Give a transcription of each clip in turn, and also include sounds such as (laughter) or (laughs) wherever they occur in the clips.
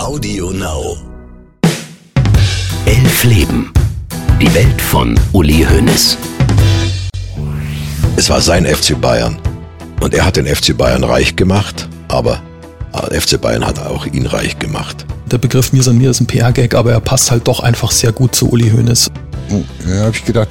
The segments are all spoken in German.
Audio Now. Elf Leben. Die Welt von Uli Hoeneß. Es war sein FC Bayern. Und er hat den FC Bayern reich gemacht, aber FC Bayern hat auch ihn reich gemacht. Der Begriff Mir san mir ist ein PR-Gag, aber er passt halt doch einfach sehr gut zu Uli Hoeneß. Oh, da habe ich gedacht,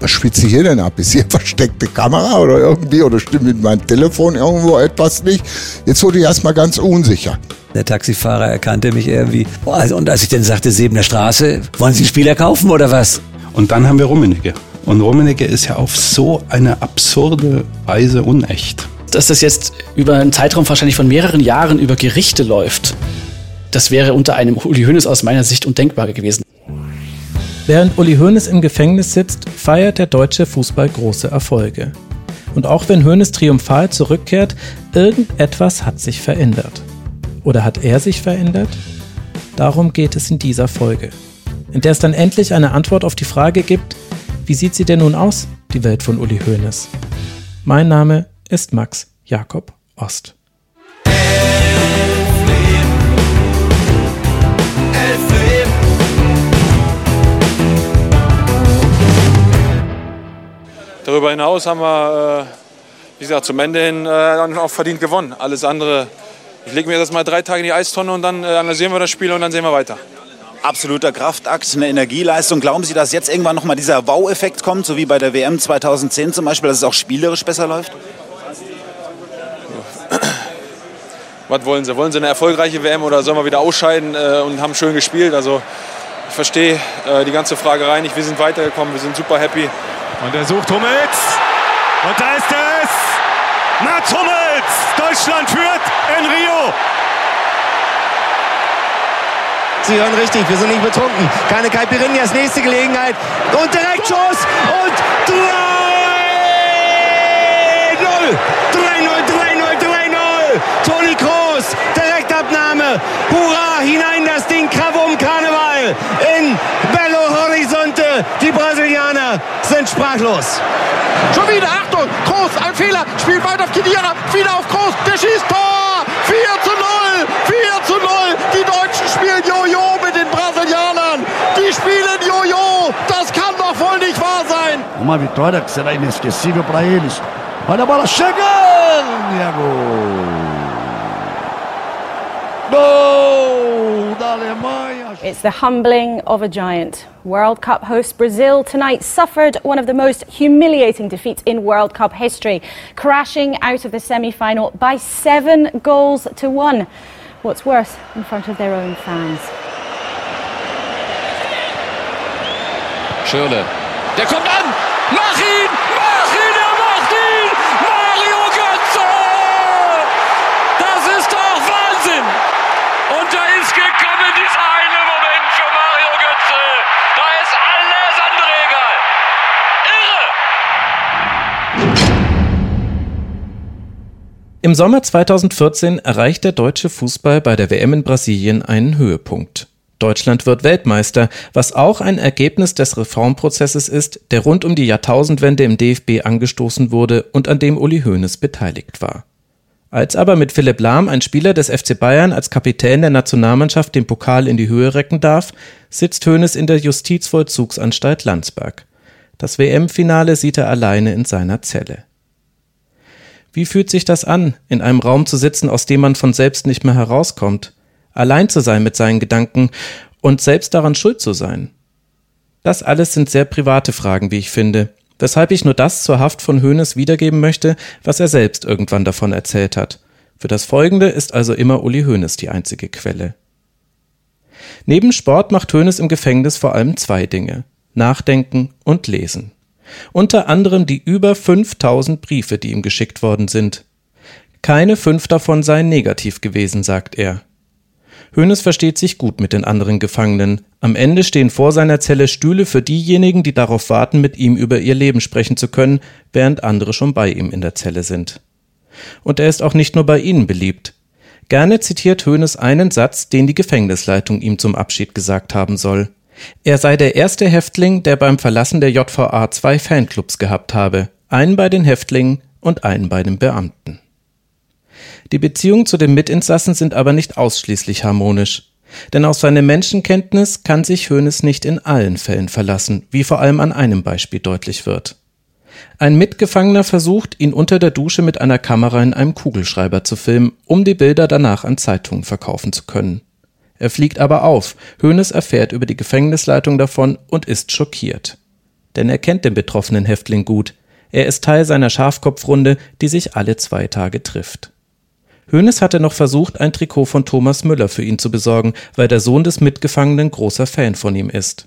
was spielt sie hier denn ab? Ist hier versteckte Kamera oder irgendwie? Oder stimmt mit meinem Telefon irgendwo etwas nicht? Jetzt wurde ich erstmal ganz unsicher. Der Taxifahrer erkannte mich irgendwie. Also, und als ich dann sagte, Sebener Straße, wollen Sie einen Spieler kaufen oder was? Und dann haben wir Rummenigge. Und Rummenigge ist ja auf so eine absurde Weise unecht. Dass das jetzt über einen Zeitraum wahrscheinlich von mehreren Jahren über Gerichte läuft, das wäre unter einem Uli Hoeneß aus meiner Sicht undenkbar gewesen. Während Uli Hoeneß im Gefängnis sitzt, feiert der deutsche Fußball große Erfolge. Und auch wenn Hoeneß triumphal zurückkehrt, irgendetwas hat sich verändert. Oder hat er sich verändert? Darum geht es in dieser Folge, in der es dann endlich eine Antwort auf die Frage gibt, wie sieht sie denn nun aus, die Welt von Uli Hoeneß? Mein Name ist Max Jakob Ost. Darüber hinaus haben wir, äh, wie gesagt, zum Ende hin äh, auch verdient gewonnen. Alles andere, ich lege mir das mal drei Tage in die Eistonne und dann äh, analysieren wir das Spiel und dann sehen wir weiter. Absoluter Kraftakt, eine Energieleistung. Glauben Sie, dass jetzt irgendwann nochmal dieser Wow-Effekt kommt, so wie bei der WM 2010 zum Beispiel, dass es auch spielerisch besser läuft? Was wollen Sie? Wollen Sie eine erfolgreiche WM oder sollen wir wieder ausscheiden äh, und haben schön gespielt? Also ich verstehe äh, die ganze Fragerei nicht. Wir sind weitergekommen, wir sind super happy. Und er sucht Hummels. Und da ist es. Mats Hummels. Deutschland führt in Rio. Sie hören richtig, wir sind nicht betrunken. Keine Caipirinhas, nächste Gelegenheit. Und direkt Schuss. Und 3-0. 3-0, 3-0, 3-0. Toni Kroos, Direktabnahme. Hurra, hinein das Ding, Kravum Karneval. In Belo Horizonte. Die Brasilianer sind sprachlos. Schon wieder, Achtung, Kroos, ein Fehler. Spielt weiter auf Kedira, wieder auf Kroos. Der schießt Tor. 4 zu 0. 4 zu 0. Die Deutschen spielen Jojo mit den Brasilianern. Die spielen Jojo. Das kann doch wohl nicht wahr sein. Uma vitória que será inesquecível para eles. Olha a bola chegando e é gol. Gol da Alemanha. It's the humbling of a giant. World Cup host Brazil tonight suffered one of the most humiliating defeats in World Cup history, crashing out of the semi final by seven goals to one. What's worse, in front of their own fans. Schöne. Der kommt an! Mach ihn! Im Sommer 2014 erreicht der deutsche Fußball bei der WM in Brasilien einen Höhepunkt. Deutschland wird Weltmeister, was auch ein Ergebnis des Reformprozesses ist, der rund um die Jahrtausendwende im DFB angestoßen wurde und an dem Uli Hoeneß beteiligt war. Als aber mit Philipp Lahm ein Spieler des FC Bayern als Kapitän der Nationalmannschaft den Pokal in die Höhe recken darf, sitzt Hoeneß in der Justizvollzugsanstalt Landsberg. Das WM-Finale sieht er alleine in seiner Zelle. Wie fühlt sich das an, in einem Raum zu sitzen, aus dem man von selbst nicht mehr herauskommt? allein zu sein mit seinen Gedanken und selbst daran schuld zu sein? Das alles sind sehr private Fragen, wie ich finde, weshalb ich nur das zur Haft von Hoeneß wiedergeben möchte, was er selbst irgendwann davon erzählt hat. Für das Folgende ist also immer Uli Hoeneß die einzige Quelle. Neben Sport macht Hoeneß im Gefängnis vor allem zwei Dinge. Nachdenken und Lesen. Unter anderem die über 5000 Briefe, die ihm geschickt worden sind. Keine fünf davon seien negativ gewesen, sagt er. Hoeneß versteht sich gut mit den anderen Gefangenen. Am Ende stehen vor seiner Zelle Stühle für diejenigen, die darauf warten, mit ihm über ihr Leben sprechen zu können, während andere schon bei ihm in der Zelle sind. Und er ist auch nicht nur bei ihnen beliebt. Gerne zitiert Hoeneß einen Satz, den die Gefängnisleitung ihm zum Abschied gesagt haben soll. Er sei der erste Häftling, der beim Verlassen der JVA zwei Fanclubs gehabt habe, einen bei den Häftlingen und einen bei den Beamten. Die Beziehungen zu den Mitinsassen sind aber nicht ausschließlich harmonisch. Denn auf seine Menschenkenntnis kann sich Hoeneß nicht in allen Fällen verlassen, wie vor allem an einem Beispiel deutlich wird. Ein Mitgefangener versucht, ihn unter der Dusche mit einer Kamera in einem Kugelschreiber zu filmen, um die Bilder danach an Zeitungen verkaufen zu können. Er fliegt aber auf. Hoeneß erfährt über die Gefängnisleitung davon und ist schockiert. Denn er kennt den betroffenen Häftling gut. Er ist Teil seiner Schafkopfrunde, die sich alle zwei Tage trifft. Hoeneß hatte noch versucht, ein Trikot von Thomas Müller für ihn zu besorgen, weil der Sohn des Mitgefangenen großer Fan von ihm ist.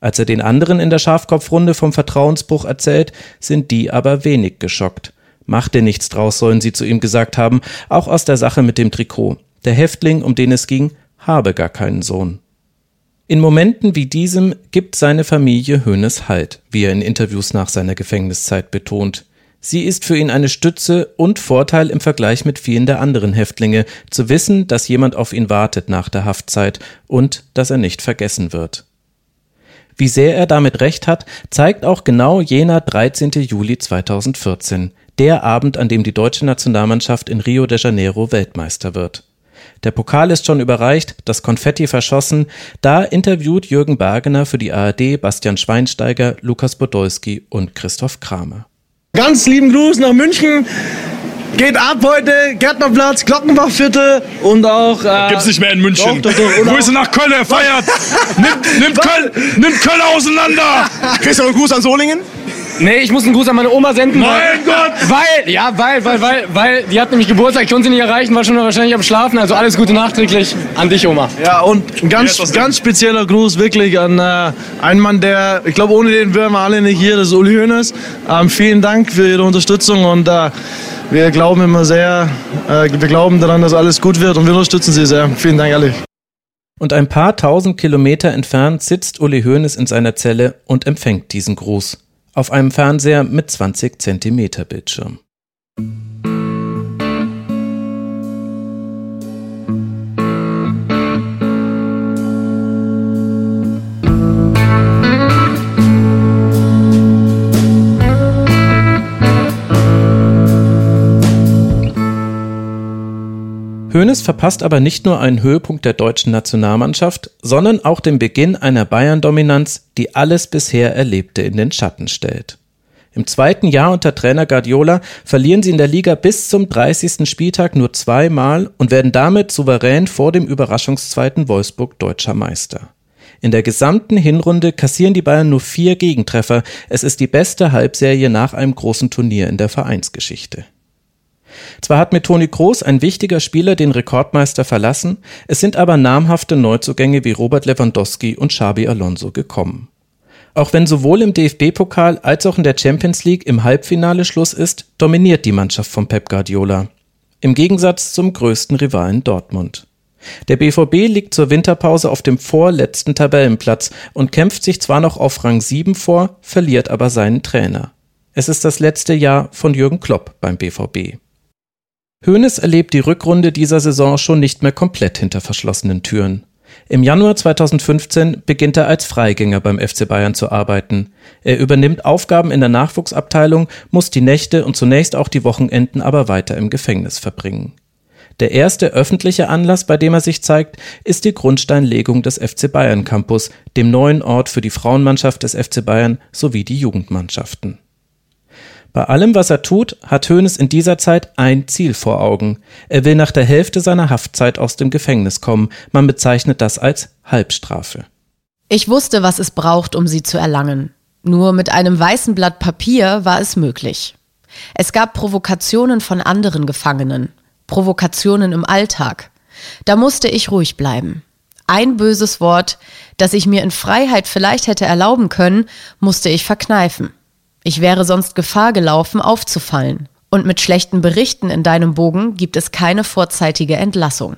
Als er den anderen in der Schafkopfrunde vom Vertrauensbruch erzählt, sind die aber wenig geschockt. Mach dir nichts draus, sollen sie zu ihm gesagt haben, auch aus der Sache mit dem Trikot. Der Häftling, um den es ging, habe gar keinen Sohn. In Momenten wie diesem gibt seine Familie Hoeneß Halt, wie er in Interviews nach seiner Gefängniszeit betont. Sie ist für ihn eine Stütze und Vorteil im Vergleich mit vielen der anderen Häftlinge, zu wissen, dass jemand auf ihn wartet nach der Haftzeit und dass er nicht vergessen wird. Wie sehr er damit recht hat, zeigt auch genau jener 13. Juli 2014, der Abend, an dem die deutsche Nationalmannschaft in Rio de Janeiro Weltmeister wird. Der Pokal ist schon überreicht, das Konfetti verschossen. Da interviewt Jürgen Bergener für die ARD Bastian Schweinsteiger, Lukas Podolski und Christoph Kramer. Ganz lieben Gruß nach München. Geht ab heute, Gärtnerplatz, Glockenbachviertel und auch. Äh, Gibt's nicht mehr in München. Doch, doch, doch, Grüße nach Köln, er feiert. (laughs) nimmt, nimmt, Köln, nimmt Köln auseinander. Einen Gruß an Solingen? Nee, ich muss einen Gruß an meine Oma senden. Mein weil, Gott! Weil, ja, weil, weil, weil, weil, die hat nämlich Geburtstag, ich konnte sie nicht erreichen, war schon wahrscheinlich am Schlafen. Also alles Gute nachträglich an dich, Oma. Ja, und ein ganz, ganz spezieller Gruß wirklich an äh, einen Mann, der, ich glaube, ohne den wären wir alle nicht hier, das ist Uli Hoeneß. Ähm, vielen Dank für Ihre Unterstützung und äh, wir glauben immer sehr, äh, wir glauben daran, dass alles gut wird und wir unterstützen Sie sehr. Vielen Dank, ehrlich. Und ein paar tausend Kilometer entfernt sitzt Uli Hoeneß in seiner Zelle und empfängt diesen Gruß auf einem Fernseher mit 20 Zentimeter Bildschirm. Hoeneß verpasst aber nicht nur einen Höhepunkt der deutschen Nationalmannschaft, sondern auch den Beginn einer Bayern-Dominanz, die alles bisher Erlebte in den Schatten stellt. Im zweiten Jahr unter Trainer Guardiola verlieren sie in der Liga bis zum 30. Spieltag nur zweimal und werden damit souverän vor dem Überraschungszweiten Wolfsburg deutscher Meister. In der gesamten Hinrunde kassieren die Bayern nur vier Gegentreffer. Es ist die beste Halbserie nach einem großen Turnier in der Vereinsgeschichte. Zwar hat mit Toni Kroos ein wichtiger Spieler den Rekordmeister verlassen, es sind aber namhafte Neuzugänge wie Robert Lewandowski und Xabi Alonso gekommen. Auch wenn sowohl im DFB-Pokal als auch in der Champions League im Halbfinale Schluss ist, dominiert die Mannschaft von Pep Guardiola. Im Gegensatz zum größten Rivalen Dortmund. Der BVB liegt zur Winterpause auf dem vorletzten Tabellenplatz und kämpft sich zwar noch auf Rang 7 vor, verliert aber seinen Trainer. Es ist das letzte Jahr von Jürgen Klopp beim BVB. Hoeneß erlebt die Rückrunde dieser Saison schon nicht mehr komplett hinter verschlossenen Türen. Im Januar 2015 beginnt er als Freigänger beim FC Bayern zu arbeiten. Er übernimmt Aufgaben in der Nachwuchsabteilung, muss die Nächte und zunächst auch die Wochenenden aber weiter im Gefängnis verbringen. Der erste öffentliche Anlass, bei dem er sich zeigt, ist die Grundsteinlegung des FC Bayern Campus, dem neuen Ort für die Frauenmannschaft des FC Bayern sowie die Jugendmannschaften. Bei allem, was er tut, hat Hoeneß in dieser Zeit ein Ziel vor Augen. Er will nach der Hälfte seiner Haftzeit aus dem Gefängnis kommen. Man bezeichnet das als Halbstrafe. Ich wusste, was es braucht, um sie zu erlangen. Nur mit einem weißen Blatt Papier war es möglich. Es gab Provokationen von anderen Gefangenen, Provokationen im Alltag. Da musste ich ruhig bleiben. Ein böses Wort, das ich mir in Freiheit vielleicht hätte erlauben können, musste ich verkneifen. Ich wäre sonst Gefahr gelaufen, aufzufallen. Und mit schlechten Berichten in deinem Bogen gibt es keine vorzeitige Entlassung.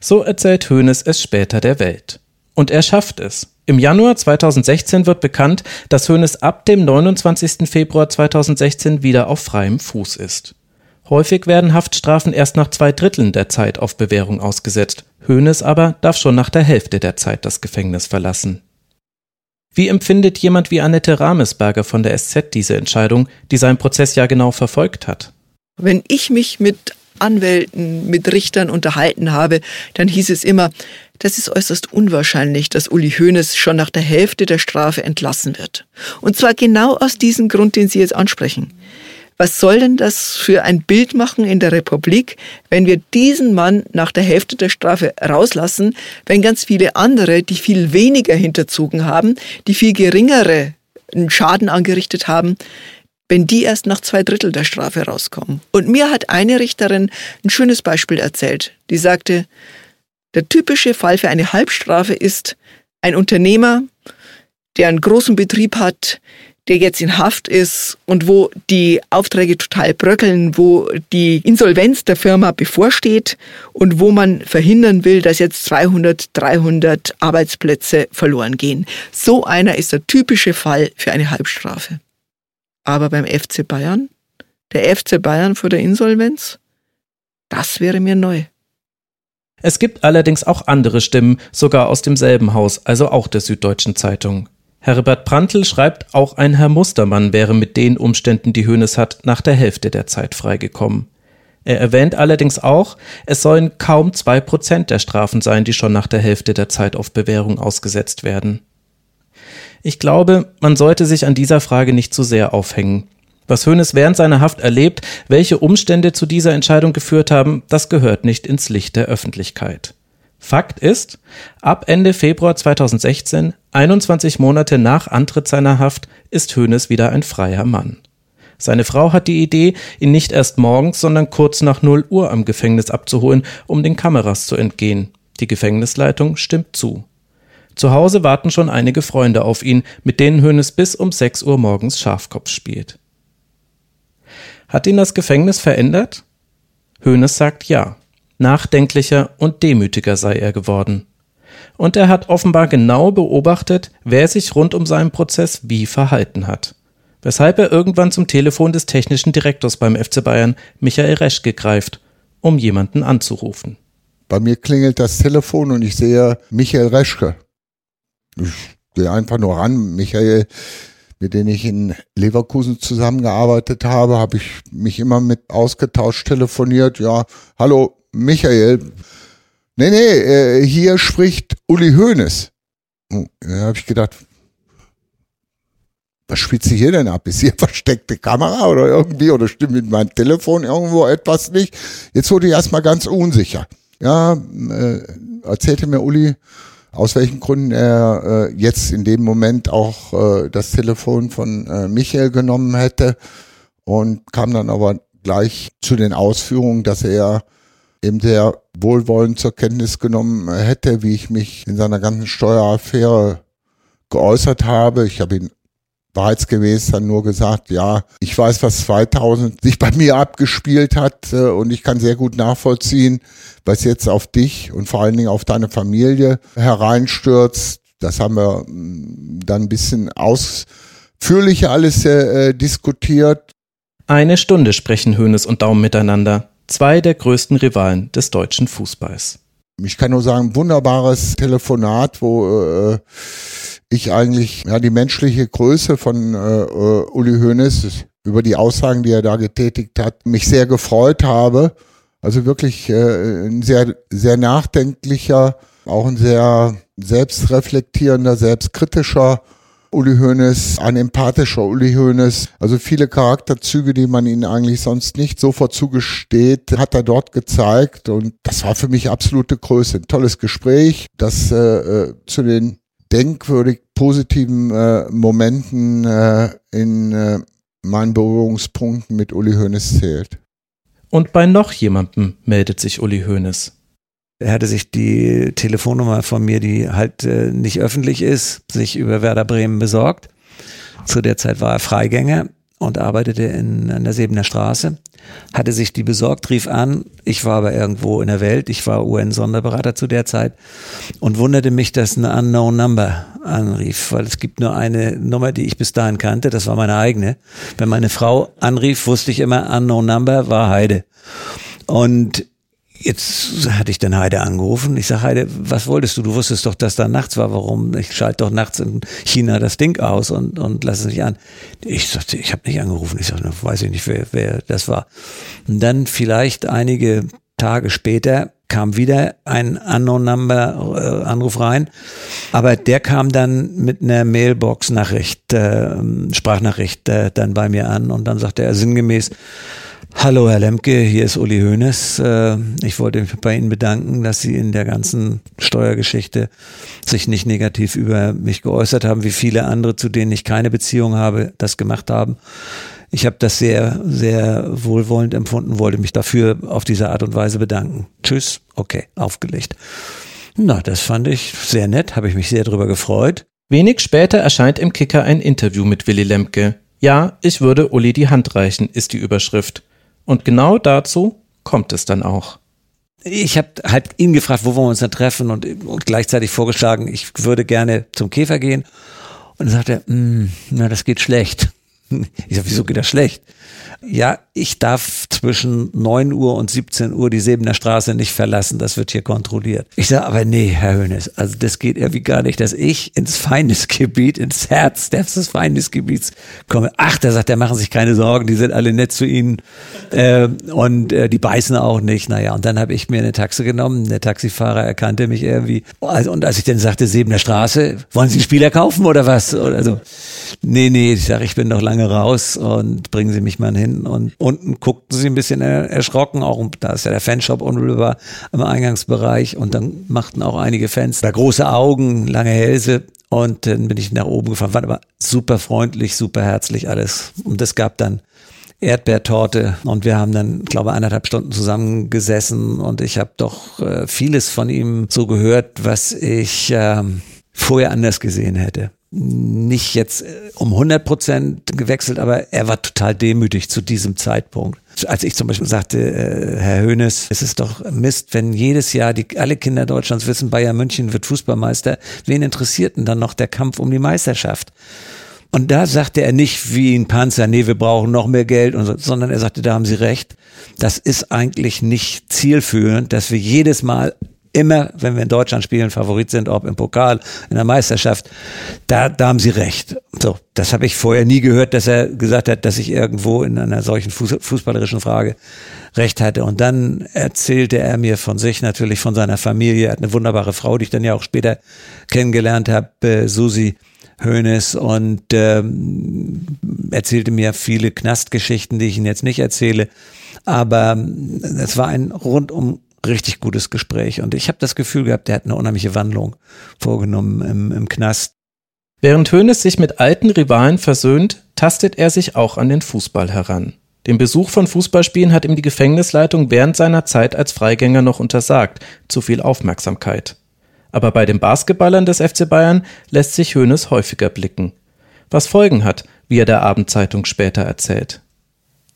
So erzählt Hoeneß es später der Welt. Und er schafft es. Im Januar 2016 wird bekannt, dass Hoeneß ab dem 29. Februar 2016 wieder auf freiem Fuß ist. Häufig werden Haftstrafen erst nach zwei Dritteln der Zeit auf Bewährung ausgesetzt. Hoeneß aber darf schon nach der Hälfte der Zeit das Gefängnis verlassen. Wie empfindet jemand wie Annette Ramesberger von der SZ diese Entscheidung, die seinen Prozess ja genau verfolgt hat? Wenn ich mich mit Anwälten, mit Richtern unterhalten habe, dann hieß es immer, das ist äußerst unwahrscheinlich, dass Uli Hoeneß schon nach der Hälfte der Strafe entlassen wird. Und zwar genau aus diesem Grund, den Sie jetzt ansprechen. Was soll denn das für ein Bild machen in der Republik, wenn wir diesen Mann nach der Hälfte der Strafe rauslassen, wenn ganz viele andere, die viel weniger hinterzogen haben, die viel geringere Schaden angerichtet haben, wenn die erst nach zwei Drittel der Strafe rauskommen. Und mir hat eine Richterin ein schönes Beispiel erzählt. Die sagte, der typische Fall für eine Halbstrafe ist ein Unternehmer, der einen großen Betrieb hat, der jetzt in Haft ist und wo die Aufträge total bröckeln, wo die Insolvenz der Firma bevorsteht und wo man verhindern will, dass jetzt 200, 300 Arbeitsplätze verloren gehen. So einer ist der typische Fall für eine Halbstrafe. Aber beim FC Bayern, der FC Bayern vor der Insolvenz, das wäre mir neu. Es gibt allerdings auch andere Stimmen, sogar aus demselben Haus, also auch der Süddeutschen Zeitung. Herbert Prantl schreibt, auch ein Herr Mustermann wäre mit den Umständen, die Hoeneß hat, nach der Hälfte der Zeit freigekommen. Er erwähnt allerdings auch, es sollen kaum zwei Prozent der Strafen sein, die schon nach der Hälfte der Zeit auf Bewährung ausgesetzt werden. Ich glaube, man sollte sich an dieser Frage nicht zu sehr aufhängen. Was Hoeneß während seiner Haft erlebt, welche Umstände zu dieser Entscheidung geführt haben, das gehört nicht ins Licht der Öffentlichkeit. Fakt ist, ab Ende Februar 2016, 21 Monate nach Antritt seiner Haft, ist Hoeneß wieder ein freier Mann. Seine Frau hat die Idee, ihn nicht erst morgens, sondern kurz nach 0 Uhr am Gefängnis abzuholen, um den Kameras zu entgehen. Die Gefängnisleitung stimmt zu. Zu Hause warten schon einige Freunde auf ihn, mit denen Hoeneß bis um 6 Uhr morgens Schafkopf spielt. Hat ihn das Gefängnis verändert? Hoeneß sagt ja nachdenklicher und demütiger sei er geworden. Und er hat offenbar genau beobachtet, wer sich rund um seinen Prozess wie verhalten hat. Weshalb er irgendwann zum Telefon des technischen Direktors beim FC Bayern, Michael Reschke, greift, um jemanden anzurufen. Bei mir klingelt das Telefon und ich sehe Michael Reschke. Ich gehe einfach nur ran. Michael, mit dem ich in Leverkusen zusammengearbeitet habe, habe ich mich immer mit ausgetauscht, telefoniert. Ja, hallo, Michael, nee, nee, äh, hier spricht Uli Hoeneß. Oh, da habe ich gedacht, was spielt sie hier denn ab? Ist hier (laughs) versteckte Kamera oder irgendwie oder stimmt mit meinem Telefon irgendwo etwas nicht? Jetzt wurde ich erstmal ganz unsicher. Ja, äh, erzählte mir Uli, aus welchen Gründen er äh, jetzt in dem Moment auch äh, das Telefon von äh, Michael genommen hätte und kam dann aber gleich zu den Ausführungen, dass er eben sehr wohlwollend zur Kenntnis genommen hätte, wie ich mich in seiner ganzen Steueraffäre geäußert habe. Ich habe ihn wahrheitsgemäß dann nur gesagt, ja, ich weiß, was 2000 sich bei mir abgespielt hat äh, und ich kann sehr gut nachvollziehen, was jetzt auf dich und vor allen Dingen auf deine Familie hereinstürzt. Das haben wir mm, dann ein bisschen ausführlicher alles äh, diskutiert. Eine Stunde sprechen Hönes und Daum miteinander zwei der größten Rivalen des deutschen Fußballs. Ich kann nur sagen, wunderbares Telefonat, wo äh, ich eigentlich ja die menschliche Größe von äh, äh, Uli Hoeneß über die Aussagen, die er da getätigt hat, mich sehr gefreut habe. Also wirklich äh, ein sehr sehr nachdenklicher, auch ein sehr selbstreflektierender, selbstkritischer Uli Hoeneß, ein empathischer Uli Hoeneß. Also viele Charakterzüge, die man ihnen eigentlich sonst nicht sofort zugesteht, hat er dort gezeigt. Und das war für mich absolute Größe. Ein tolles Gespräch, das äh, äh zu den denkwürdig positiven äh, Momenten äh, in äh, meinen Berührungspunkten mit Uli Hoeneß zählt. Und bei noch jemandem meldet sich Uli Hoeneß. Er hatte sich die Telefonnummer von mir, die halt äh, nicht öffentlich ist, sich über Werder Bremen besorgt. Zu der Zeit war er Freigänger und arbeitete in, an der Sebener Straße. Hatte sich die besorgt, rief an. Ich war aber irgendwo in der Welt. Ich war UN-Sonderberater zu der Zeit und wunderte mich, dass eine Unknown Number anrief, weil es gibt nur eine Nummer, die ich bis dahin kannte. Das war meine eigene. Wenn meine Frau anrief, wusste ich immer, Unknown Number war Heide. Und Jetzt hatte ich dann Heide angerufen. Ich sage, Heide, was wolltest du? Du wusstest doch, dass da nachts war. Warum? Ich schalte doch nachts in China das Ding aus und, und lass es nicht an. Ich sagte, ich habe nicht angerufen. Ich sagte, weiß ich nicht, wer, wer das war. Und dann vielleicht einige Tage später kam wieder ein Unknown Number äh, Anruf rein, aber der kam dann mit einer Mailbox Nachricht, äh, Sprachnachricht äh, dann bei mir an und dann sagte er sinngemäß, Hallo Herr Lemke, hier ist Uli Hoeneß. Äh, ich wollte mich bei Ihnen bedanken, dass Sie in der ganzen Steuergeschichte sich nicht negativ über mich geäußert haben, wie viele andere, zu denen ich keine Beziehung habe, das gemacht haben. Ich habe das sehr, sehr wohlwollend empfunden, wollte mich dafür auf diese Art und Weise bedanken. Tschüss, okay, aufgelegt. Na, das fand ich sehr nett, habe ich mich sehr drüber gefreut. Wenig später erscheint im Kicker ein Interview mit Willy Lemke. Ja, ich würde Uli die Hand reichen, ist die Überschrift. Und genau dazu kommt es dann auch. Ich habe halt ihn gefragt, wo wollen wir uns dann treffen und, und gleichzeitig vorgeschlagen, ich würde gerne zum Käfer gehen. Und dann sagt er, mm, na, das geht schlecht. Ich sag, wieso geht das schlecht? Ja, ich darf zwischen 9 Uhr und 17 Uhr die Sebener Straße nicht verlassen. Das wird hier kontrolliert. Ich sage, aber nee, Herr Hönes, also das geht irgendwie gar nicht, dass ich ins Feindesgebiet, ins Herz des Feindesgebiets komme. Ach, da sagt er, machen sich keine Sorgen, die sind alle nett zu Ihnen äh, und äh, die beißen auch nicht. Naja, und dann habe ich mir eine Taxe genommen. Der Taxifahrer erkannte mich irgendwie. Also, und als ich dann sagte, Sebener Straße, wollen Sie einen Spieler kaufen oder was? Oder so. Nee, nee, ich sage, ich bin noch lange raus und bringen Sie mich mal hin. Und unten guckten sie ein bisschen erschrocken, auch da ist ja der Fanshop unmittelbar im Eingangsbereich und dann machten auch einige Fans da große Augen, lange Hälse und dann bin ich nach oben gefahren, war aber super freundlich, super herzlich alles. Und es gab dann Erdbeertorte und wir haben dann, glaube anderthalb Stunden zusammengesessen und ich habe doch äh, vieles von ihm so gehört, was ich äh, vorher anders gesehen hätte nicht jetzt äh, um 100 Prozent gewechselt, aber er war total demütig zu diesem Zeitpunkt. Als ich zum Beispiel sagte, äh, Herr Höhnes, es ist doch Mist, wenn jedes Jahr die, alle Kinder Deutschlands wissen, Bayern München wird Fußballmeister, wen interessiert denn dann noch der Kampf um die Meisterschaft? Und da sagte er nicht wie ein Panzer, nee, wir brauchen noch mehr Geld, so, sondern er sagte, da haben Sie recht. Das ist eigentlich nicht zielführend, dass wir jedes Mal immer, wenn wir in Deutschland spielen, Favorit sind, ob im Pokal, in der Meisterschaft, da, da haben Sie recht. So, das habe ich vorher nie gehört, dass er gesagt hat, dass ich irgendwo in einer solchen fußballerischen Frage recht hatte. Und dann erzählte er mir von sich, natürlich von seiner Familie. Er hat eine wunderbare Frau, die ich dann ja auch später kennengelernt habe, äh, Susi. Hönes und ähm, erzählte mir viele Knastgeschichten, die ich Ihnen jetzt nicht erzähle. Aber ähm, es war ein rundum richtig gutes Gespräch. Und ich habe das Gefühl gehabt, der hat eine unheimliche Wandlung vorgenommen im, im Knast. Während Hoeneß sich mit alten Rivalen versöhnt, tastet er sich auch an den Fußball heran. Den Besuch von Fußballspielen hat ihm die Gefängnisleitung während seiner Zeit als Freigänger noch untersagt. Zu viel Aufmerksamkeit. Aber bei den Basketballern des FC Bayern lässt sich Hoeneß häufiger blicken. Was Folgen hat, wie er der Abendzeitung später erzählt.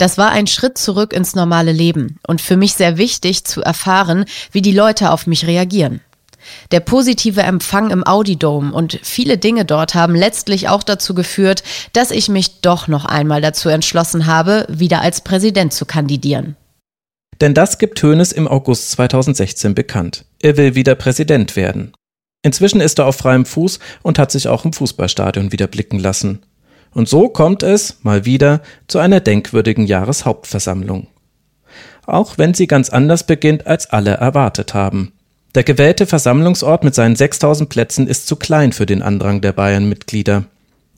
Das war ein Schritt zurück ins normale Leben und für mich sehr wichtig zu erfahren, wie die Leute auf mich reagieren. Der positive Empfang im Audidome und viele Dinge dort haben letztlich auch dazu geführt, dass ich mich doch noch einmal dazu entschlossen habe, wieder als Präsident zu kandidieren. Denn das gibt Hoeneß im August 2016 bekannt. Er will wieder Präsident werden. Inzwischen ist er auf freiem Fuß und hat sich auch im Fußballstadion wieder blicken lassen. Und so kommt es, mal wieder, zu einer denkwürdigen Jahreshauptversammlung. Auch wenn sie ganz anders beginnt, als alle erwartet haben. Der gewählte Versammlungsort mit seinen 6000 Plätzen ist zu klein für den Andrang der Bayern-Mitglieder.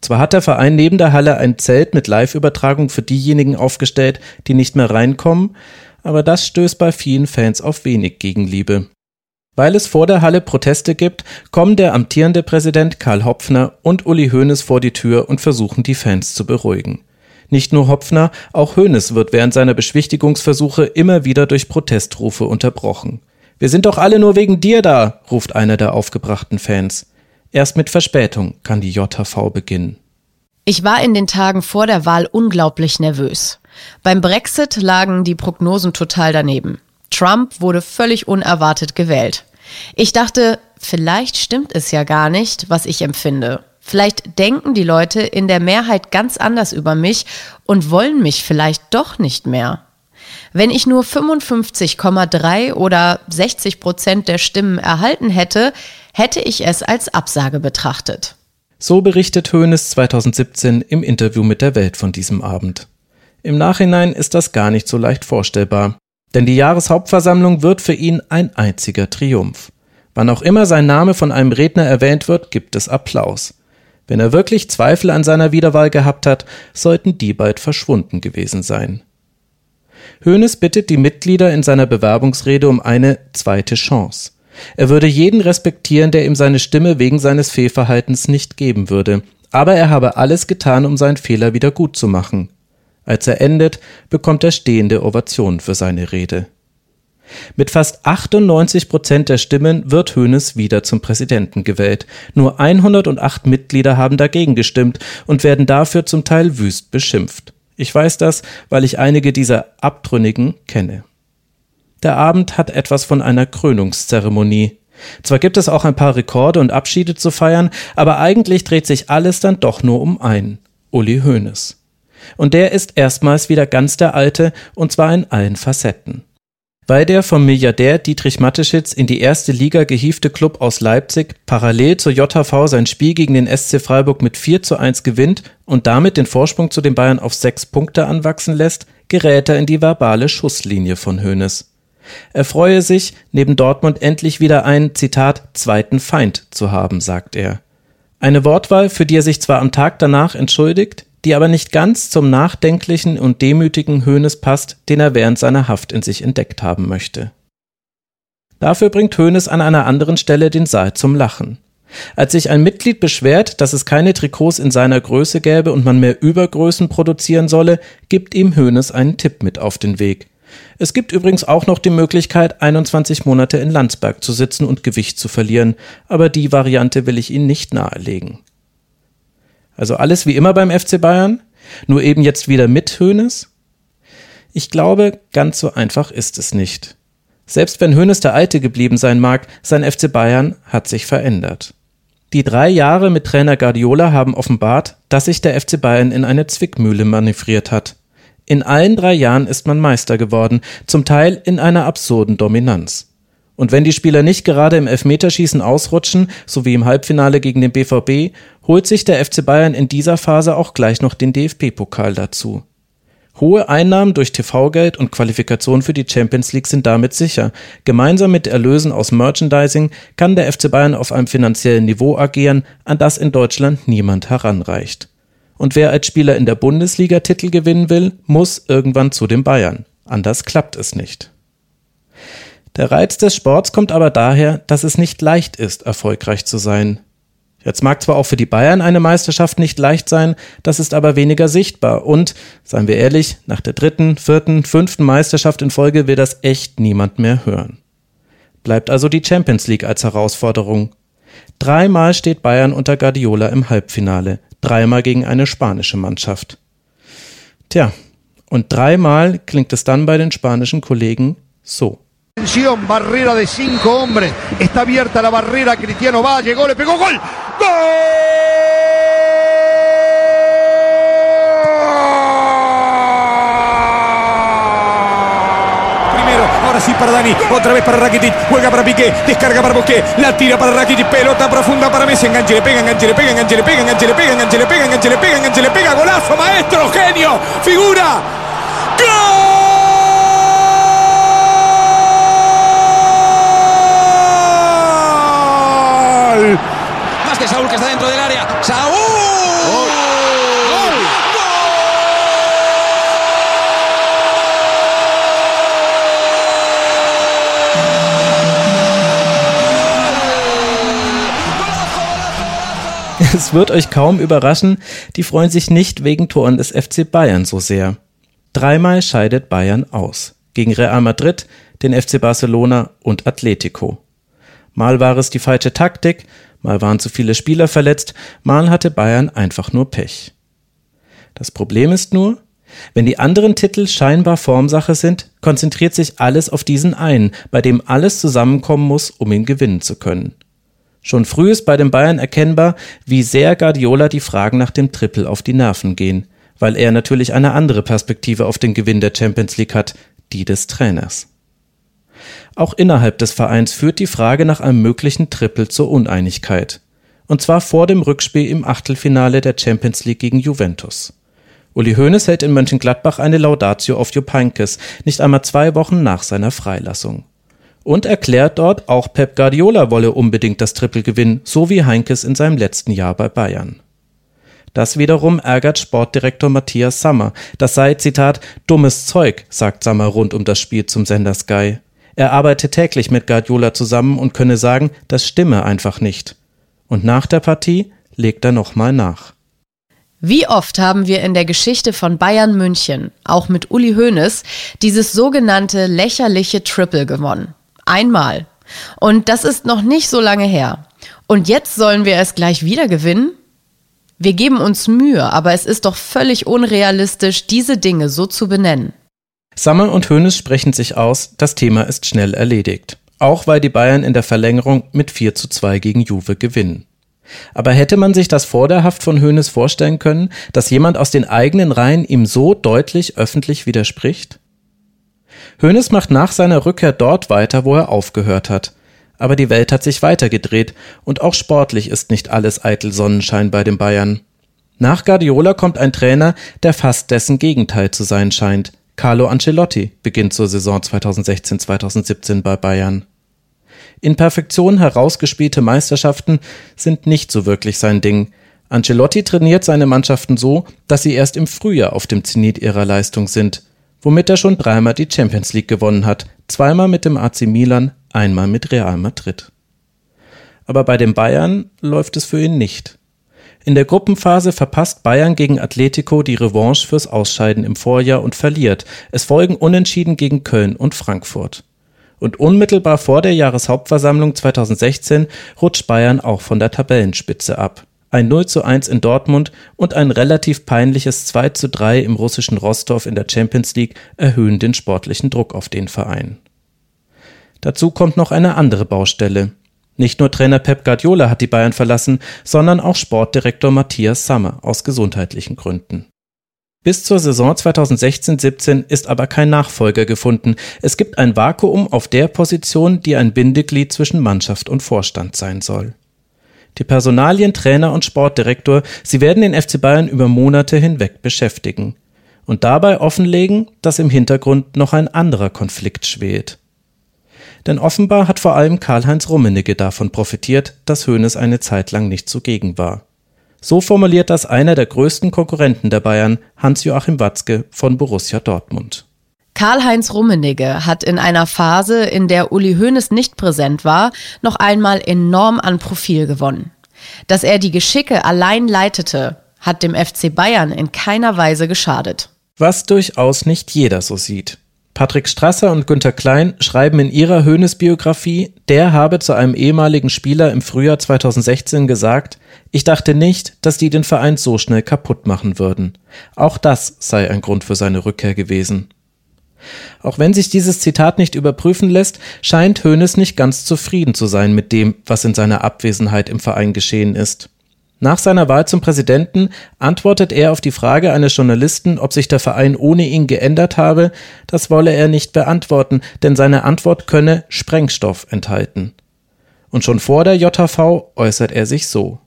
Zwar hat der Verein neben der Halle ein Zelt mit Live-Übertragung für diejenigen aufgestellt, die nicht mehr reinkommen, aber das stößt bei vielen Fans auf wenig Gegenliebe. Weil es vor der Halle Proteste gibt, kommen der amtierende Präsident Karl Hopfner und Uli Hoeneß vor die Tür und versuchen die Fans zu beruhigen. Nicht nur Hopfner, auch Hoeneß wird während seiner Beschwichtigungsversuche immer wieder durch Protestrufe unterbrochen. Wir sind doch alle nur wegen dir da, ruft einer der aufgebrachten Fans. Erst mit Verspätung kann die JHV beginnen. Ich war in den Tagen vor der Wahl unglaublich nervös. Beim Brexit lagen die Prognosen total daneben. Trump wurde völlig unerwartet gewählt. Ich dachte, vielleicht stimmt es ja gar nicht, was ich empfinde. Vielleicht denken die Leute in der Mehrheit ganz anders über mich und wollen mich vielleicht doch nicht mehr. Wenn ich nur 55,3 oder 60 Prozent der Stimmen erhalten hätte, hätte ich es als Absage betrachtet. So berichtet Hoeneß 2017 im Interview mit der Welt von diesem Abend. Im Nachhinein ist das gar nicht so leicht vorstellbar, denn die Jahreshauptversammlung wird für ihn ein einziger Triumph. Wann auch immer sein Name von einem Redner erwähnt wird, gibt es Applaus. Wenn er wirklich Zweifel an seiner Wiederwahl gehabt hat, sollten die bald verschwunden gewesen sein. Hoeneß bittet die Mitglieder in seiner Bewerbungsrede um eine zweite Chance. Er würde jeden respektieren, der ihm seine Stimme wegen seines Fehlverhaltens nicht geben würde, aber er habe alles getan, um seinen Fehler wieder gut zu machen. Als er endet, bekommt er stehende Ovationen für seine Rede. Mit fast 98 Prozent der Stimmen wird Hoeneß wieder zum Präsidenten gewählt. Nur 108 Mitglieder haben dagegen gestimmt und werden dafür zum Teil wüst beschimpft. Ich weiß das, weil ich einige dieser Abtrünnigen kenne. Der Abend hat etwas von einer Krönungszeremonie. Zwar gibt es auch ein paar Rekorde und Abschiede zu feiern, aber eigentlich dreht sich alles dann doch nur um einen, Uli Hoeneß. Und der ist erstmals wieder ganz der Alte, und zwar in allen Facetten. Weil der vom Milliardär Dietrich Mateschitz in die erste Liga gehiefte Club aus Leipzig parallel zur JHV sein Spiel gegen den SC Freiburg mit 4 zu 1 gewinnt und damit den Vorsprung zu den Bayern auf sechs Punkte anwachsen lässt, gerät er in die verbale Schusslinie von Hoeneß. Er freue sich, neben Dortmund endlich wieder einen, Zitat, zweiten Feind zu haben, sagt er. Eine Wortwahl, für die er sich zwar am Tag danach entschuldigt, die aber nicht ganz zum nachdenklichen und demütigen Hoeneß passt, den er während seiner Haft in sich entdeckt haben möchte. Dafür bringt Hoeneß an einer anderen Stelle den Saal zum Lachen. Als sich ein Mitglied beschwert, dass es keine Trikots in seiner Größe gäbe und man mehr Übergrößen produzieren solle, gibt ihm Hoeneß einen Tipp mit auf den Weg. Es gibt übrigens auch noch die Möglichkeit, 21 Monate in Landsberg zu sitzen und Gewicht zu verlieren, aber die Variante will ich Ihnen nicht nahelegen. Also alles wie immer beim FC Bayern, nur eben jetzt wieder mit Hoeneß? Ich glaube, ganz so einfach ist es nicht. Selbst wenn Hoeneß der Alte geblieben sein mag, sein FC Bayern hat sich verändert. Die drei Jahre mit Trainer Guardiola haben offenbart, dass sich der FC Bayern in eine Zwickmühle manövriert hat. In allen drei Jahren ist man Meister geworden, zum Teil in einer absurden Dominanz. Und wenn die Spieler nicht gerade im Elfmeterschießen ausrutschen, so wie im Halbfinale gegen den BVB, holt sich der FC Bayern in dieser Phase auch gleich noch den DFB-Pokal dazu. Hohe Einnahmen durch TV-Geld und Qualifikation für die Champions League sind damit sicher. Gemeinsam mit Erlösen aus Merchandising kann der FC Bayern auf einem finanziellen Niveau agieren, an das in Deutschland niemand heranreicht. Und wer als Spieler in der Bundesliga Titel gewinnen will, muss irgendwann zu den Bayern. Anders klappt es nicht. Der Reiz des Sports kommt aber daher, dass es nicht leicht ist, erfolgreich zu sein. Jetzt mag zwar auch für die Bayern eine Meisterschaft nicht leicht sein, das ist aber weniger sichtbar und, seien wir ehrlich, nach der dritten, vierten, fünften Meisterschaft in Folge will das echt niemand mehr hören. Bleibt also die Champions League als Herausforderung. Dreimal steht Bayern unter Guardiola im Halbfinale, dreimal gegen eine spanische Mannschaft. Tja, und dreimal klingt es dann bei den spanischen Kollegen so. Barrera de cinco hombres. Está abierta la barrera. Cristiano va, llegó, le pegó gol. Primero, ahora sí para Dani, otra vez para Rakitic, juega para Piqué, descarga para Bosqué, la tira para Rakitic, pelota profunda para Messi, enganche, le pega, enganche, le pega, enganche, le pega, enganche, le pega, enganche, le pega, enganche, le pega, enganche, le pega, golazo, maestro, genio, figura. ¡Saúl! Es wird euch kaum überraschen, die freuen sich nicht wegen Toren des FC Bayern so sehr. Dreimal scheidet Bayern aus. Gegen Real Madrid, den FC Barcelona und Atletico. Mal war es die falsche Taktik, mal waren zu viele Spieler verletzt, mal hatte Bayern einfach nur Pech. Das Problem ist nur, wenn die anderen Titel scheinbar Formsache sind, konzentriert sich alles auf diesen einen, bei dem alles zusammenkommen muss, um ihn gewinnen zu können. Schon früh ist bei den Bayern erkennbar, wie sehr Guardiola die Fragen nach dem Triple auf die Nerven gehen, weil er natürlich eine andere Perspektive auf den Gewinn der Champions League hat, die des Trainers. Auch innerhalb des Vereins führt die Frage nach einem möglichen Triple zur Uneinigkeit. Und zwar vor dem Rückspiel im Achtelfinale der Champions League gegen Juventus. Uli Hoeneß hält in Mönchengladbach eine Laudatio auf Jupp Heynckes, nicht einmal zwei Wochen nach seiner Freilassung. Und erklärt dort, auch Pep Guardiola wolle unbedingt das Triple gewinnen, so wie Heinkes in seinem letzten Jahr bei Bayern. Das wiederum ärgert Sportdirektor Matthias Sammer. Das sei, Zitat, dummes Zeug, sagt Sammer rund um das Spiel zum Sender Sky. Er arbeite täglich mit Guardiola zusammen und könne sagen, das stimme einfach nicht. Und nach der Partie legt er nochmal nach. Wie oft haben wir in der Geschichte von Bayern München, auch mit Uli Hoeneß, dieses sogenannte lächerliche Triple gewonnen? Einmal. Und das ist noch nicht so lange her. Und jetzt sollen wir es gleich wieder gewinnen? Wir geben uns Mühe, aber es ist doch völlig unrealistisch, diese Dinge so zu benennen. Sammer und Hoeneß sprechen sich aus, das Thema ist schnell erledigt. Auch weil die Bayern in der Verlängerung mit 4 zu 2 gegen Juve gewinnen. Aber hätte man sich das vor der Haft von Hoeneß vorstellen können, dass jemand aus den eigenen Reihen ihm so deutlich öffentlich widerspricht? Hoeneß macht nach seiner Rückkehr dort weiter, wo er aufgehört hat. Aber die Welt hat sich weitergedreht und auch sportlich ist nicht alles eitel Sonnenschein bei den Bayern. Nach Guardiola kommt ein Trainer, der fast dessen Gegenteil zu sein scheint. Carlo Ancelotti beginnt zur Saison 2016-2017 bei Bayern. In Perfektion herausgespielte Meisterschaften sind nicht so wirklich sein Ding. Ancelotti trainiert seine Mannschaften so, dass sie erst im Frühjahr auf dem Zenit ihrer Leistung sind, womit er schon dreimal die Champions League gewonnen hat, zweimal mit dem AC Milan, einmal mit Real Madrid. Aber bei den Bayern läuft es für ihn nicht. In der Gruppenphase verpasst Bayern gegen Atletico die Revanche fürs Ausscheiden im Vorjahr und verliert. Es folgen Unentschieden gegen Köln und Frankfurt. Und unmittelbar vor der Jahreshauptversammlung 2016 rutscht Bayern auch von der Tabellenspitze ab. Ein 0 zu 1 in Dortmund und ein relativ peinliches 2 zu 3 im russischen Rostov in der Champions League erhöhen den sportlichen Druck auf den Verein. Dazu kommt noch eine andere Baustelle. Nicht nur Trainer Pep Guardiola hat die Bayern verlassen, sondern auch Sportdirektor Matthias Sammer aus gesundheitlichen Gründen. Bis zur Saison 2016-17 ist aber kein Nachfolger gefunden. Es gibt ein Vakuum auf der Position, die ein Bindeglied zwischen Mannschaft und Vorstand sein soll. Die Personalien, Trainer und Sportdirektor, sie werden den FC Bayern über Monate hinweg beschäftigen und dabei offenlegen, dass im Hintergrund noch ein anderer Konflikt schwebt. Denn offenbar hat vor allem Karl-Heinz Rummenigge davon profitiert, dass Hoeneß eine Zeit lang nicht zugegen war. So formuliert das einer der größten Konkurrenten der Bayern, Hans-Joachim Watzke von Borussia Dortmund. Karl-Heinz Rummenigge hat in einer Phase, in der Uli Hoeneß nicht präsent war, noch einmal enorm an Profil gewonnen. Dass er die Geschicke allein leitete, hat dem FC Bayern in keiner Weise geschadet. Was durchaus nicht jeder so sieht. Patrick Strasser und Günter Klein schreiben in ihrer Hoeneß-Biografie, der habe zu einem ehemaligen Spieler im Frühjahr 2016 gesagt, ich dachte nicht, dass die den Verein so schnell kaputt machen würden. Auch das sei ein Grund für seine Rückkehr gewesen. Auch wenn sich dieses Zitat nicht überprüfen lässt, scheint Hoeneß nicht ganz zufrieden zu sein mit dem, was in seiner Abwesenheit im Verein geschehen ist. Nach seiner Wahl zum Präsidenten antwortet er auf die Frage eines Journalisten, ob sich der Verein ohne ihn geändert habe, das wolle er nicht beantworten, denn seine Antwort könne Sprengstoff enthalten. Und schon vor der JV äußert er sich so.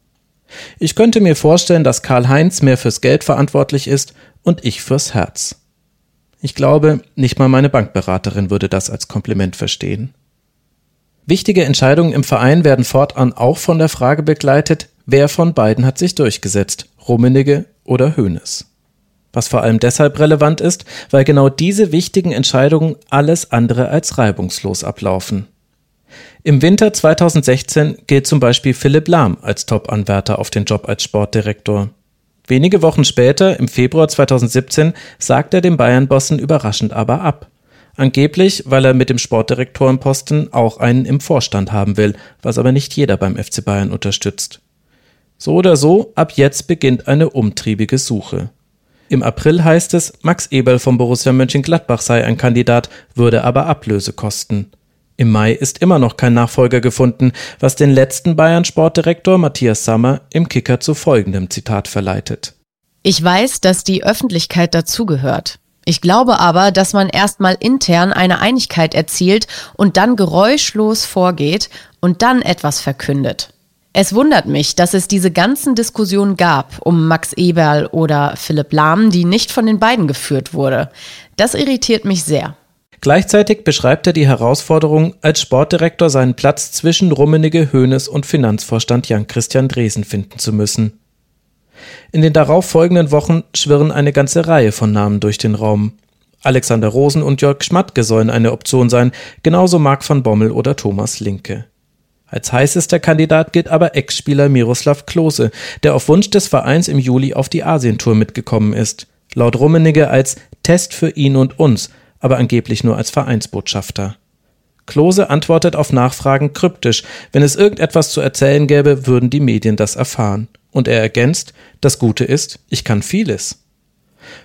Ich könnte mir vorstellen, dass Karl-Heinz mehr fürs Geld verantwortlich ist und ich fürs Herz. Ich glaube, nicht mal meine Bankberaterin würde das als Kompliment verstehen. Wichtige Entscheidungen im Verein werden fortan auch von der Frage begleitet, wer von beiden hat sich durchgesetzt, Rummenigge oder Hoeneß. Was vor allem deshalb relevant ist, weil genau diese wichtigen Entscheidungen alles andere als reibungslos ablaufen. Im Winter 2016 gilt zum Beispiel Philipp Lahm als Top-Anwärter auf den Job als Sportdirektor. Wenige Wochen später, im Februar 2017, sagt er dem Bayern-Bossen überraschend aber ab. Angeblich, weil er mit dem Sportdirektorenposten auch einen im Vorstand haben will, was aber nicht jeder beim FC Bayern unterstützt. So oder so, ab jetzt beginnt eine umtriebige Suche. Im April heißt es, Max Eberl vom Borussia Mönchengladbach sei ein Kandidat, würde aber Ablöse kosten. Im Mai ist immer noch kein Nachfolger gefunden, was den letzten Bayern-Sportdirektor Matthias Sammer im Kicker zu folgendem Zitat verleitet. Ich weiß, dass die Öffentlichkeit dazugehört. Ich glaube aber, dass man erstmal intern eine Einigkeit erzielt und dann geräuschlos vorgeht und dann etwas verkündet. Es wundert mich, dass es diese ganzen Diskussionen gab um Max Eberl oder Philipp Lahm, die nicht von den beiden geführt wurde. Das irritiert mich sehr. Gleichzeitig beschreibt er die Herausforderung, als Sportdirektor seinen Platz zwischen Rummenigge, Hoeneß und Finanzvorstand Jan-Christian Dresen finden zu müssen. In den darauf folgenden Wochen schwirren eine ganze Reihe von Namen durch den Raum. Alexander Rosen und Jörg Schmatke sollen eine Option sein, genauso Marc van Bommel oder Thomas Linke. Als heißester Kandidat gilt aber Ex-Spieler Miroslav Klose, der auf Wunsch des Vereins im Juli auf die Asientour mitgekommen ist. Laut Rummenigge als Test für ihn und uns, aber angeblich nur als Vereinsbotschafter. Klose antwortet auf Nachfragen kryptisch. Wenn es irgendetwas zu erzählen gäbe, würden die Medien das erfahren. Und er ergänzt, das Gute ist, ich kann vieles.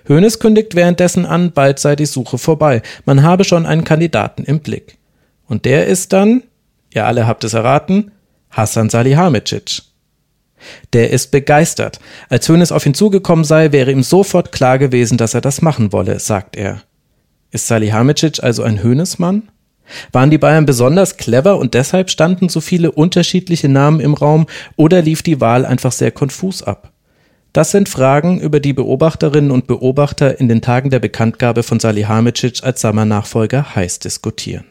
Hoeneß kündigt währenddessen an, bald sei die Suche vorbei. Man habe schon einen Kandidaten im Blick. Und der ist dann, ihr alle habt es erraten, Hassan Salihamidzic. Der ist begeistert. Als Hoeneß auf ihn zugekommen sei, wäre ihm sofort klar gewesen, dass er das machen wolle, sagt er. Ist Salihamidzic also ein Hoeneßmann? Waren die Bayern besonders clever und deshalb standen so viele unterschiedliche Namen im Raum oder lief die Wahl einfach sehr konfus ab? Das sind Fragen, über die Beobachterinnen und Beobachter in den Tagen der Bekanntgabe von Salihamidzic als Sammer-Nachfolger heiß diskutieren.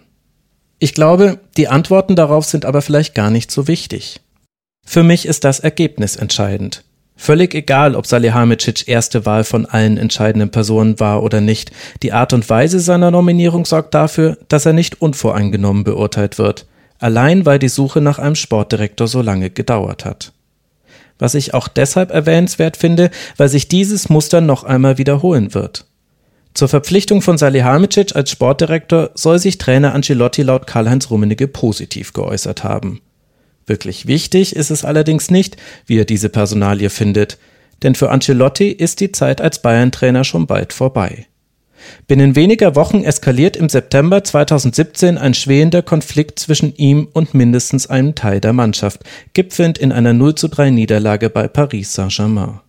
Ich glaube, die Antworten darauf sind aber vielleicht gar nicht so wichtig. Für mich ist das Ergebnis entscheidend. Völlig egal, ob Salihamidzic erste Wahl von allen entscheidenden Personen war oder nicht, die Art und Weise seiner Nominierung sorgt dafür, dass er nicht unvoreingenommen beurteilt wird, allein weil die Suche nach einem Sportdirektor so lange gedauert hat. Was ich auch deshalb erwähnenswert finde, weil sich dieses Muster noch einmal wiederholen wird. Zur Verpflichtung von Salihamidzic als Sportdirektor soll sich Trainer Ancelotti laut Karl-Heinz Rummenigge positiv geäußert haben. Wirklich wichtig ist es allerdings nicht, wie er diese Personalie findet, denn für Ancelotti ist die Zeit als Bayern-Trainer schon bald vorbei. Binnen weniger Wochen eskaliert im September 2017 ein schwelender Konflikt zwischen ihm und mindestens einem Teil der Mannschaft, gipfelnd in einer 0 zu 3 Niederlage bei Paris Saint-Germain.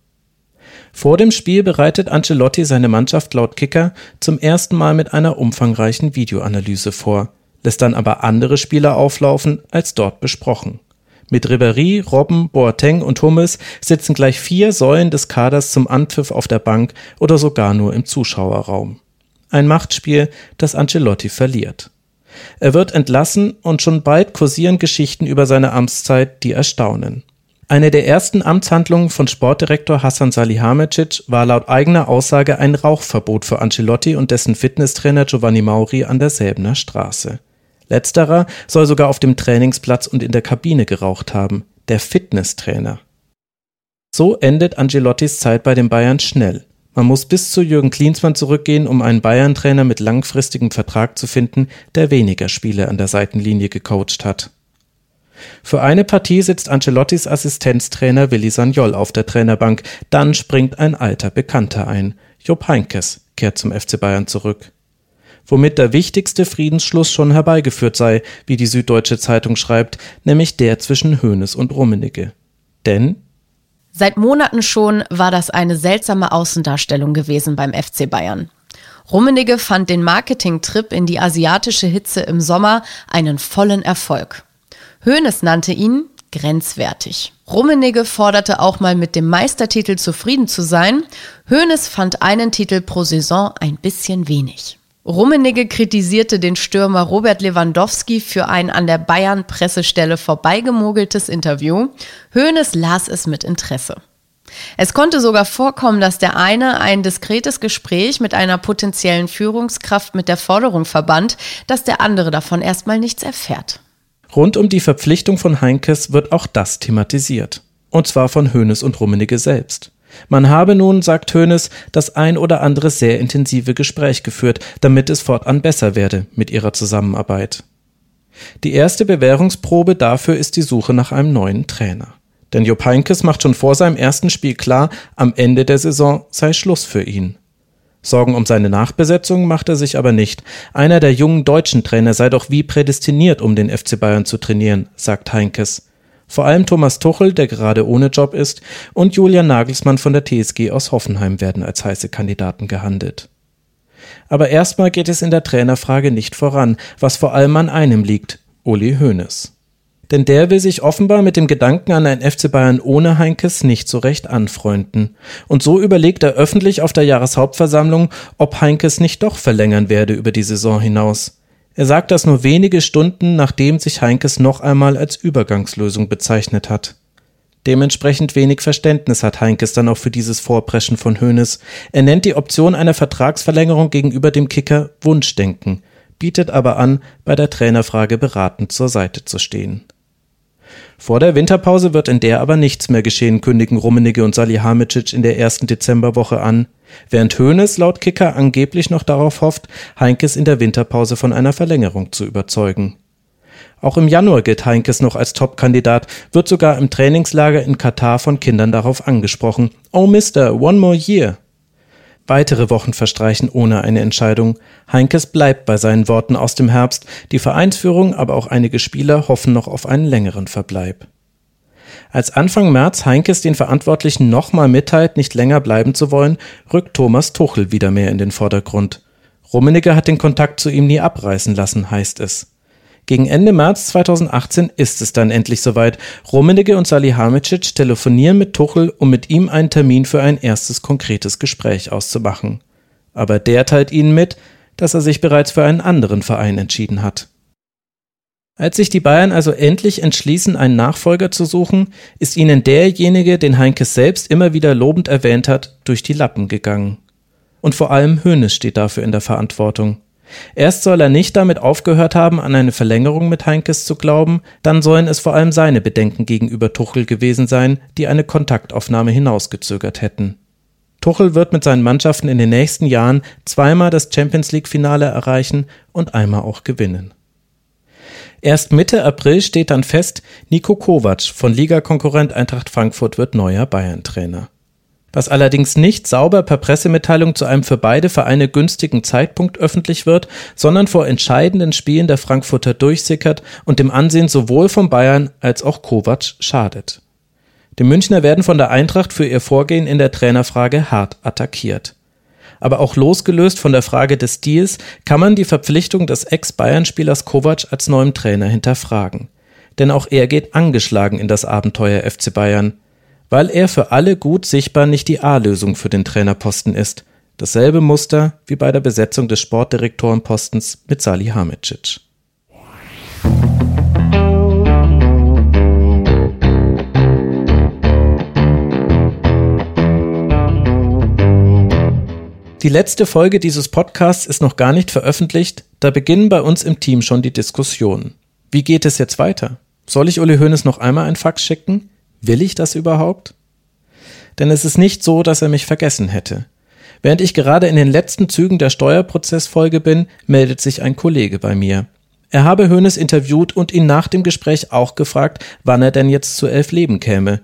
Vor dem Spiel bereitet Ancelotti seine Mannschaft laut Kicker zum ersten Mal mit einer umfangreichen Videoanalyse vor, lässt dann aber andere Spieler auflaufen als dort besprochen. Mit Ribéry, Robben, Boateng und Hummels sitzen gleich vier Säulen des Kaders zum Anpfiff auf der Bank oder sogar nur im Zuschauerraum. Ein Machtspiel, das Ancelotti verliert. Er wird entlassen und schon bald kursieren Geschichten über seine Amtszeit, die erstaunen. Eine der ersten Amtshandlungen von Sportdirektor Hassan Salihamidzic war laut eigener Aussage ein Rauchverbot für Ancelotti und dessen Fitnesstrainer Giovanni Mauri an der Säbener Straße. Letzterer soll sogar auf dem Trainingsplatz und in der Kabine geraucht haben, der Fitnesstrainer. So endet Angelottis Zeit bei den Bayern schnell. Man muss bis zu Jürgen Klinsmann zurückgehen, um einen Bayern-Trainer mit langfristigem Vertrag zu finden, der weniger Spiele an der Seitenlinie gecoacht hat. Für eine Partie sitzt Ancelottis Assistenztrainer Willi Sagnol auf der Trainerbank, dann springt ein alter Bekannter ein. Jupp Heinkes kehrt zum FC Bayern zurück womit der wichtigste Friedensschluss schon herbeigeführt sei, wie die Süddeutsche Zeitung schreibt, nämlich der zwischen Hoeneß und Rummenigge. Denn Seit Monaten schon war das eine seltsame Außendarstellung gewesen beim FC Bayern. Rummenigge fand den Marketingtrip in die asiatische Hitze im Sommer einen vollen Erfolg. Hoeneß nannte ihn grenzwertig. Rummenigge forderte auch mal mit dem Meistertitel zufrieden zu sein. Hoeneß fand einen Titel pro Saison ein bisschen wenig. Rummenigge kritisierte den Stürmer Robert Lewandowski für ein an der Bayern-Pressestelle vorbeigemogeltes Interview. Hoeneß las es mit Interesse. Es konnte sogar vorkommen, dass der eine ein diskretes Gespräch mit einer potenziellen Führungskraft mit der Forderung verband, dass der andere davon erstmal nichts erfährt. Rund um die Verpflichtung von Heinkes wird auch das thematisiert. Und zwar von Hoeneß und Rummenigge selbst. Man habe nun, sagt Hoeneß, das ein oder andere sehr intensive Gespräch geführt, damit es fortan besser werde mit ihrer Zusammenarbeit. Die erste Bewährungsprobe dafür ist die Suche nach einem neuen Trainer. Denn Jupp Heynckes macht schon vor seinem ersten Spiel klar, am Ende der Saison sei Schluss für ihn. Sorgen um seine Nachbesetzung macht er sich aber nicht. Einer der jungen deutschen Trainer sei doch wie prädestiniert, um den FC Bayern zu trainieren, sagt Heinkes. Vor allem Thomas Tuchel, der gerade ohne Job ist, und Julian Nagelsmann von der TSG aus Hoffenheim werden als heiße Kandidaten gehandelt. Aber erstmal geht es in der Trainerfrage nicht voran, was vor allem an einem liegt, Uli Hoeneß. Denn der will sich offenbar mit dem Gedanken an ein FC Bayern ohne Heinkes nicht so recht anfreunden. Und so überlegt er öffentlich auf der Jahreshauptversammlung, ob Heinkes nicht doch verlängern werde über die Saison hinaus. Er sagt das nur wenige Stunden, nachdem sich Heinkes noch einmal als Übergangslösung bezeichnet hat. Dementsprechend wenig Verständnis hat Heinkes dann auch für dieses Vorpreschen von Hoeneß. Er nennt die Option einer Vertragsverlängerung gegenüber dem Kicker Wunschdenken, bietet aber an, bei der Trainerfrage beratend zur Seite zu stehen. Vor der Winterpause wird in der aber nichts mehr geschehen, kündigen Rummenigge und Salihamidzic in der ersten Dezemberwoche an, während Hoeneß laut Kicker angeblich noch darauf hofft, Heinkes in der Winterpause von einer Verlängerung zu überzeugen. Auch im Januar gilt Heinkes noch als Top-Kandidat, wird sogar im Trainingslager in Katar von Kindern darauf angesprochen. Oh Mister, one more year. Weitere Wochen verstreichen ohne eine Entscheidung. Heinkes bleibt bei seinen Worten aus dem Herbst, die Vereinsführung, aber auch einige Spieler hoffen noch auf einen längeren Verbleib. Als Anfang März Heinkes den Verantwortlichen nochmal mitteilt, nicht länger bleiben zu wollen, rückt Thomas Tuchel wieder mehr in den Vordergrund. Rummenigge hat den Kontakt zu ihm nie abreißen lassen, heißt es. Gegen Ende März 2018 ist es dann endlich soweit. Rummenigge und Salihamidzic telefonieren mit Tuchel, um mit ihm einen Termin für ein erstes konkretes Gespräch auszumachen. Aber der teilt ihnen mit, dass er sich bereits für einen anderen Verein entschieden hat. Als sich die Bayern also endlich entschließen, einen Nachfolger zu suchen, ist ihnen derjenige, den Heinkes selbst immer wieder lobend erwähnt hat, durch die Lappen gegangen. Und vor allem Hoeneß steht dafür in der Verantwortung. Erst soll er nicht damit aufgehört haben, an eine Verlängerung mit Heinkes zu glauben, dann sollen es vor allem seine Bedenken gegenüber Tuchel gewesen sein, die eine Kontaktaufnahme hinausgezögert hätten. Tuchel wird mit seinen Mannschaften in den nächsten Jahren zweimal das Champions League Finale erreichen und einmal auch gewinnen. Erst Mitte April steht dann fest, Nico Kovac von Ligakonkurrent Eintracht Frankfurt wird neuer Bayern-Trainer was allerdings nicht sauber per Pressemitteilung zu einem für beide Vereine günstigen Zeitpunkt öffentlich wird, sondern vor entscheidenden Spielen der Frankfurter durchsickert und dem Ansehen sowohl von Bayern als auch Kovac schadet. Die Münchner werden von der Eintracht für ihr Vorgehen in der Trainerfrage hart attackiert. Aber auch losgelöst von der Frage des Deals kann man die Verpflichtung des Ex-Bayern-Spielers Kovac als neuem Trainer hinterfragen. Denn auch er geht angeschlagen in das Abenteuer FC Bayern weil er für alle gut sichtbar nicht die A-Lösung für den Trainerposten ist. Dasselbe Muster wie bei der Besetzung des Sportdirektorenpostens mit Salihamidzic. Die letzte Folge dieses Podcasts ist noch gar nicht veröffentlicht, da beginnen bei uns im Team schon die Diskussionen. Wie geht es jetzt weiter? Soll ich Uli Hoeneß noch einmal ein Fax schicken? Will ich das überhaupt? Denn es ist nicht so, dass er mich vergessen hätte. Während ich gerade in den letzten Zügen der Steuerprozessfolge bin, meldet sich ein Kollege bei mir. Er habe Hoeneß interviewt und ihn nach dem Gespräch auch gefragt, wann er denn jetzt zu elf Leben käme.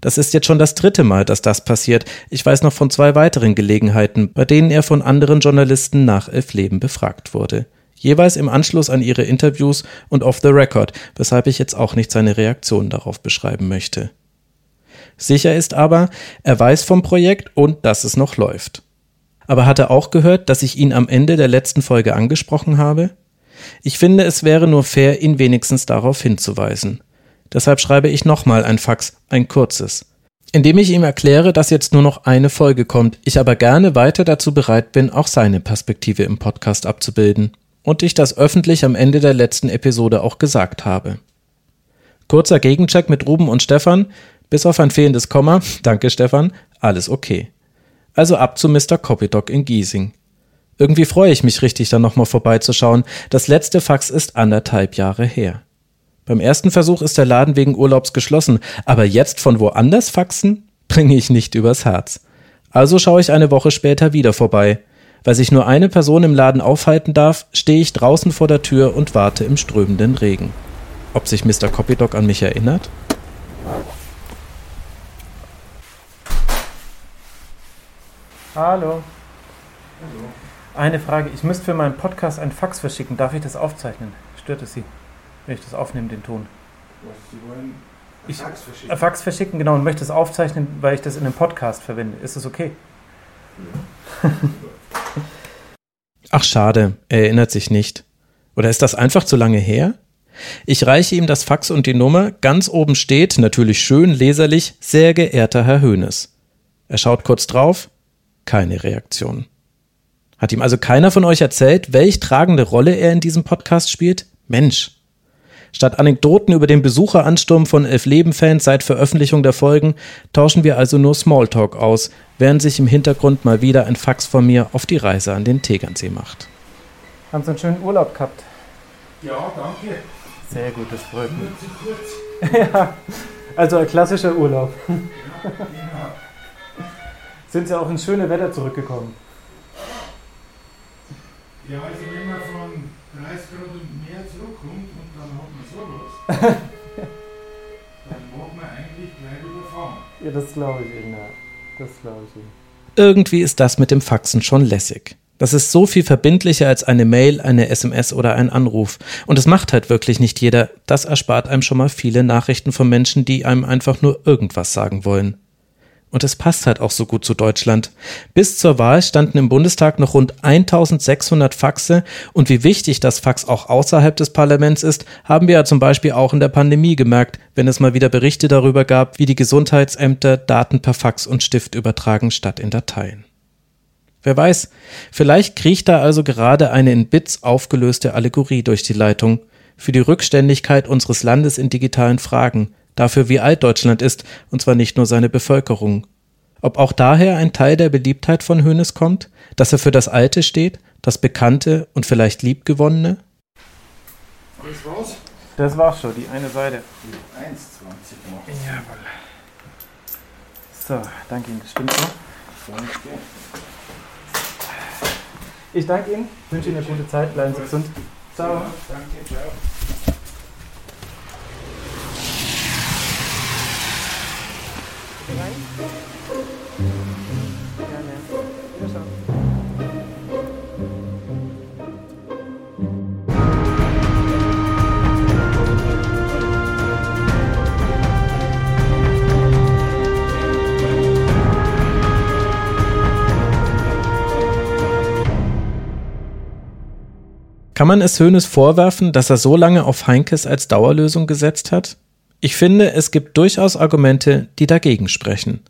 Das ist jetzt schon das dritte Mal, dass das passiert. Ich weiß noch von zwei weiteren Gelegenheiten, bei denen er von anderen Journalisten nach elf Leben befragt wurde. Jeweils im Anschluss an ihre Interviews und off the record, weshalb ich jetzt auch nicht seine Reaktion darauf beschreiben möchte. Sicher ist aber, er weiß vom Projekt und dass es noch läuft. Aber hat er auch gehört, dass ich ihn am Ende der letzten Folge angesprochen habe? Ich finde, es wäre nur fair, ihn wenigstens darauf hinzuweisen. Deshalb schreibe ich nochmal ein Fax, ein kurzes, indem ich ihm erkläre, dass jetzt nur noch eine Folge kommt, ich aber gerne weiter dazu bereit bin, auch seine Perspektive im Podcast abzubilden. Und ich das öffentlich am Ende der letzten Episode auch gesagt habe. Kurzer Gegencheck mit Ruben und Stefan. Bis auf ein fehlendes Komma, danke Stefan, alles okay. Also ab zu Mr. Copydoc in Giesing. Irgendwie freue ich mich richtig, da nochmal vorbeizuschauen. Das letzte Fax ist anderthalb Jahre her. Beim ersten Versuch ist der Laden wegen Urlaubs geschlossen, aber jetzt von woanders faxen, bringe ich nicht übers Herz. Also schaue ich eine Woche später wieder vorbei. Weil sich nur eine Person im Laden aufhalten darf, stehe ich draußen vor der Tür und warte im strömenden Regen. Ob sich Mr. Copydoc an mich erinnert? Hallo. Hallo. Eine Frage. Ich müsste für meinen Podcast ein Fax verschicken. Darf ich das aufzeichnen? Stört es Sie, wenn ich das aufnehme, den Ton? Sie wollen ich, Fax verschicken? Fax verschicken, genau, und möchte es aufzeichnen, weil ich das in einem Podcast verwende. Ist das okay? Ja. Ach schade, er erinnert sich nicht. Oder ist das einfach zu lange her? Ich reiche ihm das Fax und die Nummer. Ganz oben steht, natürlich schön leserlich, sehr geehrter Herr Höhnes. Er schaut kurz drauf. Keine Reaktion. Hat ihm also keiner von euch erzählt, welch tragende Rolle er in diesem Podcast spielt? Mensch. Statt Anekdoten über den Besucheransturm von Elf Leben-Fans seit Veröffentlichung der Folgen, tauschen wir also nur Smalltalk aus, während sich im Hintergrund mal wieder ein Fax von mir auf die Reise an den Tegernsee macht. Haben Sie einen schönen Urlaub gehabt? Ja, danke. Sehr gut, das freut mich. ja, also ein klassischer Urlaub. Sind Sie auch ins schöne Wetter zurückgekommen? Ja, also wenn man von 30 Grad und mehr zurückkommt und dann hat man sowas, (laughs) dann mag man eigentlich gleich wieder fahren. Ja, das glaube ich Ihnen, ja. Das glaube ich Ihnen. Irgendwie ist das mit dem Faxen schon lässig. Das ist so viel verbindlicher als eine Mail, eine SMS oder ein Anruf. Und es macht halt wirklich nicht jeder. Das erspart einem schon mal viele Nachrichten von Menschen, die einem einfach nur irgendwas sagen wollen. Und es passt halt auch so gut zu Deutschland. Bis zur Wahl standen im Bundestag noch rund 1600 Faxe und wie wichtig das Fax auch außerhalb des Parlaments ist, haben wir ja zum Beispiel auch in der Pandemie gemerkt, wenn es mal wieder Berichte darüber gab, wie die Gesundheitsämter Daten per Fax und Stift übertragen statt in Dateien. Wer weiß, vielleicht kriecht da also gerade eine in Bits aufgelöste Allegorie durch die Leitung für die Rückständigkeit unseres Landes in digitalen Fragen, dafür wie alt Deutschland ist, und zwar nicht nur seine Bevölkerung. Ob auch daher ein Teil der Beliebtheit von Hoeneß kommt, dass er für das Alte steht, das Bekannte und vielleicht Liebgewonnene? Das war's? Das war's schon, die eine Seite. 1,20 noch. Jawohl. So, danke Ihnen. Das stimmt so. Danke. Ich danke Ihnen, wünsche Ihnen eine gute Zeit, bleiben Sie gesund. Ciao. Ja, danke, ciao. Kann man es Hoeneß vorwerfen, dass er so lange auf Heinkes als Dauerlösung gesetzt hat? Ich finde, es gibt durchaus Argumente, die dagegen sprechen.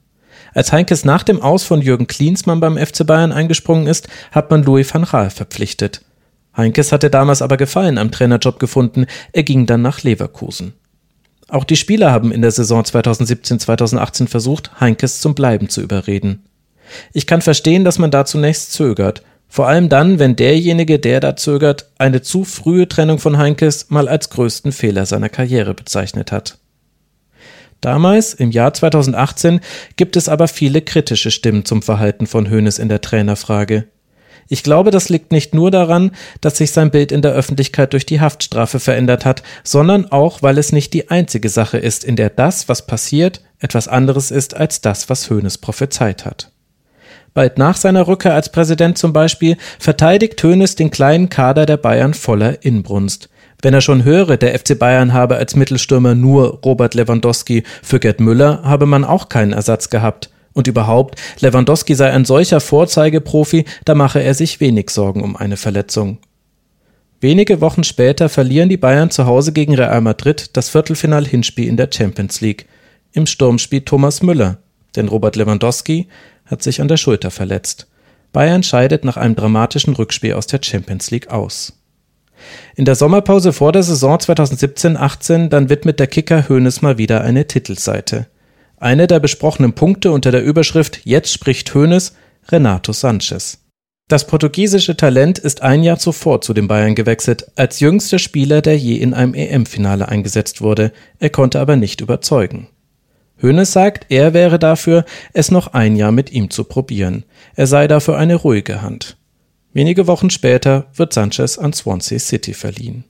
Als Heinkes nach dem Aus von Jürgen Klinsmann beim FC Bayern eingesprungen ist, hat man Louis van Gaal verpflichtet. Heinkes hatte damals aber Gefallen am Trainerjob gefunden, er ging dann nach Leverkusen. Auch die Spieler haben in der Saison 2017-2018 versucht, Heinkes zum Bleiben zu überreden. Ich kann verstehen, dass man da zunächst zögert, vor allem dann, wenn derjenige, der da zögert, eine zu frühe Trennung von Heinkes mal als größten Fehler seiner Karriere bezeichnet hat. Damals, im Jahr 2018, gibt es aber viele kritische Stimmen zum Verhalten von Hoeneß in der Trainerfrage. Ich glaube, das liegt nicht nur daran, dass sich sein Bild in der Öffentlichkeit durch die Haftstrafe verändert hat, sondern auch, weil es nicht die einzige Sache ist, in der das, was passiert, etwas anderes ist als das, was Hoeneß prophezeit hat. Bald nach seiner Rückkehr als Präsident zum Beispiel verteidigt Hoeneß den kleinen Kader der Bayern voller Inbrunst. Wenn er schon höre, der FC Bayern habe als Mittelstürmer nur Robert Lewandowski, für Gerd Müller habe man auch keinen Ersatz gehabt. Und überhaupt, Lewandowski sei ein solcher Vorzeigeprofi, da mache er sich wenig Sorgen um eine Verletzung. Wenige Wochen später verlieren die Bayern zu Hause gegen Real Madrid das Viertelfinal-Hinspiel in der Champions League. Im Sturm spielt Thomas Müller, denn Robert Lewandowski hat sich an der Schulter verletzt. Bayern scheidet nach einem dramatischen Rückspiel aus der Champions League aus. In der Sommerpause vor der Saison 2017-18 dann widmet der Kicker Hoeneß mal wieder eine Titelseite. Eine der besprochenen Punkte unter der Überschrift Jetzt spricht Hoeneß Renato Sanchez. Das portugiesische Talent ist ein Jahr zuvor zu den Bayern gewechselt, als jüngster Spieler, der je in einem EM-Finale eingesetzt wurde. Er konnte aber nicht überzeugen. Hoeneß sagt, er wäre dafür, es noch ein Jahr mit ihm zu probieren. Er sei dafür eine ruhige Hand. Wenige Wochen später wird Sanchez an Swansea City verliehen.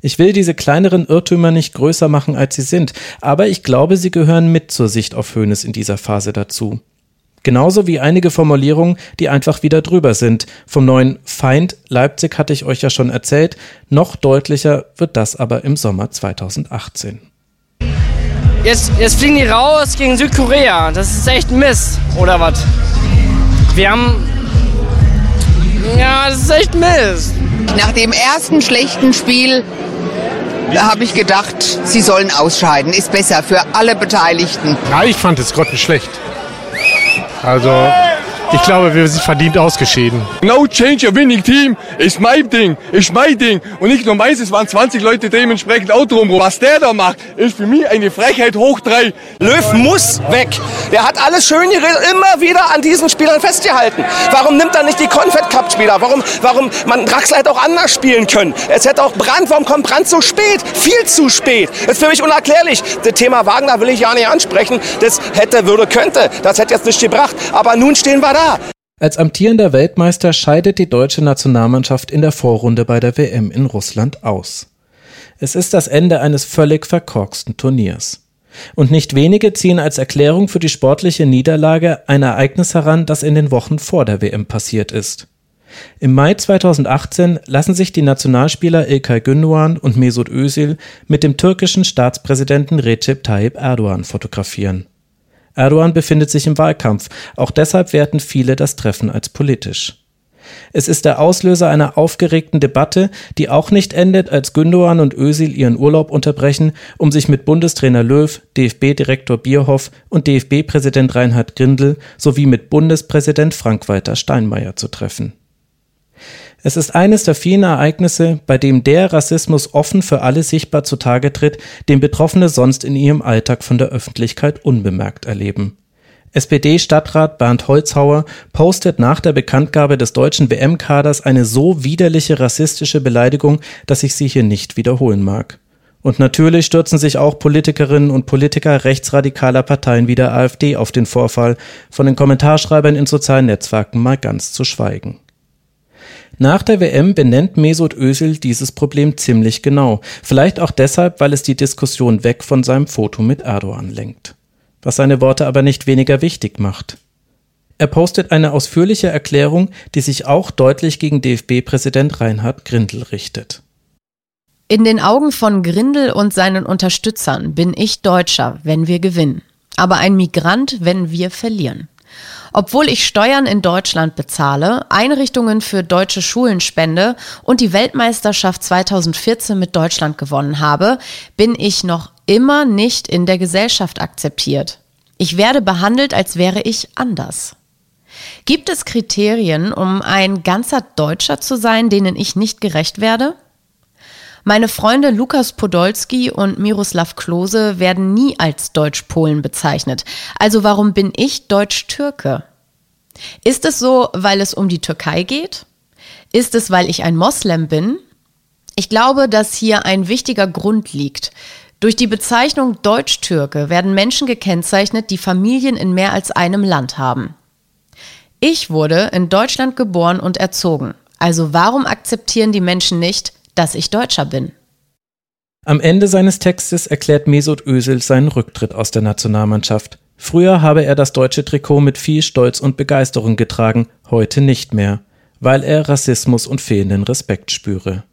Ich will diese kleineren Irrtümer nicht größer machen, als sie sind, aber ich glaube, sie gehören mit zur Sicht auf Hoeneß in dieser Phase dazu. Genauso wie einige Formulierungen, die einfach wieder drüber sind. Vom neuen Feind Leipzig hatte ich euch ja schon erzählt, noch deutlicher wird das aber im Sommer 2018. Jetzt, jetzt fliegen die raus gegen Südkorea. Das ist echt Mist, oder was? Wir haben. Ja, das ist echt Mist. Nach dem ersten schlechten Spiel habe ich gedacht, sie sollen ausscheiden. Ist besser für alle Beteiligten. Ja, ich fand es grottenschlecht. Also, ich glaube, wir sind verdient ausgeschieden. No change a winning team ist mein Ding, ist mein Ding. Und nicht nur meins, es waren 20 Leute dementsprechend auch drumherum. Was der da macht, ist für mich eine Frechheit hoch drei. Löw muss weg. Der hat alles schön immer wieder an diesen Spielern festgehalten. Warum nimmt er nicht die Confed Cup Spieler? Warum, warum, man Draxler hätte auch anders spielen können. Es hätte auch Brand, warum kommt Brand so spät? Viel zu spät. Das ist für mich unerklärlich. Das Thema Wagner will ich ja nicht ansprechen. Das hätte, würde, könnte. Das hätte jetzt nicht gebracht. Aber nun stehen wir da. Als amtierender Weltmeister scheidet die deutsche Nationalmannschaft in der Vorrunde bei der WM in Russland aus. Es ist das Ende eines völlig verkorksten Turniers. Und nicht wenige ziehen als Erklärung für die sportliche Niederlage ein Ereignis heran, das in den Wochen vor der WM passiert ist. Im Mai 2018 lassen sich die Nationalspieler Ilkay Gündoğan und Mesut Özil mit dem türkischen Staatspräsidenten Recep Tayyip Erdogan fotografieren. Erdogan befindet sich im Wahlkampf, auch deshalb werten viele das Treffen als politisch. Es ist der Auslöser einer aufgeregten Debatte, die auch nicht endet, als Gündoğan und Özil ihren Urlaub unterbrechen, um sich mit Bundestrainer Löw, DFB-Direktor Bierhoff und DFB-Präsident Reinhard Grindel sowie mit Bundespräsident Frank-Walter Steinmeier zu treffen. Es ist eines der vielen Ereignisse, bei dem der Rassismus offen für alle sichtbar zutage tritt, den Betroffene sonst in ihrem Alltag von der Öffentlichkeit unbemerkt erleben. SPD-Stadtrat Bernd Holzhauer postet nach der Bekanntgabe des deutschen WM-Kaders eine so widerliche rassistische Beleidigung, dass ich sie hier nicht wiederholen mag. Und natürlich stürzen sich auch Politikerinnen und Politiker rechtsradikaler Parteien wie der AfD auf den Vorfall, von den Kommentarschreibern in sozialen Netzwerken mal ganz zu schweigen. Nach der WM benennt Mesut Özil dieses Problem ziemlich genau, vielleicht auch deshalb, weil es die Diskussion weg von seinem Foto mit Erdogan lenkt. Was seine Worte aber nicht weniger wichtig macht. Er postet eine ausführliche Erklärung, die sich auch deutlich gegen DFB-Präsident Reinhard Grindel richtet. In den Augen von Grindel und seinen Unterstützern bin ich Deutscher, wenn wir gewinnen, aber ein Migrant, wenn wir verlieren. Obwohl ich Steuern in Deutschland bezahle, Einrichtungen für deutsche Schulen spende und die Weltmeisterschaft 2014 mit Deutschland gewonnen habe, bin ich noch immer nicht in der Gesellschaft akzeptiert. Ich werde behandelt, als wäre ich anders. Gibt es Kriterien, um ein ganzer Deutscher zu sein, denen ich nicht gerecht werde? Meine Freunde Lukas Podolski und Miroslav Klose werden nie als Deutsch-Polen bezeichnet. Also warum bin ich Deutsch-Türke? Ist es so, weil es um die Türkei geht? Ist es, weil ich ein Moslem bin? Ich glaube, dass hier ein wichtiger Grund liegt. Durch die Bezeichnung Deutsch-Türke werden Menschen gekennzeichnet, die Familien in mehr als einem Land haben. Ich wurde in Deutschland geboren und erzogen. Also warum akzeptieren die Menschen nicht, dass ich Deutscher bin. Am Ende seines Textes erklärt Mesut Özil seinen Rücktritt aus der Nationalmannschaft. Früher habe er das deutsche Trikot mit viel Stolz und Begeisterung getragen, heute nicht mehr, weil er Rassismus und fehlenden Respekt spüre.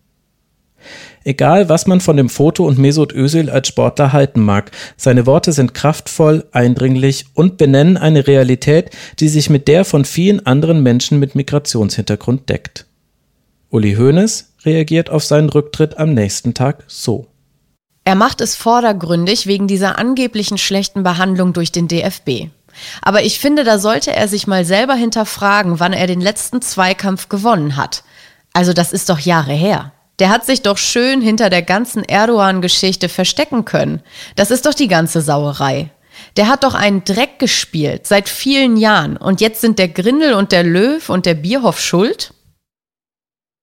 Egal, was man von dem Foto und Mesut Özil als Sportler halten mag, seine Worte sind kraftvoll, eindringlich und benennen eine Realität, die sich mit der von vielen anderen Menschen mit Migrationshintergrund deckt. Uli Hoeneß, reagiert auf seinen Rücktritt am nächsten Tag so. Er macht es vordergründig wegen dieser angeblichen schlechten Behandlung durch den DFB. Aber ich finde, da sollte er sich mal selber hinterfragen, wann er den letzten Zweikampf gewonnen hat. Also das ist doch Jahre her. Der hat sich doch schön hinter der ganzen Erdogan-Geschichte verstecken können. Das ist doch die ganze Sauerei. Der hat doch einen Dreck gespielt seit vielen Jahren und jetzt sind der Grindel und der Löw und der Bierhoff schuld?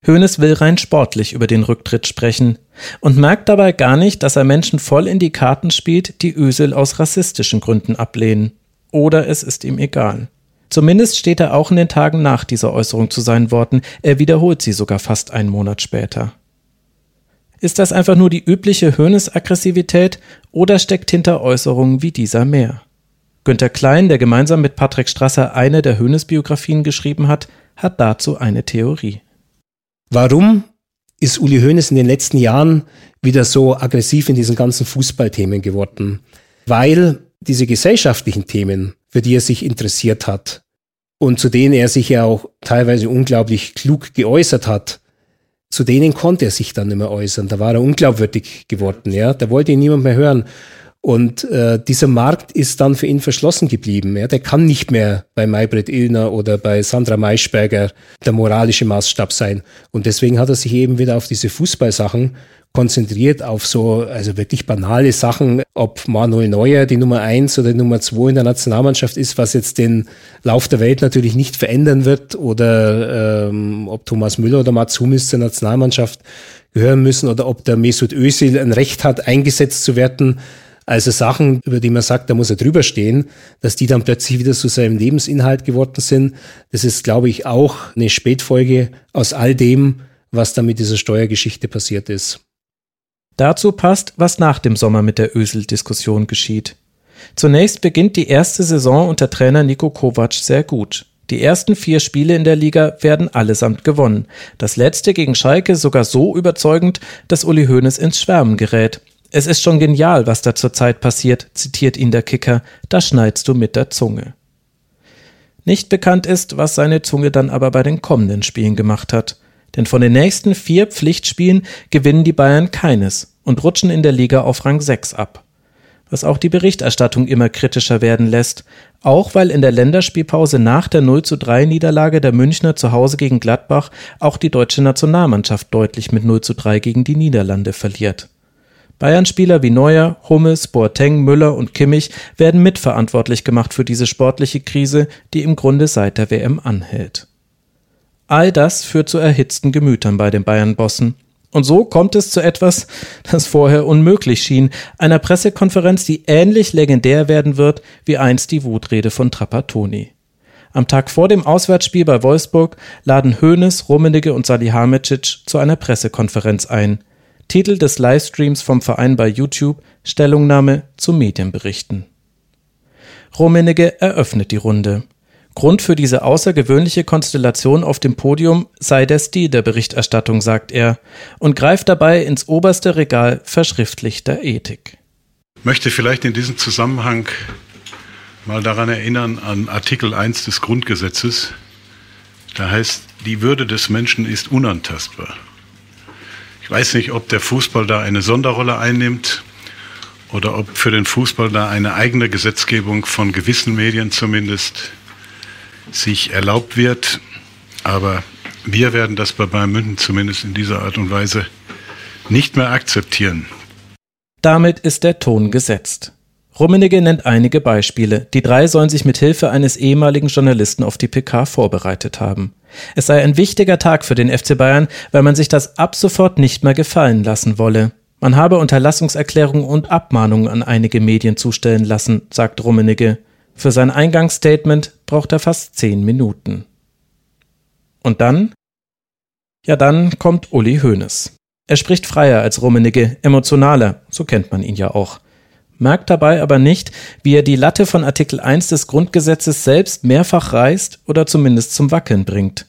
Hoeneß will rein sportlich über den Rücktritt sprechen und merkt dabei gar nicht, dass er Menschen voll in die Karten spielt, die Ösel aus rassistischen Gründen ablehnen. Oder es ist ihm egal. Zumindest steht er auch in den Tagen nach dieser Äußerung zu seinen Worten, er wiederholt sie sogar fast einen Monat später. Ist das einfach nur die übliche Hoeneß-Aggressivität oder steckt hinter Äußerungen wie dieser mehr? Günter Klein, der gemeinsam mit Patrick Strasser eine der Hoeneß-Biografien geschrieben hat, hat dazu eine Theorie. Warum ist Uli Hoeneß in den letzten Jahren wieder so aggressiv in diesen ganzen Fußballthemen geworden? Weil diese gesellschaftlichen Themen, für die er sich interessiert hat, und zu denen er sich ja auch teilweise unglaublich klug geäußert hat, zu denen konnte er sich dann nicht mehr äußern. Da war er unglaubwürdig geworden, ja. Da wollte ihn niemand mehr hören. Und äh, dieser Markt ist dann für ihn verschlossen geblieben. Ja? Der kann nicht mehr bei Maybrit Illner oder bei Sandra Maischberger der moralische Maßstab sein. Und deswegen hat er sich eben wieder auf diese Fußballsachen konzentriert, auf so also wirklich banale Sachen, ob Manuel Neuer die Nummer eins oder die Nummer zwei in der Nationalmannschaft ist, was jetzt den Lauf der Welt natürlich nicht verändern wird, oder ähm, ob Thomas Müller oder Mats Hummels zur Nationalmannschaft gehören müssen, oder ob der Mesut Özil ein Recht hat, eingesetzt zu werden also Sachen, über die man sagt, da muss er drüber stehen, dass die dann plötzlich wieder zu seinem Lebensinhalt geworden sind. Das ist, glaube ich, auch eine Spätfolge aus all dem, was da mit dieser Steuergeschichte passiert ist. Dazu passt, was nach dem Sommer mit der Ösel-Diskussion geschieht. Zunächst beginnt die erste Saison unter Trainer Niko Kovac sehr gut. Die ersten vier Spiele in der Liga werden allesamt gewonnen. Das letzte gegen Schalke sogar so überzeugend, dass Uli Hoeneß ins Schwärmen gerät. Es ist schon genial, was da zurzeit passiert, zitiert ihn der Kicker, da schneidest du mit der Zunge. Nicht bekannt ist, was seine Zunge dann aber bei den kommenden Spielen gemacht hat. Denn von den nächsten vier Pflichtspielen gewinnen die Bayern keines und rutschen in der Liga auf Rang 6 ab. Was auch die Berichterstattung immer kritischer werden lässt, auch weil in der Länderspielpause nach der 0 zu 3 Niederlage der Münchner zu Hause gegen Gladbach auch die deutsche Nationalmannschaft deutlich mit 0 zu 3 gegen die Niederlande verliert. Bayern-Spieler wie Neuer, Hummels, Boateng, Müller und Kimmich werden mitverantwortlich gemacht für diese sportliche Krise, die im Grunde seit der WM anhält. All das führt zu erhitzten Gemütern bei den Bayern-Bossen. Und so kommt es zu etwas, das vorher unmöglich schien, einer Pressekonferenz, die ähnlich legendär werden wird wie einst die Wutrede von Trapattoni. Am Tag vor dem Auswärtsspiel bei Wolfsburg laden Hoeneß, Rummenigge und Salihamidzic zu einer Pressekonferenz ein – Titel des Livestreams vom Verein bei YouTube Stellungnahme zu Medienberichten. Rummenigge eröffnet die Runde. Grund für diese außergewöhnliche Konstellation auf dem Podium sei der Stil der Berichterstattung, sagt er, und greift dabei ins oberste Regal verschriftlichter Ethik. Ich möchte vielleicht in diesem Zusammenhang mal daran erinnern an Artikel 1 des Grundgesetzes. Da heißt, die Würde des Menschen ist unantastbar. Ich weiß nicht, ob der Fußball da eine Sonderrolle einnimmt oder ob für den Fußball da eine eigene Gesetzgebung von gewissen Medien zumindest sich erlaubt wird. Aber wir werden das bei Bayern München zumindest in dieser Art und Weise nicht mehr akzeptieren. Damit ist der Ton gesetzt. Rummenigge nennt einige Beispiele. Die drei sollen sich mit Hilfe eines ehemaligen Journalisten auf die PK vorbereitet haben. Es sei ein wichtiger Tag für den FC Bayern, weil man sich das ab sofort nicht mehr gefallen lassen wolle. Man habe Unterlassungserklärungen und Abmahnungen an einige Medien zustellen lassen, sagt Rummenigge. Für sein Eingangsstatement braucht er fast zehn Minuten. Und dann? Ja, dann kommt Uli Hoeneß. Er spricht freier als Rummenigge, emotionaler, so kennt man ihn ja auch merkt dabei aber nicht, wie er die Latte von Artikel 1 des Grundgesetzes selbst mehrfach reißt oder zumindest zum Wackeln bringt.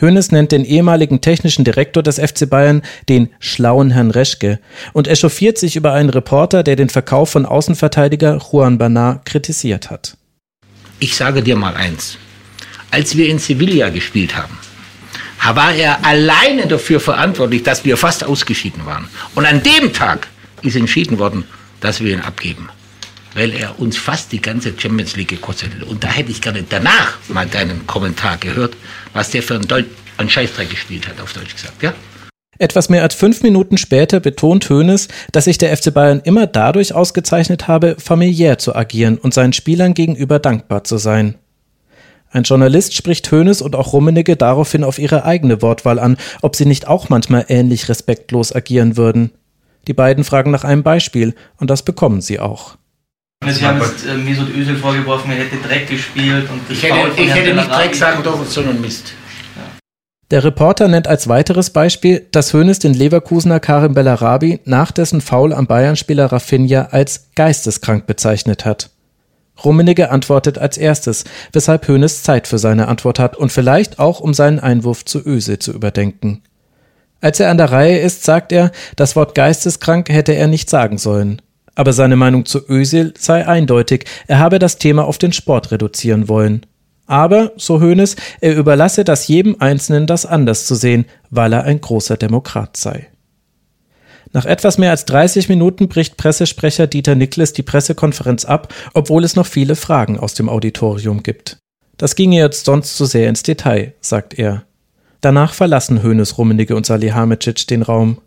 Hoeneß nennt den ehemaligen technischen Direktor des FC Bayern den schlauen Herrn Reschke und echauffiert sich über einen Reporter, der den Verkauf von Außenverteidiger Juan Bernat kritisiert hat. Ich sage dir mal eins. Als wir in Sevilla gespielt haben, war er alleine dafür verantwortlich, dass wir fast ausgeschieden waren. Und an dem Tag ist entschieden worden, dass wir ihn abgeben. Weil er uns fast die ganze Champions League gekostet hat. Und da hätte ich gerne danach mal deinen Kommentar gehört, was der für einen, Deut einen Scheißdreck gespielt hat, auf Deutsch gesagt, ja? Etwas mehr als fünf Minuten später betont Hoeneß, dass sich der FC Bayern immer dadurch ausgezeichnet habe, familiär zu agieren und seinen Spielern gegenüber dankbar zu sein. Ein Journalist spricht Hoeneß und auch Rummenigge daraufhin auf ihre eigene Wortwahl an, ob sie nicht auch manchmal ähnlich respektlos agieren würden. Die beiden fragen nach einem Beispiel und das bekommen sie auch. Sie haben jetzt äh, Mesut Özil vorgeworfen, er hätte Dreck gespielt. Und ich hätte, ich hätte nicht Dreck sagen dürfen, sondern Mist. Der Reporter nennt als weiteres Beispiel, dass Hoeneß den Leverkusener Karim Bellarabi nach dessen Foul am Bayern-Spieler Rafinha als geisteskrank bezeichnet hat. Rummenigge antwortet als erstes, weshalb Hoeneß Zeit für seine Antwort hat und vielleicht auch um seinen Einwurf zu Özil zu überdenken. Als er an der Reihe ist, sagt er, das Wort geisteskrank hätte er nicht sagen sollen. Aber seine Meinung zu Özil sei eindeutig, er habe das Thema auf den Sport reduzieren wollen. Aber, so Hoeneß, er überlasse das jedem Einzelnen, das anders zu sehen, weil er ein großer Demokrat sei. Nach etwas mehr als 30 Minuten bricht Pressesprecher Dieter Niklas die Pressekonferenz ab, obwohl es noch viele Fragen aus dem Auditorium gibt. Das ginge jetzt sonst zu sehr ins Detail, sagt er. Danach verlassen Hoeneß, Rummenigge und Salihamidzic den Raum.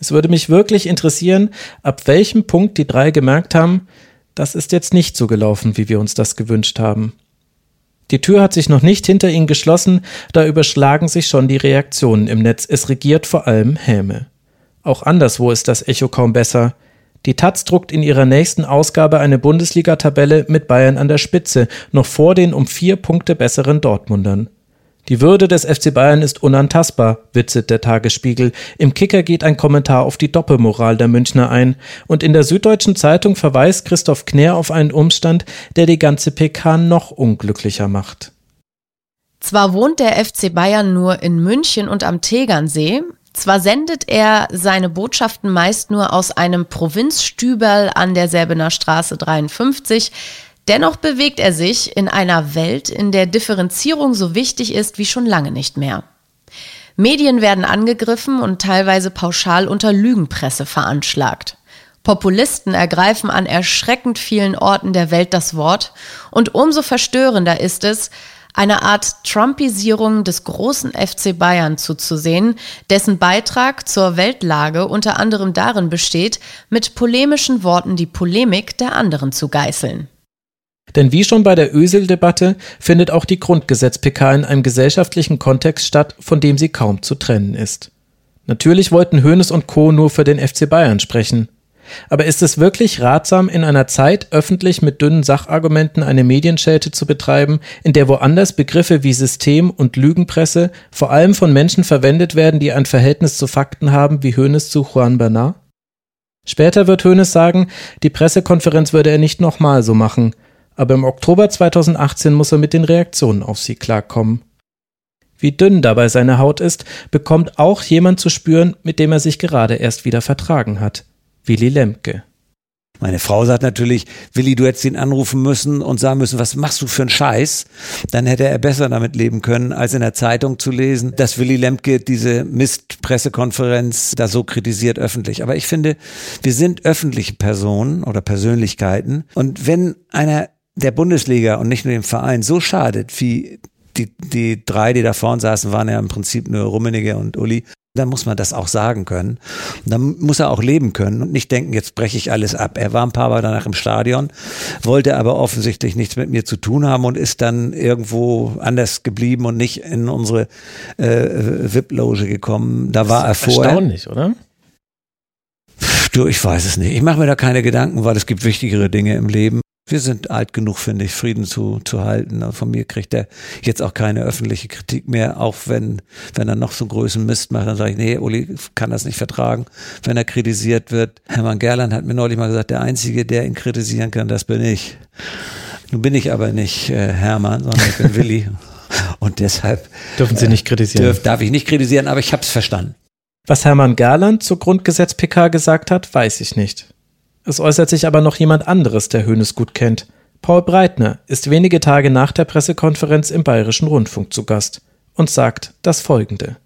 Es würde mich wirklich interessieren, ab welchem Punkt die drei gemerkt haben, das ist jetzt nicht so gelaufen, wie wir uns das gewünscht haben. Die Tür hat sich noch nicht hinter ihnen geschlossen, da überschlagen sich schon die Reaktionen im Netz. Es regiert vor allem Häme. Auch anderswo ist das Echo kaum besser. Die Taz druckt in ihrer nächsten Ausgabe eine Bundesliga-Tabelle mit Bayern an der Spitze, noch vor den um vier Punkte besseren Dortmundern. Die Würde des FC Bayern ist unantastbar, witzet der Tagesspiegel. Im Kicker geht ein Kommentar auf die Doppelmoral der Münchner ein. Und in der Süddeutschen Zeitung verweist Christoph Knär auf einen Umstand, der die ganze PK noch unglücklicher macht. Zwar wohnt der FC Bayern nur in München und am Tegernsee, zwar sendet er seine Botschaften meist nur aus einem Provinzstüberl an der Säbener Straße 53, Dennoch bewegt er sich in einer Welt, in der Differenzierung so wichtig ist wie schon lange nicht mehr. Medien werden angegriffen und teilweise pauschal unter Lügenpresse veranschlagt. Populisten ergreifen an erschreckend vielen Orten der Welt das Wort und umso verstörender ist es, eine Art Trumpisierung des großen FC Bayern zuzusehen, dessen Beitrag zur Weltlage unter anderem darin besteht, mit polemischen Worten die Polemik der anderen zu geißeln. Denn wie schon bei der Ösel-Debatte findet auch die Grundgesetz-PK in einem gesellschaftlichen Kontext statt, von dem sie kaum zu trennen ist. Natürlich wollten Hoeneß und Co. nur für den FC Bayern sprechen. Aber ist es wirklich ratsam, in einer Zeit öffentlich mit dünnen Sachargumenten eine Medienschelte zu betreiben, in der woanders Begriffe wie System und Lügenpresse vor allem von Menschen verwendet werden, die ein Verhältnis zu Fakten haben, wie Hoeneß zu Juan Bernard? Später wird Hoeneß sagen, die Pressekonferenz würde er nicht nochmal so machen, aber im Oktober 2018 muss er mit den Reaktionen auf sie klarkommen. Wie dünn dabei seine Haut ist, bekommt auch jemand zu spüren, mit dem er sich gerade erst wieder vertragen hat. Willy Lemke. Meine Frau sagt natürlich, Willi, du hättest ihn anrufen müssen und sagen müssen, was machst du für einen Scheiß? Dann hätte er besser damit leben können, als in der Zeitung zu lesen, dass Willy Lemke diese Mist-Pressekonferenz da so kritisiert öffentlich. Aber ich finde, wir sind öffentliche Personen oder Persönlichkeiten. Und wenn einer der Bundesliga und nicht nur dem Verein so schadet, wie die, die drei, die da vorne saßen, waren ja im Prinzip nur Rummenigge und Uli. Dann muss man das auch sagen können. dann muss er auch leben können und nicht denken, jetzt breche ich alles ab. Er war ein paar Mal danach im Stadion, wollte aber offensichtlich nichts mit mir zu tun haben und ist dann irgendwo anders geblieben und nicht in unsere äh, VIP-Loge gekommen. Da war er vorher. Erstaunlich, oder? Du, ich weiß es nicht. Ich mache mir da keine Gedanken, weil es gibt wichtigere Dinge im Leben. Wir sind alt genug, finde ich, Frieden zu, zu halten. Also von mir kriegt er jetzt auch keine öffentliche Kritik mehr, auch wenn, wenn er noch so großen Mist macht. Dann sage ich, nee, Uli kann das nicht vertragen, wenn er kritisiert wird. Hermann Gerland hat mir neulich mal gesagt, der Einzige, der ihn kritisieren kann, das bin ich. Nun bin ich aber nicht äh, Hermann, sondern ich bin (laughs) Willi. Und deshalb dürfen Sie nicht kritisieren. Dürf, darf ich nicht kritisieren, aber ich habe es verstanden. Was Hermann Gerland zur Grundgesetz-PK gesagt hat, weiß ich nicht. Es äußert sich aber noch jemand anderes, der Hönes gut kennt. Paul Breitner ist wenige Tage nach der Pressekonferenz im Bayerischen Rundfunk zu Gast und sagt das folgende.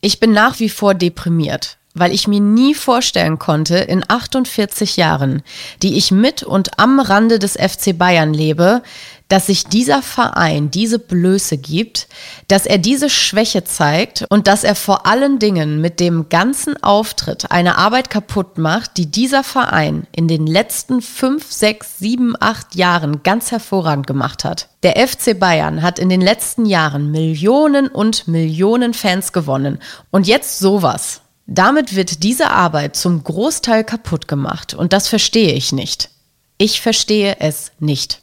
Ich bin nach wie vor deprimiert, weil ich mir nie vorstellen konnte, in 48 Jahren, die ich mit und am Rande des FC Bayern lebe, dass sich dieser Verein diese Blöße gibt, dass er diese Schwäche zeigt und dass er vor allen Dingen mit dem ganzen Auftritt eine Arbeit kaputt macht, die dieser Verein in den letzten fünf, sechs, sieben, acht Jahren ganz hervorragend gemacht hat. Der FC Bayern hat in den letzten Jahren Millionen und Millionen Fans gewonnen und jetzt sowas. Damit wird diese Arbeit zum Großteil kaputt gemacht und das verstehe ich nicht. Ich verstehe es nicht.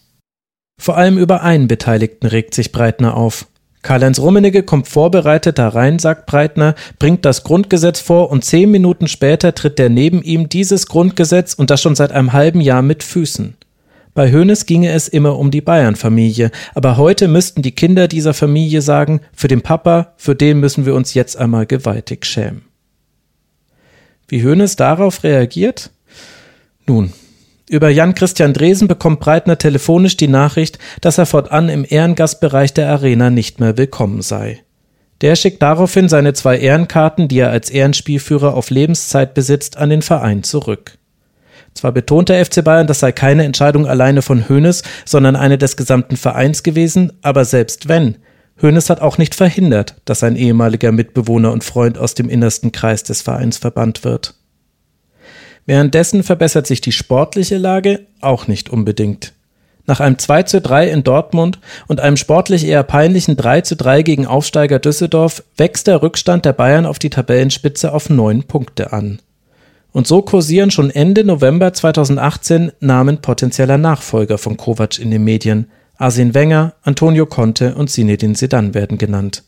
Vor allem über einen Beteiligten regt sich Breitner auf. Karl-Heinz Rummenigge kommt vorbereitet herein, sagt Breitner, bringt das Grundgesetz vor und zehn Minuten später tritt der neben ihm dieses Grundgesetz und das schon seit einem halben Jahr mit Füßen. Bei Hoeneß ginge es immer um die Bayern-Familie, aber heute müssten die Kinder dieser Familie sagen, für den Papa, für den müssen wir uns jetzt einmal gewaltig schämen. Wie Hoeneß darauf reagiert? Nun, Über Jan-Christian Dresen bekommt Breitner telefonisch die Nachricht, dass er fortan im Ehrengastbereich der Arena nicht mehr willkommen sei. Der schickt daraufhin seine zwei Ehrenkarten, die er als Ehrenspielführer auf Lebenszeit besitzt, an den Verein zurück. Zwar betont der FC Bayern, das sei keine Entscheidung alleine von Hoeneß, sondern eine des gesamten Vereins gewesen, aber selbst wenn, Hoeneß hat auch nicht verhindert, dass ein ehemaliger Mitbewohner und Freund aus dem innersten Kreis des Vereins verbannt wird. Währenddessen verbessert sich die sportliche Lage auch nicht unbedingt. Nach einem 2 zu 3 in Dortmund und einem sportlich eher peinlichen 3 zu 3 gegen Aufsteiger Düsseldorf wächst der Rückstand der Bayern auf die Tabellenspitze auf neun Punkte an. Und so kursieren schon Ende November 2018 Namen potenzieller Nachfolger von Kovac in den Medien. Arsene Wenger, Antonio Conte und Zinedine Zidane werden genannt.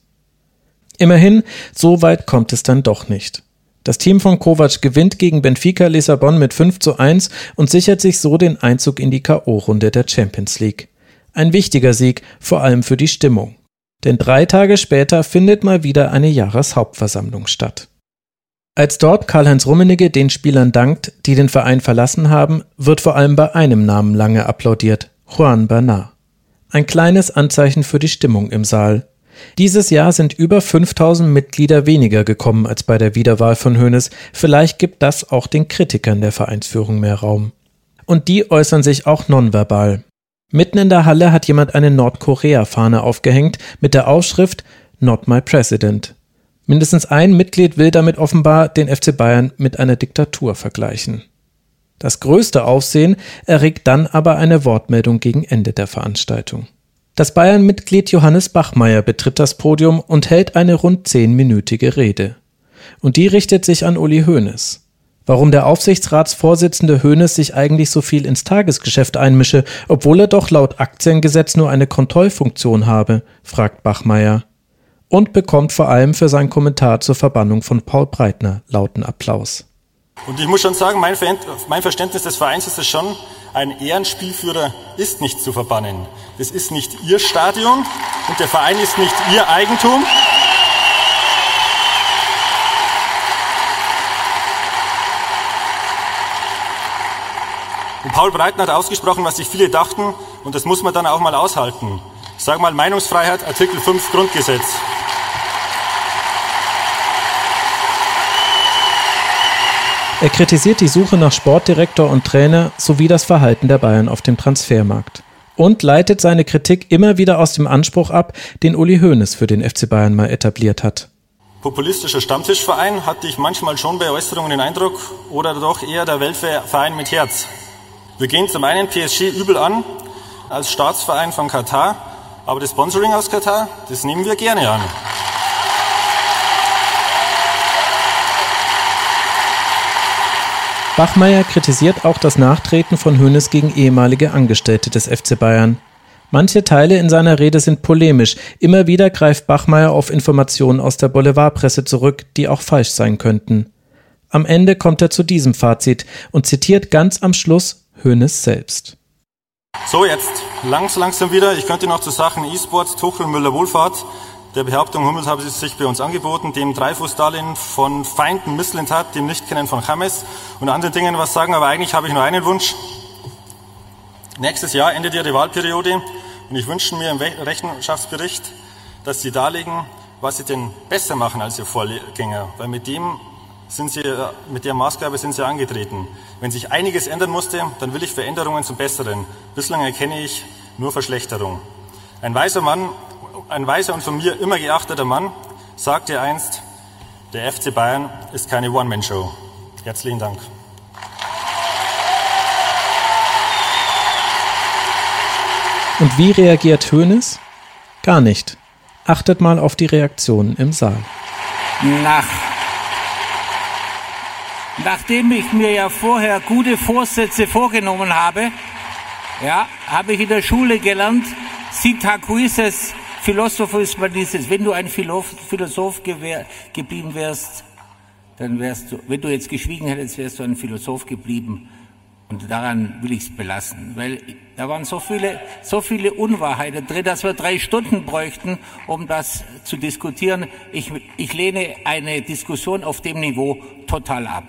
Immerhin, so weit kommt es dann doch nicht. Das Team von Kovac gewinnt gegen Benfica Lissabon mit 5 zu 1 und sichert sich so den Einzug in die K.O.-Runde der Champions League. Ein wichtiger Sieg, vor allem für die Stimmung. Denn drei Tage später findet mal wieder eine Jahreshauptversammlung statt. Als dort Karl-Heinz Rummenigge den Spielern dankt, die den Verein verlassen haben, wird vor allem bei einem Namen lange applaudiert, Juan Bernard. Ein kleines Anzeichen für die Stimmung im Saal. Dieses Jahr sind über 5000 Mitglieder weniger gekommen als bei der Wiederwahl von Hoeneß. Vielleicht gibt das auch den Kritikern der Vereinsführung mehr Raum. Und die äußern sich auch nonverbal. Mitten in der Halle hat jemand eine Nordkorea-Fahne aufgehängt mit der Aufschrift Not my President. Mindestens ein Mitglied will damit offenbar den FC Bayern mit einer Diktatur vergleichen. Das größte Aufsehen erregt dann aber eine Wortmeldung gegen Ende der Veranstaltung. Das Bayern-Mitglied Johannes Bachmeier betritt das Podium und hält eine rund zehnminütige Rede. Und die richtet sich an Uli Hoeneß. Warum der Aufsichtsratsvorsitzende Hoeneß sich eigentlich so viel ins Tagesgeschäft einmische, obwohl er doch laut Aktiengesetz nur eine Kontrollfunktion habe, fragt Bachmeier. Und bekommt vor allem für seinen Kommentar zur Verbannung von Paul Breitner lauten Applaus. Und ich muss schon sagen, mein, Verständnis des Vereins ist es schon, ein Ehrenspielführer ist nicht zu verbannen. Das ist nicht Ihr Stadion und der Verein ist nicht Ihr Eigentum. Und Paul Breitner hat ausgesprochen, was sich viele dachten, und das muss man dann auch mal aushalten. Ich sage mal Meinungsfreiheit, Artikel 5 Grundgesetz. Er kritisiert die Suche nach Sportdirektor und Trainer sowie das Verhalten der Bayern auf dem Transfermarkt und leitet seine Kritik immer wieder aus dem Anspruch ab, den Uli Hoeneß für den FC Bayern mal etabliert hat. Populistischer Stammtischverein hatte ich manchmal schon bei Äußerungen den Eindruck oder doch eher der Weltverein mit Herz. Wir gehen zum einen PSG übel an als Staatsverein von Katar, aber das Sponsoring aus Katar, das nehmen wir gerne an. Bachmeier kritisiert auch das Nachtreten von Hoeneß gegen ehemalige Angestellte des FC Bayern. Manche Teile in seiner Rede sind polemisch. Immer wieder greift Bachmeier auf Informationen aus der Boulevardpresse zurück, die auch falsch sein könnten. Am Ende kommt er zu diesem Fazit und zitiert ganz am Schluss Hoeneß selbst. So, jetzt langsam, langsam wieder. Ich könnte noch zu Sachen E-Sports, Tuchel, Müller, Wohlfahrt der Behauptung, Hummels habe sich bei uns angeboten, dem Dreifuß-Darlehen von Feinden Misslintat, dem Nichtkennen von Chames und anderen Dingen was sagen, aber eigentlich habe ich nur einen Wunsch. Nächstes Jahr endet die Wahlperiode und ich wünsche mir im Rechenschaftsbericht, dass Sie darlegen, was Sie denn besser machen als Ihr Vorgänger, weil mit dem sind Sie, mit der Maßgabe sind Sie angetreten. Wenn sich einiges ändern musste, dann will ich Veränderungen zum Besseren. Bislang erkenne ich nur Verschlechterung. Ein weiser Mann ein weiser und von mir immer geachteter Mann, sagte einst, der FC Bayern ist keine One-Man-Show. Herzlichen Dank. Und wie reagiert Hoeneß? Gar nicht. Achtet mal auf die Reaktionen im Saal. Nach Nachdem ich mir ja vorher gute Vorsätze vorgenommen habe, ja, habe ich in der Schule gelernt, Sitakuises Philosopher war dieses, wenn du ein Philosoph geblieben wärst, dann wärst du, wenn du jetzt geschwiegen hättest, wärst du ein Philosoph geblieben. Und daran will ich es belassen, weil da waren so viele, so viele Unwahrheiten drin, dass wir drei Stunden bräuchten, um das zu diskutieren. Ich, ich lehne eine Diskussion auf dem Niveau total ab.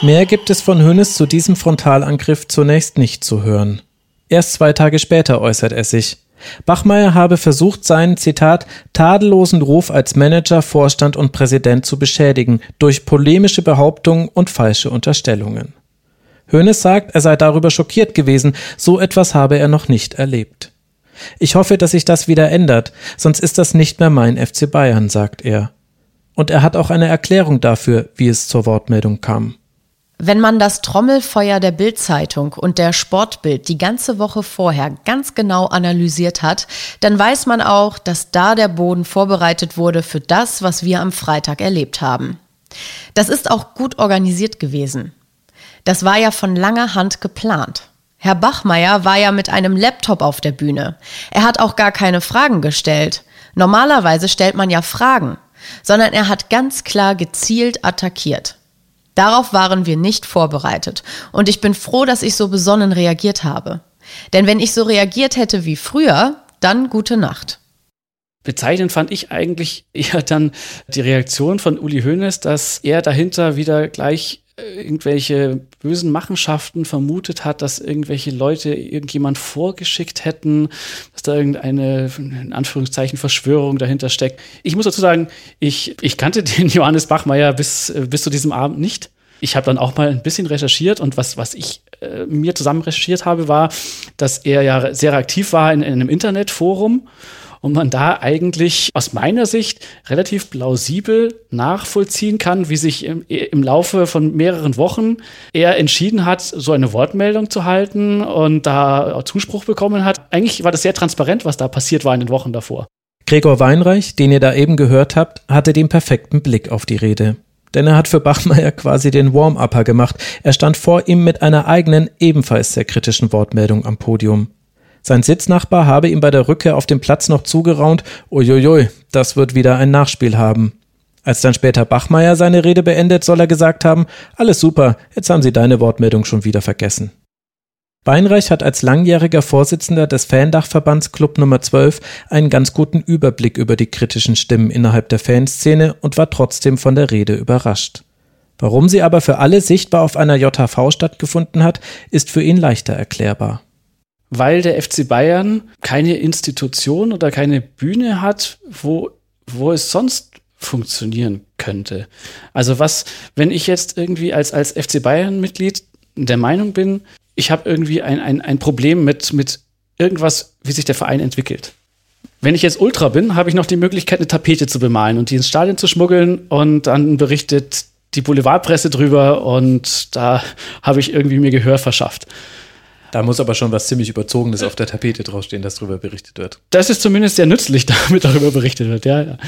Mehr gibt es von Hönes zu diesem Frontalangriff zunächst nicht zu hören. Erst zwei Tage später äußert er sich. Bachmeier habe versucht, seinen, Zitat, tadellosen Ruf als Manager, Vorstand und Präsident zu beschädigen durch polemische Behauptungen und falsche Unterstellungen. Hoeneß sagt, er sei darüber schockiert gewesen, so etwas habe er noch nicht erlebt. Ich hoffe, dass sich das wieder ändert, sonst ist das nicht mehr mein FC Bayern, sagt er. Und er hat auch eine Erklärung dafür, wie es zur Wortmeldung kam. Wenn man das Trommelfeuer der Bildzeitung und der Sportbild die ganze Woche vorher ganz genau analysiert hat, dann weiß man auch, dass da der Boden vorbereitet wurde für das, was wir am Freitag erlebt haben. Das ist auch gut organisiert gewesen. Das war ja von langer Hand geplant. Herr Bachmeier war ja mit einem Laptop auf der Bühne. Er hat auch gar keine Fragen gestellt. Normalerweise stellt man ja Fragen, sondern er hat ganz klar gezielt attackiert. Darauf waren wir nicht vorbereitet. Und ich bin froh, dass ich so besonnen reagiert habe. Denn wenn ich so reagiert hätte wie früher, dann gute Nacht. Bezeichnend fand ich eigentlich eher dann die Reaktion von Uli Hoeneß, dass er dahinter wieder gleich irgendwelche bösen Machenschaften vermutet hat, dass irgendwelche Leute irgendjemand vorgeschickt hätten, dass da irgendeine, in Anführungszeichen, Verschwörung dahinter steckt. Ich muss dazu sagen, ich, ich kannte (laughs) den Johannes Bachmeier bis, äh, bis zu diesem Abend nicht. Ich habe dann auch mal ein bisschen recherchiert und was, was ich äh, mir zusammen recherchiert habe, war, dass er ja sehr aktiv war in, in einem Internetforum und man da eigentlich aus meiner Sicht relativ plausibel nachvollziehen kann, wie sich im, im Laufe von mehreren Wochen er entschieden hat, so eine Wortmeldung zu halten und da Zuspruch bekommen hat. Eigentlich war das sehr transparent, was da passiert war in den Wochen davor. Gregor Weinreich, den ihr da eben gehört habt, hatte den perfekten Blick auf die Rede. Denn er hat für Bachmeier quasi den Warm-Upper gemacht. Er stand vor ihm mit einer eigenen, ebenfalls sehr kritischen Wortmeldung am Podium. Sein Sitznachbar habe ihm bei der Rückkehr auf dem Platz noch zugeraunt, uiuiui, das wird wieder ein Nachspiel haben. Als dann später Bachmeier seine Rede beendet, soll er gesagt haben, alles super, jetzt haben Sie deine Wortmeldung schon wieder vergessen. Weinreich hat als langjähriger Vorsitzender des Fandachverbands Club Nummer 12 einen ganz guten Überblick über die kritischen Stimmen innerhalb der Fanszene und war trotzdem von der Rede überrascht. Warum sie aber für alle sichtbar auf einer JHV stattgefunden hat, ist für ihn leichter erklärbar weil der FC Bayern keine Institution oder keine Bühne hat, wo, wo es sonst funktionieren könnte. Also was, wenn ich jetzt irgendwie als, als FC Bayern-Mitglied der Meinung bin, ich habe irgendwie ein, ein, ein Problem mit, mit irgendwas, wie sich der Verein entwickelt. Wenn ich jetzt Ultra bin, habe ich noch die Möglichkeit, eine Tapete zu bemalen und die ins Stadion zu schmuggeln und dann berichtet die Boulevardpresse drüber und da habe ich irgendwie mir Gehör verschafft. Da muss aber schon was ziemlich Überzogenes auf der Tapete draufstehen, dass darüber berichtet wird. Das ist zumindest sehr nützlich, (laughs) damit darüber berichtet wird, ja, ja.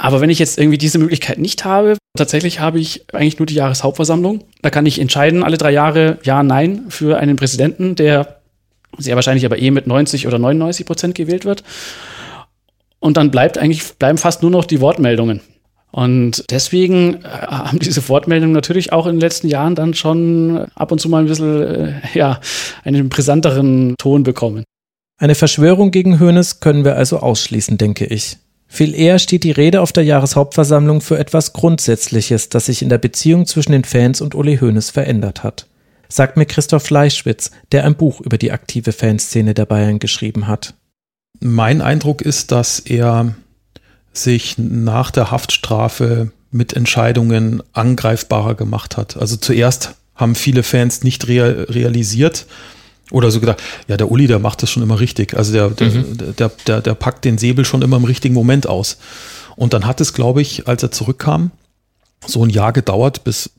Aber wenn ich jetzt irgendwie diese Möglichkeit nicht habe, tatsächlich habe ich eigentlich nur die Jahreshauptversammlung. Da kann ich entscheiden, alle drei Jahre ja, nein für einen Präsidenten, der sehr wahrscheinlich aber eh mit 90 oder 99 Prozent gewählt wird. Und dann bleibt eigentlich, bleiben fast nur noch die Wortmeldungen. Und deswegen äh, haben diese Wortmeldungen natürlich auch in den letzten Jahren dann schon ab und zu mal ein bisschen, äh, ja, einen brisanteren Ton bekommen. Eine Verschwörung gegen Hoeneß können wir also ausschließen, denke ich. Viel eher steht die Rede auf der Jahreshauptversammlung für etwas Grundsätzliches, das sich in der Beziehung zwischen den Fans und Uli Hoeneß verändert hat. Sagt mir Christoph Fleischwitz, der ein Buch über die aktive Fanszene der Bayern geschrieben hat. Mein Eindruck ist, dass er sich nach der Haftstrafe mit Entscheidungen angreifbarer gemacht hat. Also zuerst haben viele Fans nicht real, realisiert oder so gedacht, ja, der Uli, der macht das schon immer richtig. Also der, mhm. der, der, der, der packt den Säbel schon immer im richtigen Moment aus. Und dann hat es, glaube ich, als er zurückkam, so ein Jahr gedauert, bis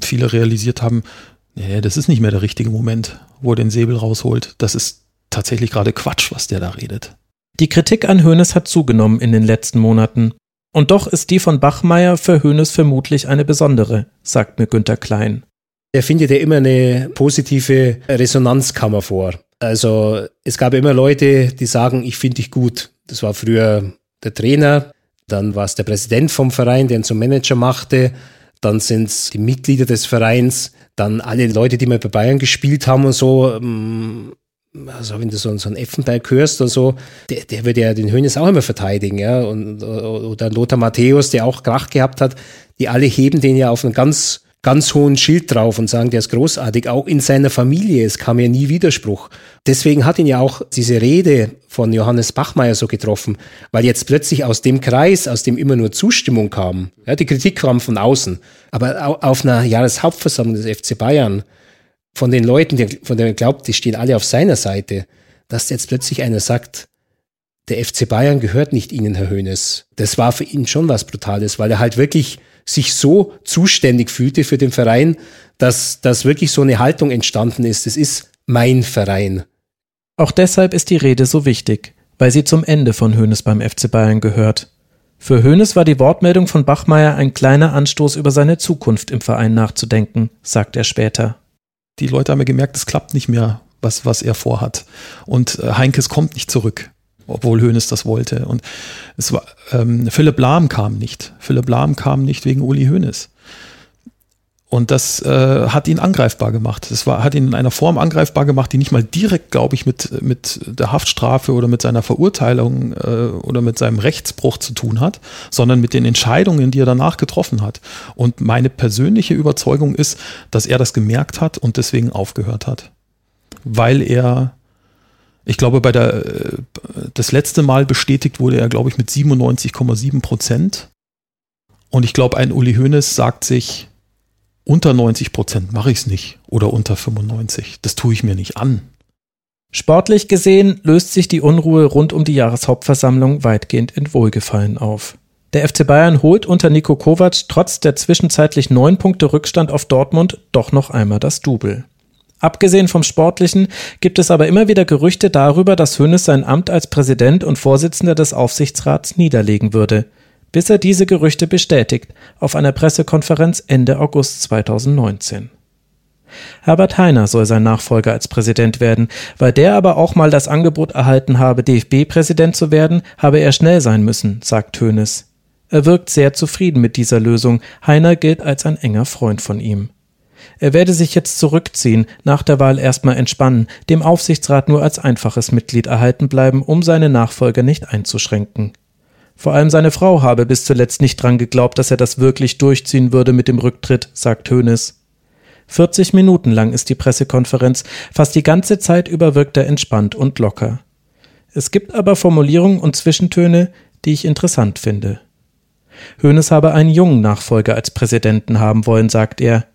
viele realisiert haben, nee, das ist nicht mehr der richtige Moment, wo er den Säbel rausholt. Das ist tatsächlich gerade Quatsch, was der da redet. Die Kritik an Hoeneß hat zugenommen in den letzten Monaten. Und doch ist die von Bachmeier für Hoeneß vermutlich eine besondere, sagt mir Günter Klein. Er findet ja immer eine positive Resonanzkammer vor. Also es gab immer Leute, die sagen, ich finde dich gut. Das war früher der Trainer, dann war es der Präsident vom Verein, der ihn zum Manager machte, dann sind es die Mitglieder des Vereins, dann alle Leute, die mal bei Bayern gespielt haben und so. Also wenn du so, so einen Effenberg hörst oder so, der, der würde ja den Hönes auch immer verteidigen, ja. Und, oder Lothar Matthäus, der auch Krach gehabt hat, die alle heben den ja auf ein ganz ganz hohen Schild drauf und sagen, der ist großartig. Auch in seiner Familie, es kam ja nie Widerspruch. Deswegen hat ihn ja auch diese Rede von Johannes Bachmeier so getroffen, weil jetzt plötzlich aus dem Kreis, aus dem immer nur Zustimmung kam, ja, die Kritik kam von außen, aber auf einer Jahreshauptversammlung des FC Bayern, von den Leuten, von denen er glaubt, die stehen alle auf seiner Seite, dass jetzt plötzlich einer sagt, der FC Bayern gehört nicht Ihnen, Herr Hoeneß. Das war für ihn schon was Brutales, weil er halt wirklich sich so zuständig fühlte für den Verein, dass, dass wirklich so eine Haltung entstanden ist. Es ist mein Verein. Auch deshalb ist die Rede so wichtig, weil sie zum Ende von Hoeneß beim FC Bayern gehört. Für Hoeneß war die Wortmeldung von Bachmeier ein kleiner Anstoß über seine Zukunft im Verein nachzudenken, sagt er später. Die Leute haben ja gemerkt, es klappt nicht mehr, was, was er vorhat. Und äh, Heinkes kommt nicht zurück obwohl Hoeneß das wollte. Und es war, ähm, Philipp Lahm kam nicht. Philipp Lahm kam nicht wegen Uli Hoeneß. Und das äh, hat ihn angreifbar gemacht. Das war, hat ihn in einer Form angreifbar gemacht, die nicht mal direkt, glaube ich, mit, mit der Haftstrafe oder mit seiner Verurteilung äh, oder mit seinem Rechtsbruch zu tun hat, sondern mit den Entscheidungen, die er danach getroffen hat. Und meine persönliche Überzeugung ist, dass er das gemerkt hat und deswegen aufgehört hat. Weil er ich glaube, bei der, äh, das letzte Mal bestätigt wurde er, glaube ich, mit 97,7 Prozent. Und ich glaube, ein Uli Hoeneß sagt sich, unter 90 Prozent mache ich es nicht oder unter 95. Das tue ich mir nicht an. Sportlich gesehen löst sich die Unruhe rund um die Jahreshauptversammlung weitgehend in Wohlgefallen auf. Der FC Bayern holt unter Nico Kovac trotz der zwischenzeitlich neun Punkte Rückstand auf Dortmund doch noch einmal das Double. Abgesehen vom Sportlichen gibt es aber immer wieder Gerüchte darüber, dass Hönes sein Amt als Präsident und Vorsitzender des Aufsichtsrats niederlegen würde, bis er diese Gerüchte bestätigt auf einer Pressekonferenz Ende August 2019. Herbert Heiner soll sein Nachfolger als Präsident werden, weil der aber auch mal das Angebot erhalten habe, DFB-Präsident zu werden, habe er schnell sein müssen, sagt Hönes. Er wirkt sehr zufrieden mit dieser Lösung. Heiner gilt als ein enger Freund von ihm. Er werde sich jetzt zurückziehen, nach der Wahl erstmal entspannen, dem Aufsichtsrat nur als einfaches Mitglied erhalten bleiben, um seine Nachfolger nicht einzuschränken. Vor allem seine Frau habe bis zuletzt nicht dran geglaubt, dass er das wirklich durchziehen würde mit dem Rücktritt, sagt Hönes. 40 Minuten lang ist die Pressekonferenz, fast die ganze Zeit über wirkt er entspannt und locker. Es gibt aber Formulierungen und Zwischentöne, die ich interessant finde. Hönes habe einen jungen Nachfolger als Präsidenten haben wollen, sagt er.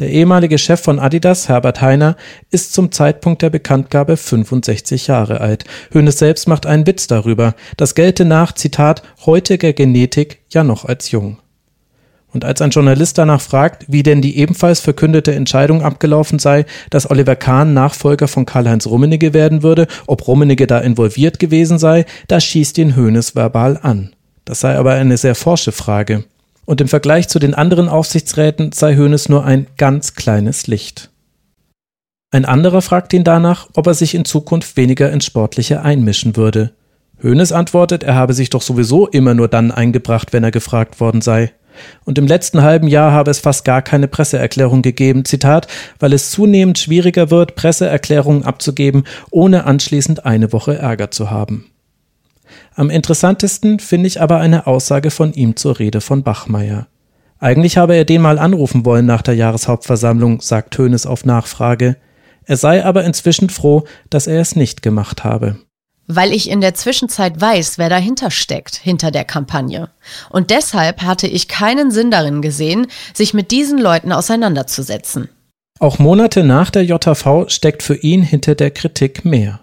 Der ehemalige Chef von Adidas, Herbert Heiner, ist zum Zeitpunkt der Bekanntgabe 65 Jahre alt. Hönes selbst macht einen Witz darüber. Das gelte nach, Zitat, heutiger Genetik ja noch als jung. Und als ein Journalist danach fragt, wie denn die ebenfalls verkündete Entscheidung abgelaufen sei, dass Oliver Kahn Nachfolger von Karl-Heinz Rummenigge werden würde, ob Rummenigge da involviert gewesen sei, da schießt ihn Hönes verbal an. Das sei aber eine sehr forsche Frage und im Vergleich zu den anderen Aufsichtsräten sei Hoeneß nur ein ganz kleines Licht. Ein anderer fragt ihn danach, ob er sich in Zukunft weniger ins Sportliche einmischen würde. Hoeneß antwortet, er habe sich doch sowieso immer nur dann eingebracht, wenn er gefragt worden sei. Und im letzten halben Jahr habe es fast gar keine Presseerklärung gegeben, Zitat, weil es zunehmend schwieriger wird, Presseerklärungen abzugeben, ohne anschließend eine Woche Ärger zu haben. Am interessantesten finde ich aber eine Aussage von ihm zur Rede von Bachmeier. Eigentlich habe er den mal anrufen wollen nach der Jahreshauptversammlung, sagt Hönes auf Nachfrage. Er sei aber inzwischen froh, dass er es nicht gemacht habe. Weil ich in der Zwischenzeit weiß, wer dahinter steckt, hinter der Kampagne. Und deshalb hatte ich keinen Sinn darin gesehen, sich mit diesen Leuten auseinanderzusetzen. Auch Monate nach der JV steckt für ihn hinter der Kritik mehr.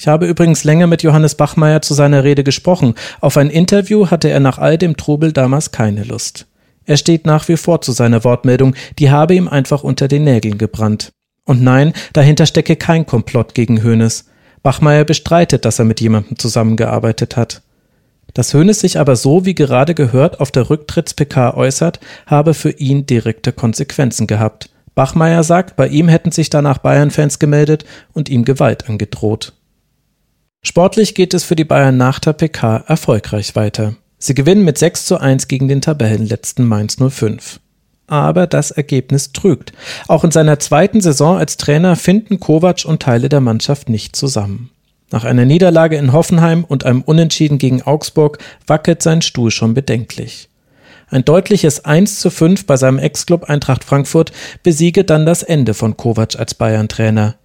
Ich habe übrigens länger mit Johannes Bachmeier zu seiner Rede gesprochen. Auf ein Interview hatte er nach all dem Trubel damals keine Lust. Er steht nach wie vor zu seiner Wortmeldung, die habe ihm einfach unter den Nägeln gebrannt. Und nein, dahinter stecke kein Komplott gegen Hoeneß. Bachmeier bestreitet, dass er mit jemandem zusammengearbeitet hat. Dass Hoeneß sich aber so, wie gerade gehört, auf der Rücktritts-PK äußert, habe für ihn direkte Konsequenzen gehabt. Bachmeier sagt, bei ihm hätten sich danach Bayern-Fans gemeldet und ihm Gewalt angedroht. Sportlich geht es für die Bayern nach der PK erfolgreich weiter. Sie gewinnen mit 6 zu 1 gegen den Tabellenletzten Mainz 05. Aber das Ergebnis trügt. Auch in seiner zweiten Saison als Trainer finden Kovac und Teile der Mannschaft nicht zusammen. Nach einer Niederlage in Hoffenheim und einem Unentschieden gegen Augsburg wackelt sein Stuhl schon bedenklich. Ein deutliches 1 zu 5 bei seinem Ex-Club Eintracht Frankfurt besiege dann das Ende von Kovac als Bayern-Trainer.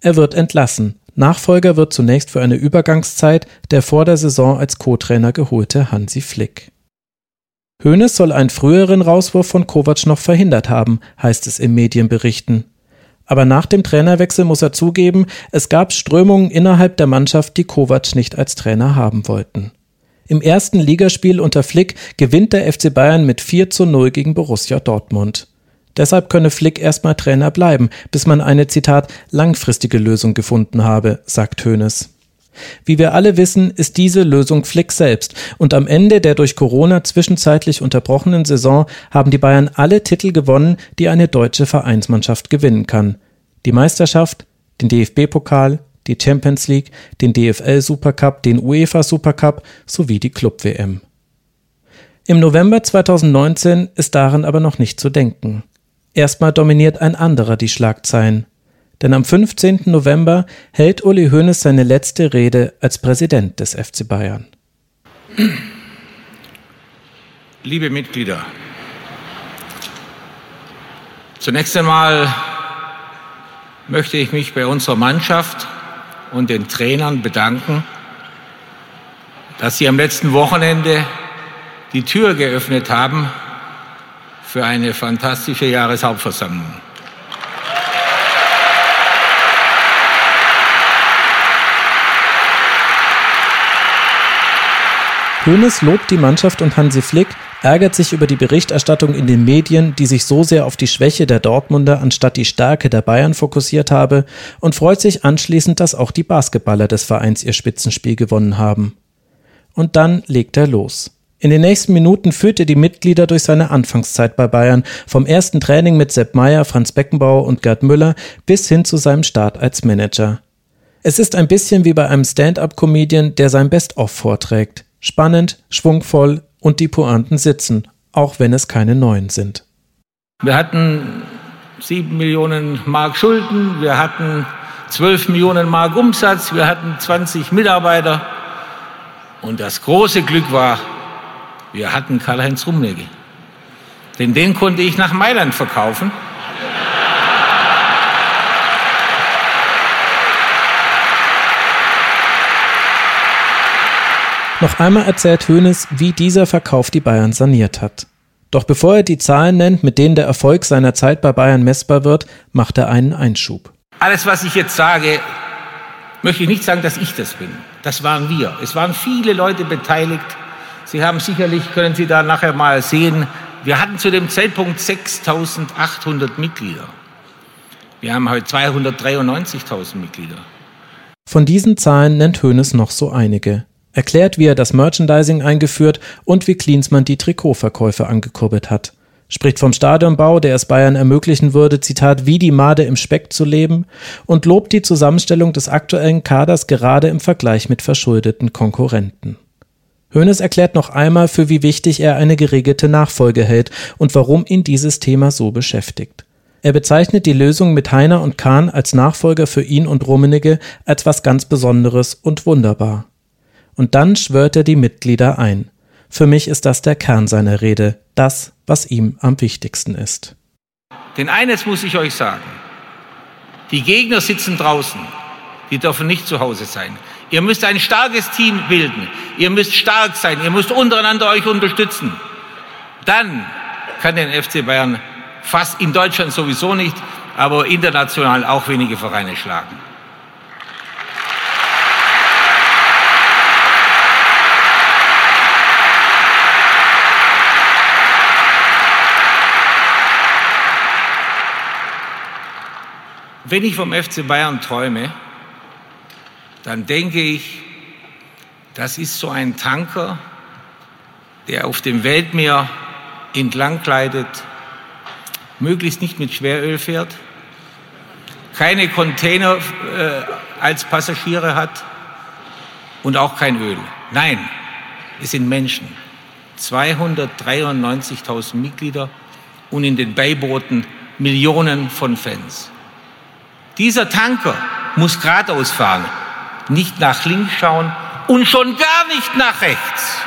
Er wird entlassen. Nachfolger wird zunächst für eine Übergangszeit der vor der Saison als Co-Trainer geholte Hansi Flick. Hoeneß soll einen früheren Rauswurf von Kovac noch verhindert haben, heißt es im Medienberichten. Aber nach dem Trainerwechsel muss er zugeben, es gab Strömungen innerhalb der Mannschaft, die Kovac nicht als Trainer haben wollten. Im ersten Ligaspiel unter Flick gewinnt der FC Bayern mit 4 zu 0 gegen Borussia Dortmund. Deshalb könne Flick erstmal Trainer bleiben, bis man eine Zitat langfristige Lösung gefunden habe, sagt Hoeneß. Wie wir alle wissen, ist diese Lösung Flick selbst und am Ende der durch Corona zwischenzeitlich unterbrochenen Saison haben die Bayern alle Titel gewonnen, die eine deutsche Vereinsmannschaft gewinnen kann. Die Meisterschaft, den DFB-Pokal, die Champions League, den DFL Supercup, den UEFA Supercup sowie die Club WM. Im November 2019 ist daran aber noch nicht zu denken. Erstmal dominiert ein anderer die Schlagzeilen. Denn am 15. November hält Uli Hoeneß seine letzte Rede als Präsident des FC Bayern. Liebe Mitglieder, zunächst einmal möchte ich mich bei unserer Mannschaft und den Trainern bedanken, dass sie am letzten Wochenende die Tür geöffnet haben für eine fantastische Jahreshauptversammlung. Hoeneß lobt die Mannschaft und Hansi Flick, ärgert sich über die Berichterstattung in den Medien, die sich so sehr auf die Schwäche der Dortmunder anstatt die Stärke der Bayern fokussiert habe und freut sich anschließend, dass auch die Basketballer des Vereins ihr Spitzenspiel gewonnen haben. Und dann legt er los. In den nächsten Minuten führt er die Mitglieder durch seine Anfangszeit bei Bayern, vom ersten Training mit Sepp Meyer, Franz Beckenbauer und Gerd Müller bis hin zu seinem Start als Manager. Es ist ein bisschen wie bei einem Stand-up-Comedian, der sein Best-of vorträgt. Spannend, schwungvoll und die Pointen sitzen, auch wenn es keine neuen sind. Wir hatten sieben Millionen Mark Schulden, wir hatten zwölf Millionen Mark Umsatz, wir hatten 20 Mitarbeiter. Und das große Glück war, wir hatten Karl-Heinz Rummenigge. Denn den konnte ich nach Mailand verkaufen. Noch einmal erzählt Hoeneß, wie dieser Verkauf die Bayern saniert hat. Doch bevor er die Zahlen nennt, mit denen der Erfolg seiner Zeit bei Bayern messbar wird, macht er einen Einschub. Alles, was ich jetzt sage, möchte ich nicht sagen, dass ich das bin. Das waren wir. Es waren viele Leute beteiligt. Sie haben sicherlich, können Sie da nachher mal sehen, wir hatten zu dem Zeitpunkt 6.800 Mitglieder. Wir haben heute 293.000 Mitglieder. Von diesen Zahlen nennt Hoeneß noch so einige erklärt, wie er das Merchandising eingeführt und wie Klinsmann die Trikotverkäufe angekurbelt hat. Spricht vom Stadionbau, der es Bayern ermöglichen würde, Zitat, wie die Made im Speck zu leben und lobt die Zusammenstellung des aktuellen Kaders gerade im Vergleich mit verschuldeten Konkurrenten. Hoeneß erklärt noch einmal, für wie wichtig er eine geregelte Nachfolge hält und warum ihn dieses Thema so beschäftigt. Er bezeichnet die Lösung mit Heiner und Kahn als Nachfolger für ihn und Rummenigge als was ganz Besonderes und wunderbar. Und dann schwört er die Mitglieder ein. Für mich ist das der Kern seiner Rede, das, was ihm am wichtigsten ist. Denn eines muss ich euch sagen. Die Gegner sitzen draußen. Die dürfen nicht zu Hause sein. Ihr müsst ein starkes Team bilden. Ihr müsst stark sein. Ihr müsst untereinander euch unterstützen. Dann kann den FC Bayern fast in Deutschland sowieso nicht, aber international auch wenige Vereine schlagen. Wenn ich vom FC Bayern träume, dann denke ich, das ist so ein Tanker, der auf dem Weltmeer entlang gleitet, möglichst nicht mit Schweröl fährt, keine Container äh, als Passagiere hat und auch kein Öl. Nein, es sind Menschen. 293.000 Mitglieder und in den Beibooten Millionen von Fans. Dieser Tanker muss geradeaus fahren, nicht nach links schauen und schon gar nicht nach rechts.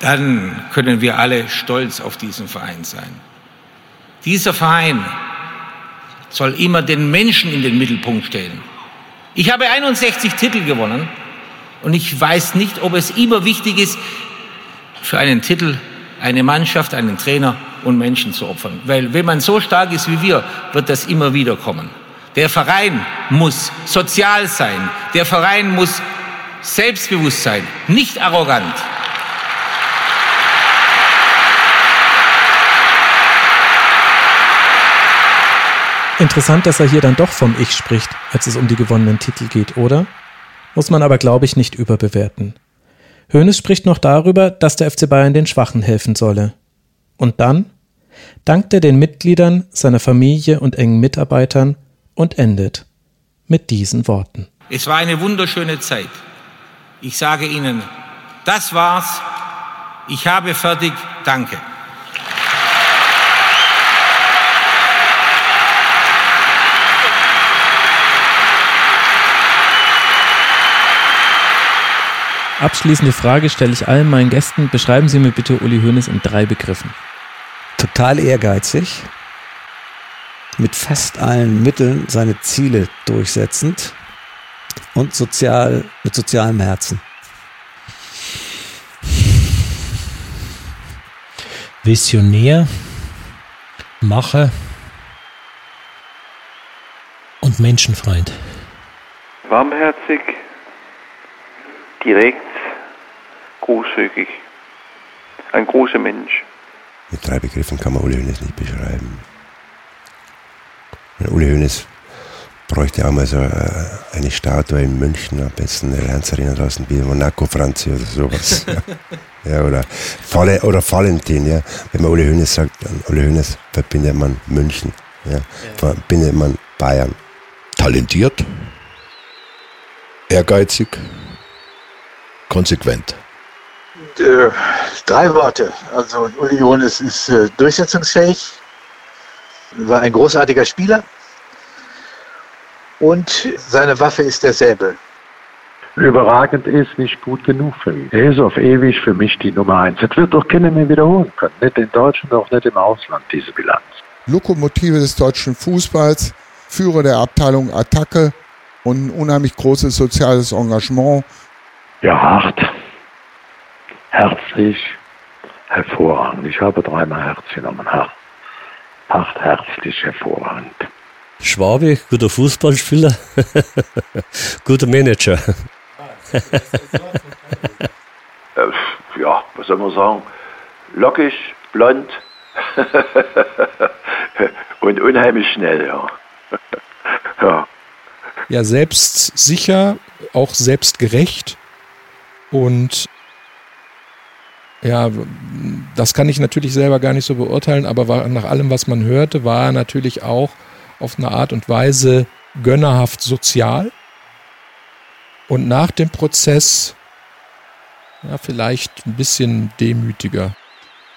Dann können wir alle stolz auf diesen Verein sein. Dieser Verein soll immer den Menschen in den Mittelpunkt stellen. Ich habe 61 Titel gewonnen und ich weiß nicht, ob es immer wichtig ist, für einen Titel eine Mannschaft, einen Trainer und Menschen zu opfern. Weil wenn man so stark ist wie wir, wird das immer wieder kommen. Der Verein muss sozial sein. Der Verein muss selbstbewusst sein, nicht arrogant. Interessant, dass er hier dann doch vom Ich spricht, als es um die gewonnenen Titel geht, oder? Muss man aber, glaube ich, nicht überbewerten. Hoeneß spricht noch darüber, dass der FC Bayern den Schwachen helfen solle. Und dann dankt er den Mitgliedern, seiner Familie und engen Mitarbeitern und endet mit diesen Worten. Es war eine wunderschöne Zeit. Ich sage Ihnen, das war's. Ich habe fertig. Danke. Abschließende Frage stelle ich allen meinen Gästen. Beschreiben Sie mir bitte Uli Hoeneß in drei Begriffen. Total ehrgeizig, mit fast allen Mitteln seine Ziele durchsetzend und sozial, mit sozialem Herzen. Visionär, Macher und Menschenfreund. Warmherzig, direkt, großzügig. Ein großer Mensch. Mit drei Begriffen kann man Uli Hoeneß nicht beschreiben. Und Uli Hoeneß bräuchte auch mal so äh, eine Statue in München, am besten eine Lanzarena draußen wie Monaco Franzi oder sowas. (laughs) ja. oder, Valle, oder Valentin, ja. Wenn man Uli Hoeneß sagt, an Uli Hoeneß verbindet man München, ja. verbindet man Bayern. Talentiert, ehrgeizig, konsequent. Äh, drei Worte. Also Uli Hoeneß ist äh, durchsetzungsfähig, war ein großartiger Spieler und seine Waffe ist der Säbel. Überragend ist nicht gut genug für ihn. Er ist auf ewig für mich die Nummer eins. Das wird doch keiner mehr wiederholen können. Nicht in Deutschland, auch nicht im Ausland, diese Bilanz. Lokomotive des deutschen Fußballs, Führer der Abteilung Attacke und ein unheimlich großes soziales Engagement. Ja, hart. Herzlich. Hervorragend. Ich habe dreimal Herz genommen. Hart. Hart, herzlich, hervorragend. Schwabe, guter Fußballspieler, (laughs) guter Manager. (laughs) Äh, ja, was soll man sagen? Lockig, blond (laughs) und unheimlich schnell, ja. ja. Ja, selbstsicher, auch selbstgerecht und ja, das kann ich natürlich selber gar nicht so beurteilen, aber war, nach allem, was man hörte, war er natürlich auch auf eine Art und Weise gönnerhaft sozial. Und nach dem Prozess ja, vielleicht ein bisschen demütiger.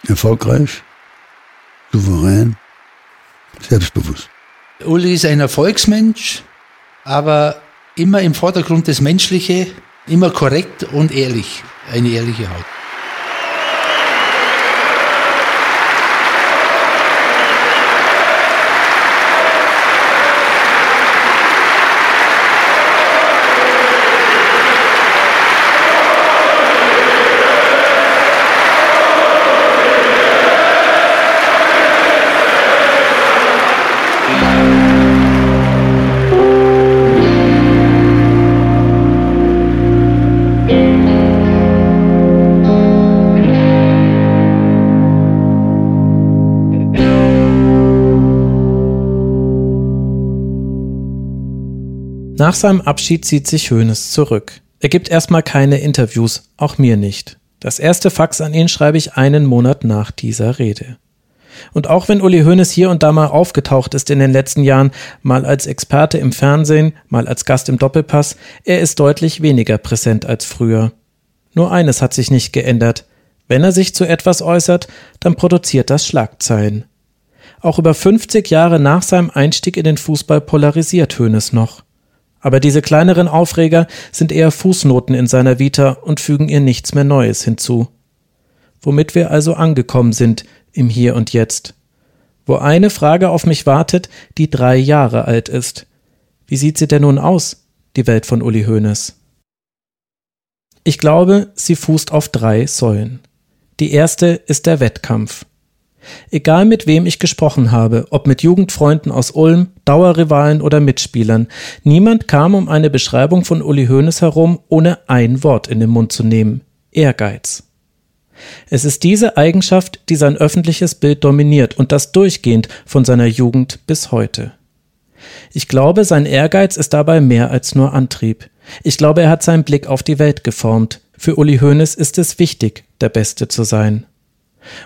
Erfolgreich, souverän, selbstbewusst. Uli ist ein Erfolgsmensch, aber immer im Vordergrund das Menschliche, immer korrekt und ehrlich. Eine ehrliche Haut. Nach seinem Abschied zieht sich Hoeneß zurück. Er gibt erstmal keine Interviews, auch mir nicht. Das erste Fax an ihn schreibe ich einen Monat nach dieser Rede. Und auch wenn Uli Hoeneß hier und da mal aufgetaucht ist in den letzten Jahren, mal als Experte im Fernsehen, mal als Gast im Doppelpass, er ist deutlich weniger präsent als früher. Nur eines hat sich nicht geändert. Wenn er sich zu etwas äußert, dann produziert das Schlagzeilen. Auch über 50 Jahre nach seinem Einstieg in den Fußball polarisiert Hoeneß noch. Aber diese kleineren Aufreger sind eher Fußnoten in seiner Vita und fügen ihr nichts mehr Neues hinzu. womit wir also angekommen sind im Hier und Jetzt. Wo eine Frage auf mich wartet, die drei Jahre alt ist. Wie sieht sie denn nun aus, die Welt von Uli Hoeneß? Ich glaube, sie fußt auf drei Säulen. Die erste ist der Wettkampf. Egal mit wem ich gesprochen habe, ob mit Jugendfreunden aus Ulm, Dauerrivalen oder Mitspielern, niemand kam um eine Beschreibung von Uli Hoeneß herum, ohne ein Wort in den Mund zu nehmen. Ehrgeiz. Es ist diese Eigenschaft, die sein öffentliches Bild dominiert und das durchgehend von seiner Jugend bis heute. Ich glaube, sein Ehrgeiz ist dabei mehr als nur Antrieb. Ich glaube, er hat seinen Blick auf die Welt geformt. Für Uli Hoeneß ist es wichtig, der Beste zu sein.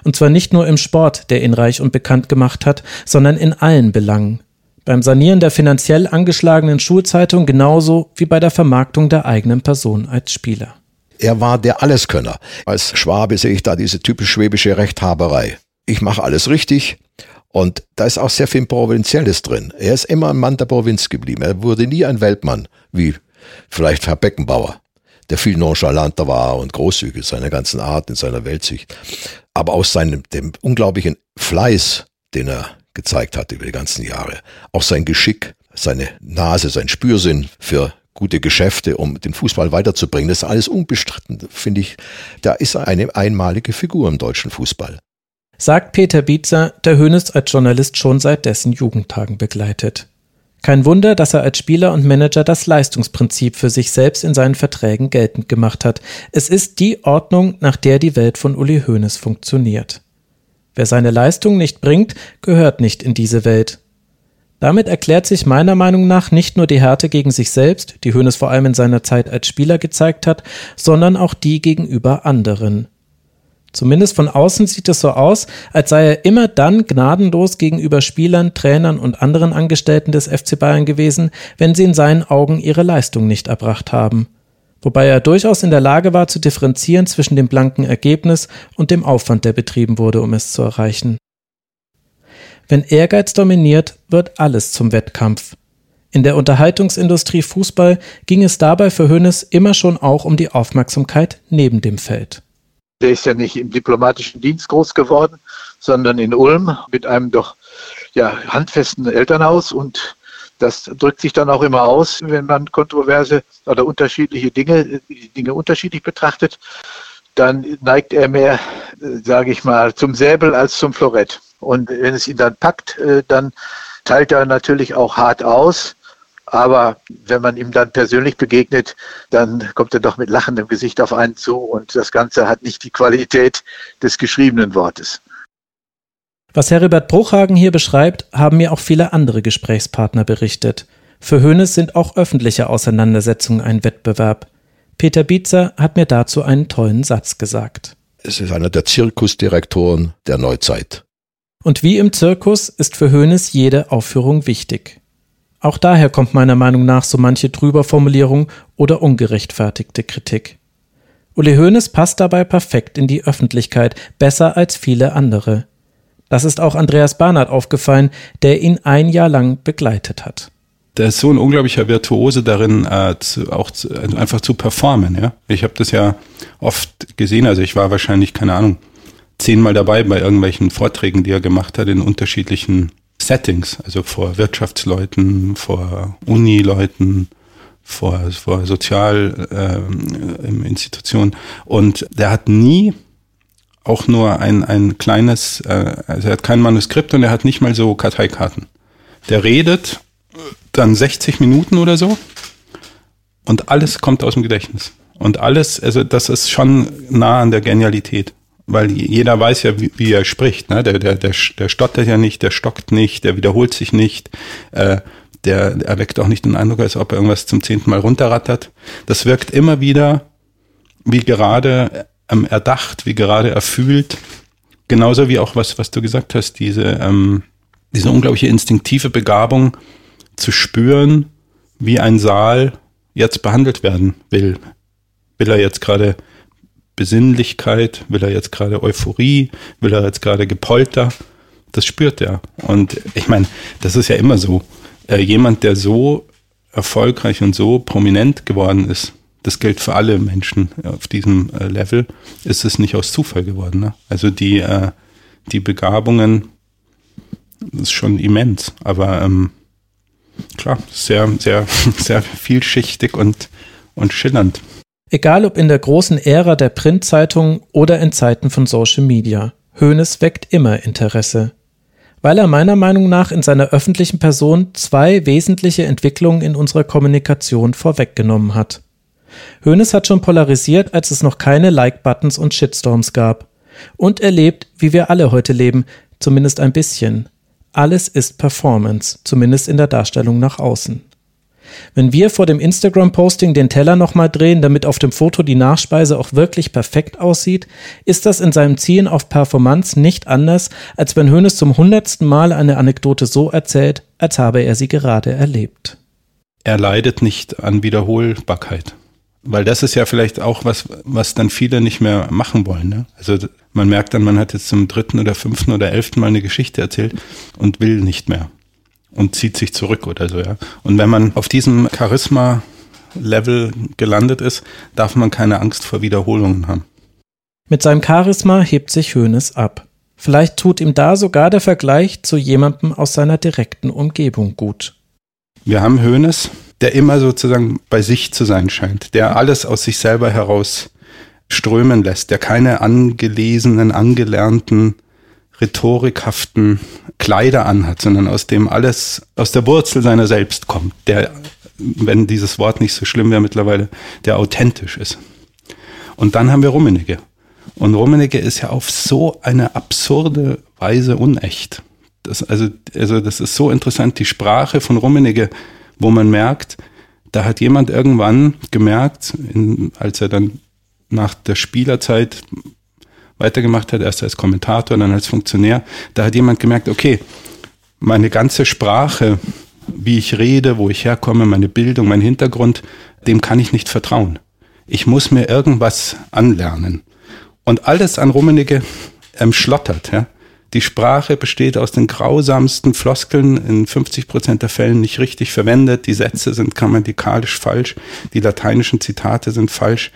Und zwar nicht nur im Sport, der ihn reich und bekannt gemacht hat, sondern in allen Belangen. Beim Sanieren der finanziell angeschlagenen Schulzeitung genauso wie bei der Vermarktung der eigenen Person als Spieler. Er war der Alleskönner. Als Schwabe sehe ich da diese typisch schwäbische Rechthaberei. Ich mache alles richtig und da ist auch sehr viel Provinzielles drin. Er ist immer ein Mann der Provinz geblieben. Er wurde nie ein Weltmann, wie vielleicht Herr Beckenbauer, der viel nonchalanter war und großzügig in seiner ganzen Art, in seiner Weltsicht aber aus seinem dem unglaublichen Fleiß, den er gezeigt hat über die ganzen Jahre, auch sein Geschick, seine Nase, sein Spürsinn für gute Geschäfte, um den Fußball weiterzubringen, das ist alles unbestritten, finde ich. Da ist er eine einmalige Figur im deutschen Fußball. Sagt Peter Bietzer, der Hönes als Journalist schon seit dessen Jugendtagen begleitet. Kein Wunder, dass er als Spieler und Manager das Leistungsprinzip für sich selbst in seinen Verträgen geltend gemacht hat. Es ist die Ordnung, nach der die Welt von Uli Hoeneß funktioniert. Wer seine Leistung nicht bringt, gehört nicht in diese Welt. Damit erklärt sich meiner Meinung nach nicht nur die Härte gegen sich selbst, die Hoeneß vor allem in seiner Zeit als Spieler gezeigt hat, sondern auch die gegenüber anderen. Zumindest von außen sieht es so aus, als sei er immer dann gnadenlos gegenüber Spielern, Trainern und anderen Angestellten des FC Bayern gewesen, wenn sie in seinen Augen ihre Leistung nicht erbracht haben. Wobei er durchaus in der Lage war zu differenzieren zwischen dem blanken Ergebnis und dem Aufwand, der betrieben wurde, um es zu erreichen. Wenn Ehrgeiz dominiert, wird alles zum Wettkampf. In der Unterhaltungsindustrie Fußball ging es dabei für Hönes immer schon auch um die Aufmerksamkeit neben dem Feld. Der ist ja nicht im diplomatischen Dienst groß geworden, sondern in Ulm mit einem doch ja, handfesten Elternhaus und das drückt sich dann auch immer aus, wenn man kontroverse oder unterschiedliche Dinge, Dinge unterschiedlich betrachtet, dann neigt er mehr, sage ich mal, zum Säbel als zum Florett. Und wenn es ihn dann packt, äh, dann teilt er natürlich auch hart aus. Aber wenn man ihm dann persönlich begegnet, dann kommt er doch mit lachendem Gesicht auf einen zu und das Ganze hat nicht die Qualität des geschriebenen Wortes. Was Heribert Bruchhagen hier beschreibt, haben mir auch viele andere Gesprächspartner berichtet. Für Hönes sind auch öffentliche Auseinandersetzungen ein Wettbewerb. Peter Bietzer hat mir dazu einen tollen Satz gesagt. Es ist einer der Zirkusdirektoren der Neuzeit. Und wie im Zirkus ist für Hönes jede Aufführung wichtig. Auch daher kommt meiner Meinung nach so manche Drüberformulierung oder ungerechtfertigte Kritik. Uli Hoeneß passt dabei perfekt in die Öffentlichkeit, besser als viele andere. Das ist auch Andreas Barnard aufgefallen, der ihn ein Jahr lang begleitet hat. Der ist so ein unglaublicher Virtuose darin, äh, zu, auch zu, einfach zu performen. Ja? Ich habe das ja oft gesehen, also ich war wahrscheinlich, keine Ahnung, zehnmal dabei bei irgendwelchen Vorträgen, die er gemacht hat in unterschiedlichen Settings, also vor Wirtschaftsleuten, vor Unileuten, vor, vor Sozialinstitutionen. Ähm, und der hat nie auch nur ein, ein kleines, äh, also er hat kein Manuskript und er hat nicht mal so Karteikarten. Der redet dann 60 Minuten oder so und alles kommt aus dem Gedächtnis. Und alles, also das ist schon nah an der Genialität weil jeder weiß ja, wie, wie er spricht. Ne? Der, der, der, der stottert ja nicht, der stockt nicht, der wiederholt sich nicht, äh, der erweckt auch nicht den Eindruck, als ob er irgendwas zum zehnten Mal runterrattert. Das wirkt immer wieder wie gerade ähm, erdacht, wie gerade erfühlt. Genauso wie auch was, was du gesagt hast, diese, ähm, diese unglaubliche instinktive Begabung zu spüren, wie ein Saal jetzt behandelt werden will. Will er jetzt gerade Besinnlichkeit, will er jetzt gerade Euphorie, will er jetzt gerade Gepolter. Das spürt er. Und ich meine, das ist ja immer so. Äh, jemand, der so erfolgreich und so prominent geworden ist, das gilt für alle Menschen auf diesem äh, Level, ist es nicht aus Zufall geworden. Ne? Also die, äh, die Begabungen, das ist schon immens, aber ähm, klar, sehr, sehr, (laughs) sehr vielschichtig und, und schillernd. Egal ob in der großen Ära der Printzeitung oder in Zeiten von Social Media, Hoeneß weckt immer Interesse. Weil er meiner Meinung nach in seiner öffentlichen Person zwei wesentliche Entwicklungen in unserer Kommunikation vorweggenommen hat. Hoeneß hat schon polarisiert, als es noch keine Like-Buttons und Shitstorms gab. Und er lebt, wie wir alle heute leben, zumindest ein bisschen. Alles ist Performance, zumindest in der Darstellung nach außen. Wenn wir vor dem Instagram-Posting den Teller nochmal drehen, damit auf dem Foto die Nachspeise auch wirklich perfekt aussieht, ist das in seinem Zielen auf Performance nicht anders, als wenn Hoeneß zum hundertsten Mal eine Anekdote so erzählt, als habe er sie gerade erlebt. Er leidet nicht an Wiederholbarkeit. Weil das ist ja vielleicht auch was, was dann viele nicht mehr machen wollen. Ne? Also man merkt dann, man hat jetzt zum dritten oder fünften oder elften Mal eine Geschichte erzählt und will nicht mehr und zieht sich zurück oder so, ja. Und wenn man auf diesem Charisma-Level gelandet ist, darf man keine Angst vor Wiederholungen haben. Mit seinem Charisma hebt sich Hoeneß ab. Vielleicht tut ihm da sogar der Vergleich zu jemandem aus seiner direkten Umgebung gut. Wir haben Hoeneß, der immer sozusagen bei sich zu sein scheint, der alles aus sich selber heraus strömen lässt, der keine angelesenen, angelernten, rhetorikhaften Kleider anhat, sondern aus dem alles, aus der Wurzel seiner selbst kommt, der, wenn dieses Wort nicht so schlimm wäre mittlerweile, der authentisch ist. Und dann haben wir Rummenigge. Und Rummenigge ist ja auf so eine absurde Weise unecht. Das, also, also das ist so interessant, die Sprache von Rummenigge wo man merkt, da hat jemand irgendwann gemerkt, in, als er dann nach der Spielerzeit weitergemacht hat, erst als Kommentator, dann als Funktionär, da hat jemand gemerkt, okay, meine ganze Sprache, wie ich rede, wo ich herkomme, meine Bildung, mein Hintergrund, dem kann ich nicht vertrauen. Ich muss mir irgendwas anlernen. Und alles an Rummenigge ähm, schlottert. Ja? Die Sprache besteht aus den grausamsten Floskeln, in 50 Prozent der Fällen nicht richtig verwendet. Die Sätze sind grammatikalisch falsch. Die lateinischen Zitate sind falsch.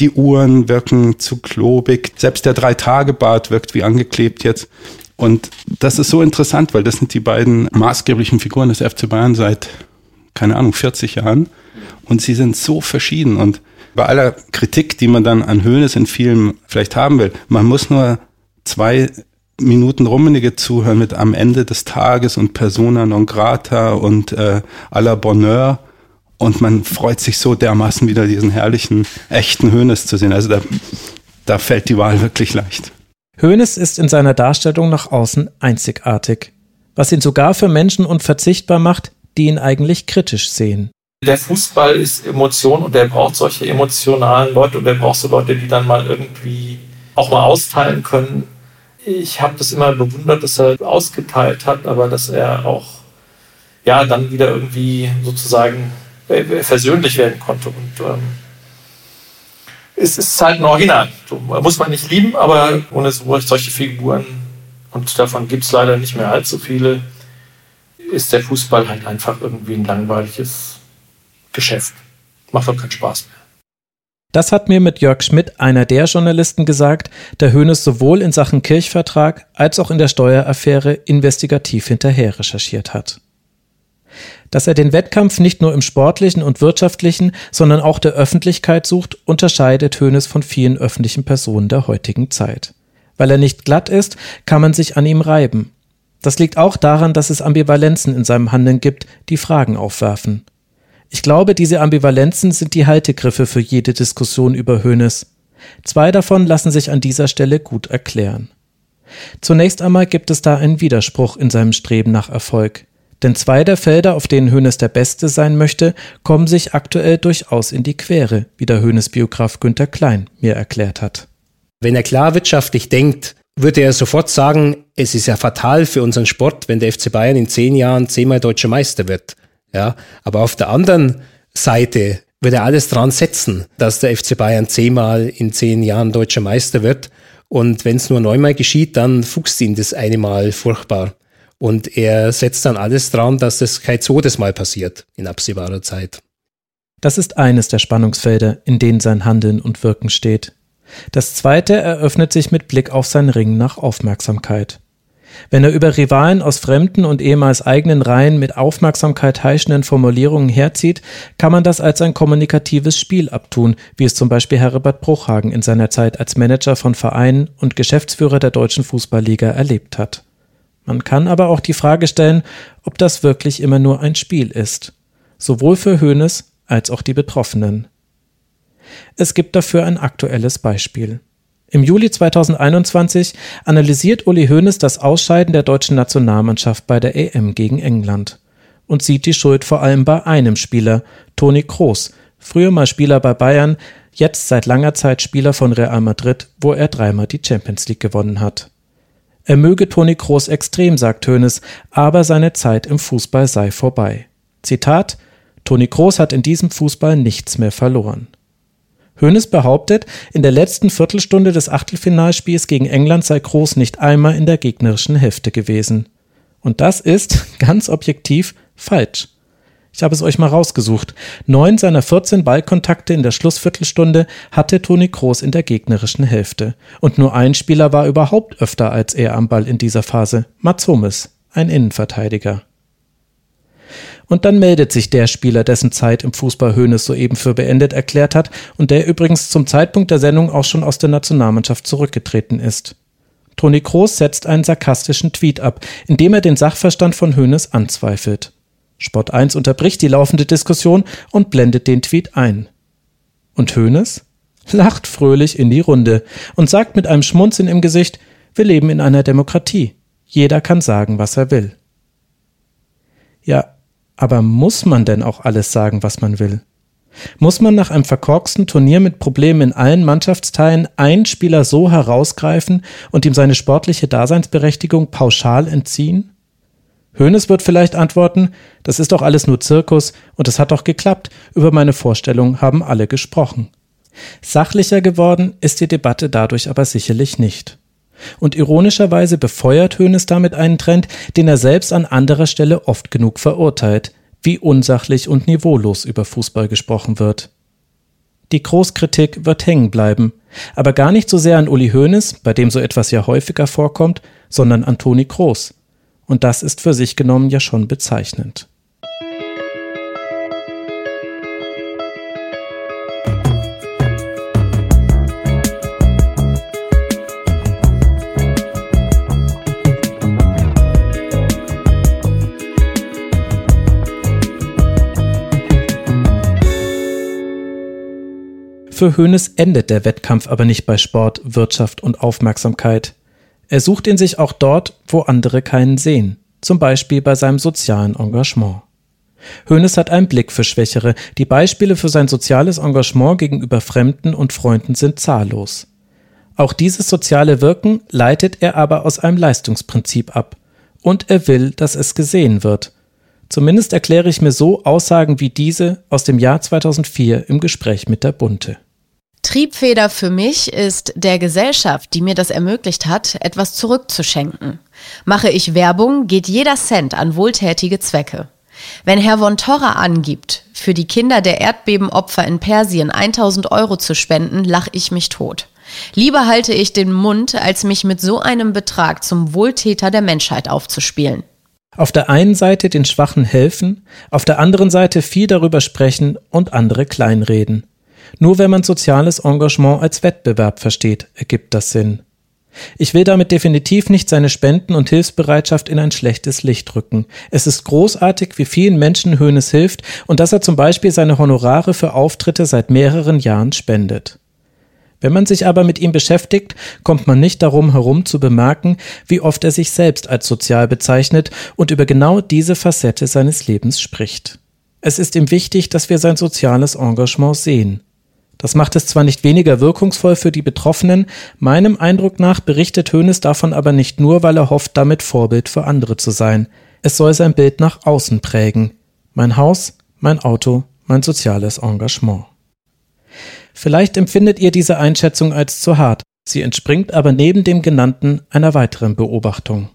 Die Uhren wirken zu klobig. Selbst der Drei-Tage-Bart wirkt wie angeklebt jetzt. Und das ist so interessant, weil das sind die beiden maßgeblichen Figuren des FC Bayern seit, keine Ahnung, 40 Jahren. Und sie sind so verschieden. Und bei aller Kritik, die man dann an Höhnes in Filmen vielleicht haben will, man muss nur zwei Minuten Rummenige zuhören mit am Ende des Tages und Persona non grata und äh, à la Bonheur. Und man freut sich so dermaßen wieder diesen herrlichen, echten Hönes zu sehen. Also da, da fällt die Wahl wirklich leicht. Hönes ist in seiner Darstellung nach außen einzigartig, was ihn sogar für Menschen unverzichtbar macht, die ihn eigentlich kritisch sehen. Der Fußball ist Emotion und der braucht solche emotionalen Leute und der braucht so Leute, die dann mal irgendwie auch mal austeilen können ich habe das immer bewundert, dass er ausgeteilt hat, aber dass er auch ja dann wieder irgendwie sozusagen versöhnlich werden konnte. Und ähm, es ist halt ein Original. So, muss man nicht lieben, aber ohne solche Figuren, und davon gibt es leider nicht mehr allzu viele, ist der Fußball halt einfach irgendwie ein langweiliges Geschäft. Macht auch keinen Spaß mehr. Das hat mir mit Jörg Schmidt, einer der Journalisten, gesagt, der Hönes sowohl in Sachen Kirchvertrag als auch in der Steueraffäre investigativ hinterher recherchiert hat. Dass er den Wettkampf nicht nur im sportlichen und wirtschaftlichen, sondern auch der Öffentlichkeit sucht, unterscheidet Hönes von vielen öffentlichen Personen der heutigen Zeit. Weil er nicht glatt ist, kann man sich an ihm reiben. Das liegt auch daran, dass es Ambivalenzen in seinem Handeln gibt, die Fragen aufwerfen. Ich glaube, diese Ambivalenzen sind die Haltegriffe für jede Diskussion über Hoeneß. Zwei davon lassen sich an dieser Stelle gut erklären. Zunächst einmal gibt es da einen Widerspruch in seinem Streben nach Erfolg. Denn zwei der Felder, auf denen Hoeneß der Beste sein möchte, kommen sich aktuell durchaus in die Quere, wie der Hoeneß-Biograf Günter Klein mir erklärt hat. Wenn er klar wirtschaftlich denkt, würde er sofort sagen, es ist ja fatal für unseren Sport, wenn der FC Bayern in zehn Jahren zehnmal deutscher Meister wird. Ja, aber auf der anderen Seite wird er alles dran setzen, dass der FC Bayern zehnmal in zehn Jahren deutscher Meister wird. Und wenn es nur neunmal geschieht, dann fuchst ihn das eine Mal furchtbar. Und er setzt dann alles dran, dass das kein zweites Mal passiert in absehbarer Zeit. Das ist eines der Spannungsfelder, in denen sein Handeln und Wirken steht. Das zweite eröffnet sich mit Blick auf sein Ringen nach Aufmerksamkeit. Wenn er über Rivalen aus fremden und ehemals eigenen Reihen mit Aufmerksamkeit heischenden Formulierungen herzieht, kann man das als ein kommunikatives Spiel abtun, wie es zum Beispiel Herbert Bruchhagen in seiner Zeit als Manager von Vereinen und Geschäftsführer der Deutschen Fußballliga erlebt hat. Man kann aber auch die Frage stellen, ob das wirklich immer nur ein Spiel ist. Sowohl für Hoeneß als auch die Betroffenen. Es gibt dafür ein aktuelles Beispiel. Im Juli 2021 analysiert Uli Hoeneß das Ausscheiden der deutschen Nationalmannschaft bei der EM gegen England und sieht die Schuld vor allem bei einem Spieler, Toni Kroos, früher mal Spieler bei Bayern, jetzt seit langer Zeit Spieler von Real Madrid, wo er dreimal die Champions League gewonnen hat. Er möge Toni Kroos extrem, sagt Hoeneß, aber seine Zeit im Fußball sei vorbei. Zitat Toni Kroos hat in diesem Fußball nichts mehr verloren. Hoeneß behauptet, in der letzten Viertelstunde des Achtelfinalspiels gegen England sei Groß nicht einmal in der gegnerischen Hälfte gewesen. Und das ist, (laughs) ganz objektiv, falsch. Ich habe es euch mal rausgesucht. Neun seiner 14 Ballkontakte in der Schlussviertelstunde hatte Toni Kroos in der gegnerischen Hälfte. Und nur ein Spieler war überhaupt öfter als er am Ball in dieser Phase. Mats Hummels, ein Innenverteidiger. Und dann meldet sich der Spieler, dessen Zeit im Fußball Hoeneß soeben für beendet erklärt hat und der übrigens zum Zeitpunkt der Sendung auch schon aus der Nationalmannschaft zurückgetreten ist. Toni Kroos setzt einen sarkastischen Tweet ab, in dem er den Sachverstand von Hoeneß anzweifelt. Sport 1 unterbricht die laufende Diskussion und blendet den Tweet ein. Und Hoeneß lacht fröhlich in die Runde und sagt mit einem Schmunzeln im Gesicht, wir leben in einer Demokratie. Jeder kann sagen, was er will. Ja, aber muss man denn auch alles sagen, was man will? Muss man nach einem verkorksten Turnier mit Problemen in allen Mannschaftsteilen einen Spieler so herausgreifen und ihm seine sportliche Daseinsberechtigung pauschal entziehen? Hoeneß wird vielleicht antworten, das ist doch alles nur Zirkus und es hat doch geklappt, über meine Vorstellung haben alle gesprochen. Sachlicher geworden ist die Debatte dadurch aber sicherlich nicht. Und ironischerweise befeuert Hoeneß damit einen Trend, den er selbst an anderer Stelle oft genug verurteilt, wie unsachlich und niveaulos über Fußball gesprochen wird. Die Großkritik wird hängen bleiben, aber gar nicht so sehr an Uli Hoeneß, bei dem so etwas ja häufiger vorkommt, sondern an Toni Kroos. Und das ist für sich genommen ja schon bezeichnend. Für Hoeneß endet der Wettkampf aber nicht bei Sport, Wirtschaft und Aufmerksamkeit. Er sucht ihn sich auch dort, wo andere keinen sehen, zum Beispiel bei seinem sozialen Engagement. Hoeneß hat einen Blick für Schwächere, die Beispiele für sein soziales Engagement gegenüber Fremden und Freunden sind zahllos. Auch dieses soziale Wirken leitet er aber aus einem Leistungsprinzip ab. Und er will, dass es gesehen wird. Zumindest erkläre ich mir so Aussagen wie diese aus dem Jahr 2004 im Gespräch mit der Bunte. Triebfeder für mich ist der Gesellschaft, die mir das ermöglicht hat, etwas zurückzuschenken. Mache ich Werbung, geht jeder Cent an wohltätige Zwecke. Wenn Herr von Torra angibt, für die Kinder der Erdbebenopfer in Persien 1000 Euro zu spenden, lache ich mich tot. Lieber halte ich den Mund, als mich mit so einem Betrag zum Wohltäter der Menschheit aufzuspielen. Auf der einen Seite den Schwachen helfen, auf der anderen Seite viel darüber sprechen und andere kleinreden. Nur wenn man soziales Engagement als Wettbewerb versteht, ergibt das Sinn. Ich will damit definitiv nicht seine Spenden und Hilfsbereitschaft in ein schlechtes Licht rücken. Es ist großartig, wie vielen Menschen Höhnes hilft und dass er zum Beispiel seine Honorare für Auftritte seit mehreren Jahren spendet. Wenn man sich aber mit ihm beschäftigt, kommt man nicht darum herum zu bemerken, wie oft er sich selbst als sozial bezeichnet und über genau diese Facette seines Lebens spricht. Es ist ihm wichtig, dass wir sein soziales Engagement sehen. Das macht es zwar nicht weniger wirkungsvoll für die Betroffenen, meinem Eindruck nach berichtet Hoeneß davon aber nicht nur, weil er hofft, damit Vorbild für andere zu sein. Es soll sein Bild nach außen prägen. Mein Haus, mein Auto, mein soziales Engagement. Vielleicht empfindet ihr diese Einschätzung als zu hart, sie entspringt aber neben dem genannten einer weiteren Beobachtung.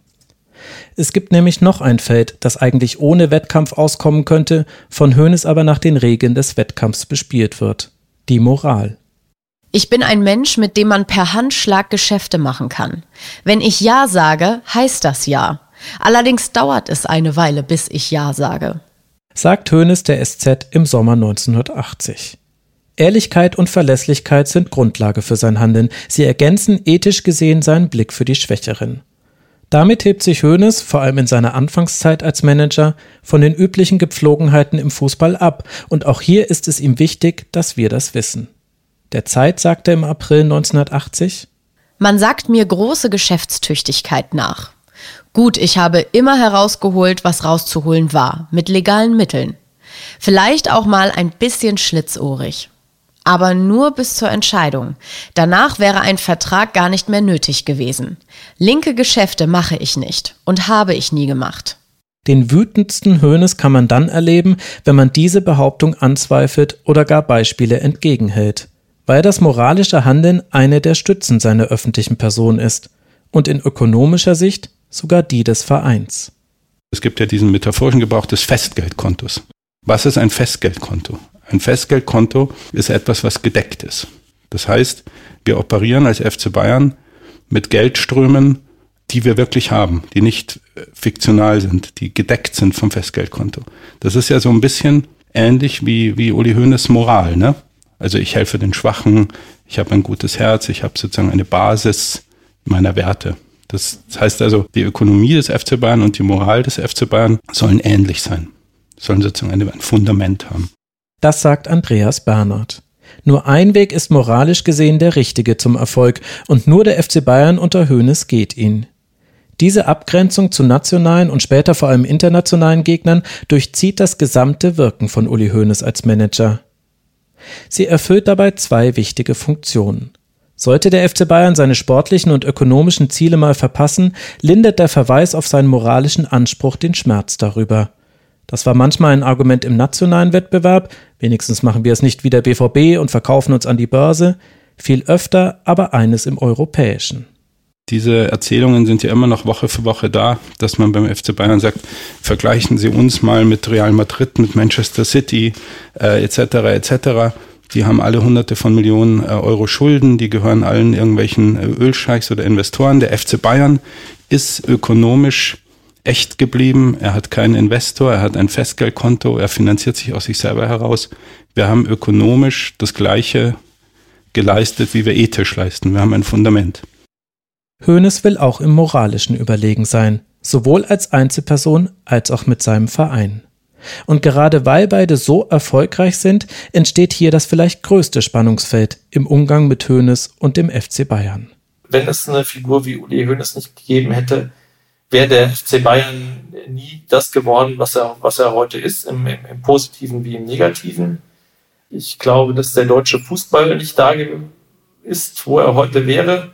Es gibt nämlich noch ein Feld, das eigentlich ohne Wettkampf auskommen könnte, von Hoeneß aber nach den Regeln des Wettkampfs bespielt wird. Die Moral. Ich bin ein Mensch, mit dem man per Handschlag Geschäfte machen kann. Wenn ich Ja sage, heißt das Ja. Allerdings dauert es eine Weile, bis ich Ja sage. Sagt Hoeneß der SZ im Sommer 1980. Ehrlichkeit und Verlässlichkeit sind Grundlage für sein Handeln. Sie ergänzen ethisch gesehen seinen Blick für die Schwächeren. Damit hebt sich Hoeneß, vor allem in seiner Anfangszeit als Manager, von den üblichen Gepflogenheiten im Fußball ab. Und auch hier ist es ihm wichtig, dass wir das wissen. Der Zeit sagte im April 1980, Man sagt mir große Geschäftstüchtigkeit nach. Gut, ich habe immer herausgeholt, was rauszuholen war, mit legalen Mitteln. Vielleicht auch mal ein bisschen schlitzohrig. Aber nur bis zur Entscheidung. Danach wäre ein Vertrag gar nicht mehr nötig gewesen. Linke Geschäfte mache ich nicht und habe ich nie gemacht. Den wütendsten Höhnes kann man dann erleben, wenn man diese Behauptung anzweifelt oder gar Beispiele entgegenhält, weil das moralische Handeln eine der Stützen seiner öffentlichen Person ist und in ökonomischer Sicht sogar die des Vereins. Es gibt ja diesen metaphorischen Gebrauch des Festgeldkontos. Was ist ein Festgeldkonto? Ein Festgeldkonto ist etwas, was gedeckt ist. Das heißt, wir operieren als FC Bayern mit Geldströmen, die wir wirklich haben, die nicht äh, fiktional sind, die gedeckt sind vom Festgeldkonto. Das ist ja so ein bisschen ähnlich wie, wie Uli Hoeneß Moral, ne? Also ich helfe den Schwachen, ich habe ein gutes Herz, ich habe sozusagen eine Basis meiner Werte. Das heißt also, die Ökonomie des FC Bayern und die Moral des FC Bayern sollen ähnlich sein, sollen sozusagen ein Fundament haben. Das sagt Andreas Bernhard. Nur ein Weg ist moralisch gesehen der richtige zum Erfolg und nur der FC Bayern unter Hoeneß geht ihn. Diese Abgrenzung zu nationalen und später vor allem internationalen Gegnern durchzieht das gesamte Wirken von Uli Hoeneß als Manager. Sie erfüllt dabei zwei wichtige Funktionen. Sollte der FC Bayern seine sportlichen und ökonomischen Ziele mal verpassen, lindert der Verweis auf seinen moralischen Anspruch den Schmerz darüber. Das war manchmal ein Argument im nationalen Wettbewerb, wenigstens machen wir es nicht wie der BVB und verkaufen uns an die Börse, viel öfter aber eines im europäischen. Diese Erzählungen sind ja immer noch Woche für Woche da, dass man beim FC Bayern sagt, vergleichen Sie uns mal mit Real Madrid, mit Manchester City äh, etc. etc. Die haben alle hunderte von Millionen äh, Euro Schulden, die gehören allen irgendwelchen äh, Ölscheichs oder Investoren. Der FC Bayern ist ökonomisch echt geblieben. Er hat keinen Investor, er hat ein Festgeldkonto, er finanziert sich aus sich selber heraus. Wir haben ökonomisch das Gleiche geleistet, wie wir ethisch leisten. Wir haben ein Fundament. Hoeneß will auch im Moralischen überlegen sein, sowohl als Einzelperson als auch mit seinem Verein. Und gerade weil beide so erfolgreich sind, entsteht hier das vielleicht größte Spannungsfeld im Umgang mit Hoeneß und dem FC Bayern. Wenn es eine Figur wie Uli Hoeneß nicht gegeben hätte, wäre der FC Bayern nie das geworden, was er, was er heute ist, im, im, im Positiven wie im Negativen. Ich glaube, dass der deutsche Fußball nicht da ist, wo er heute wäre.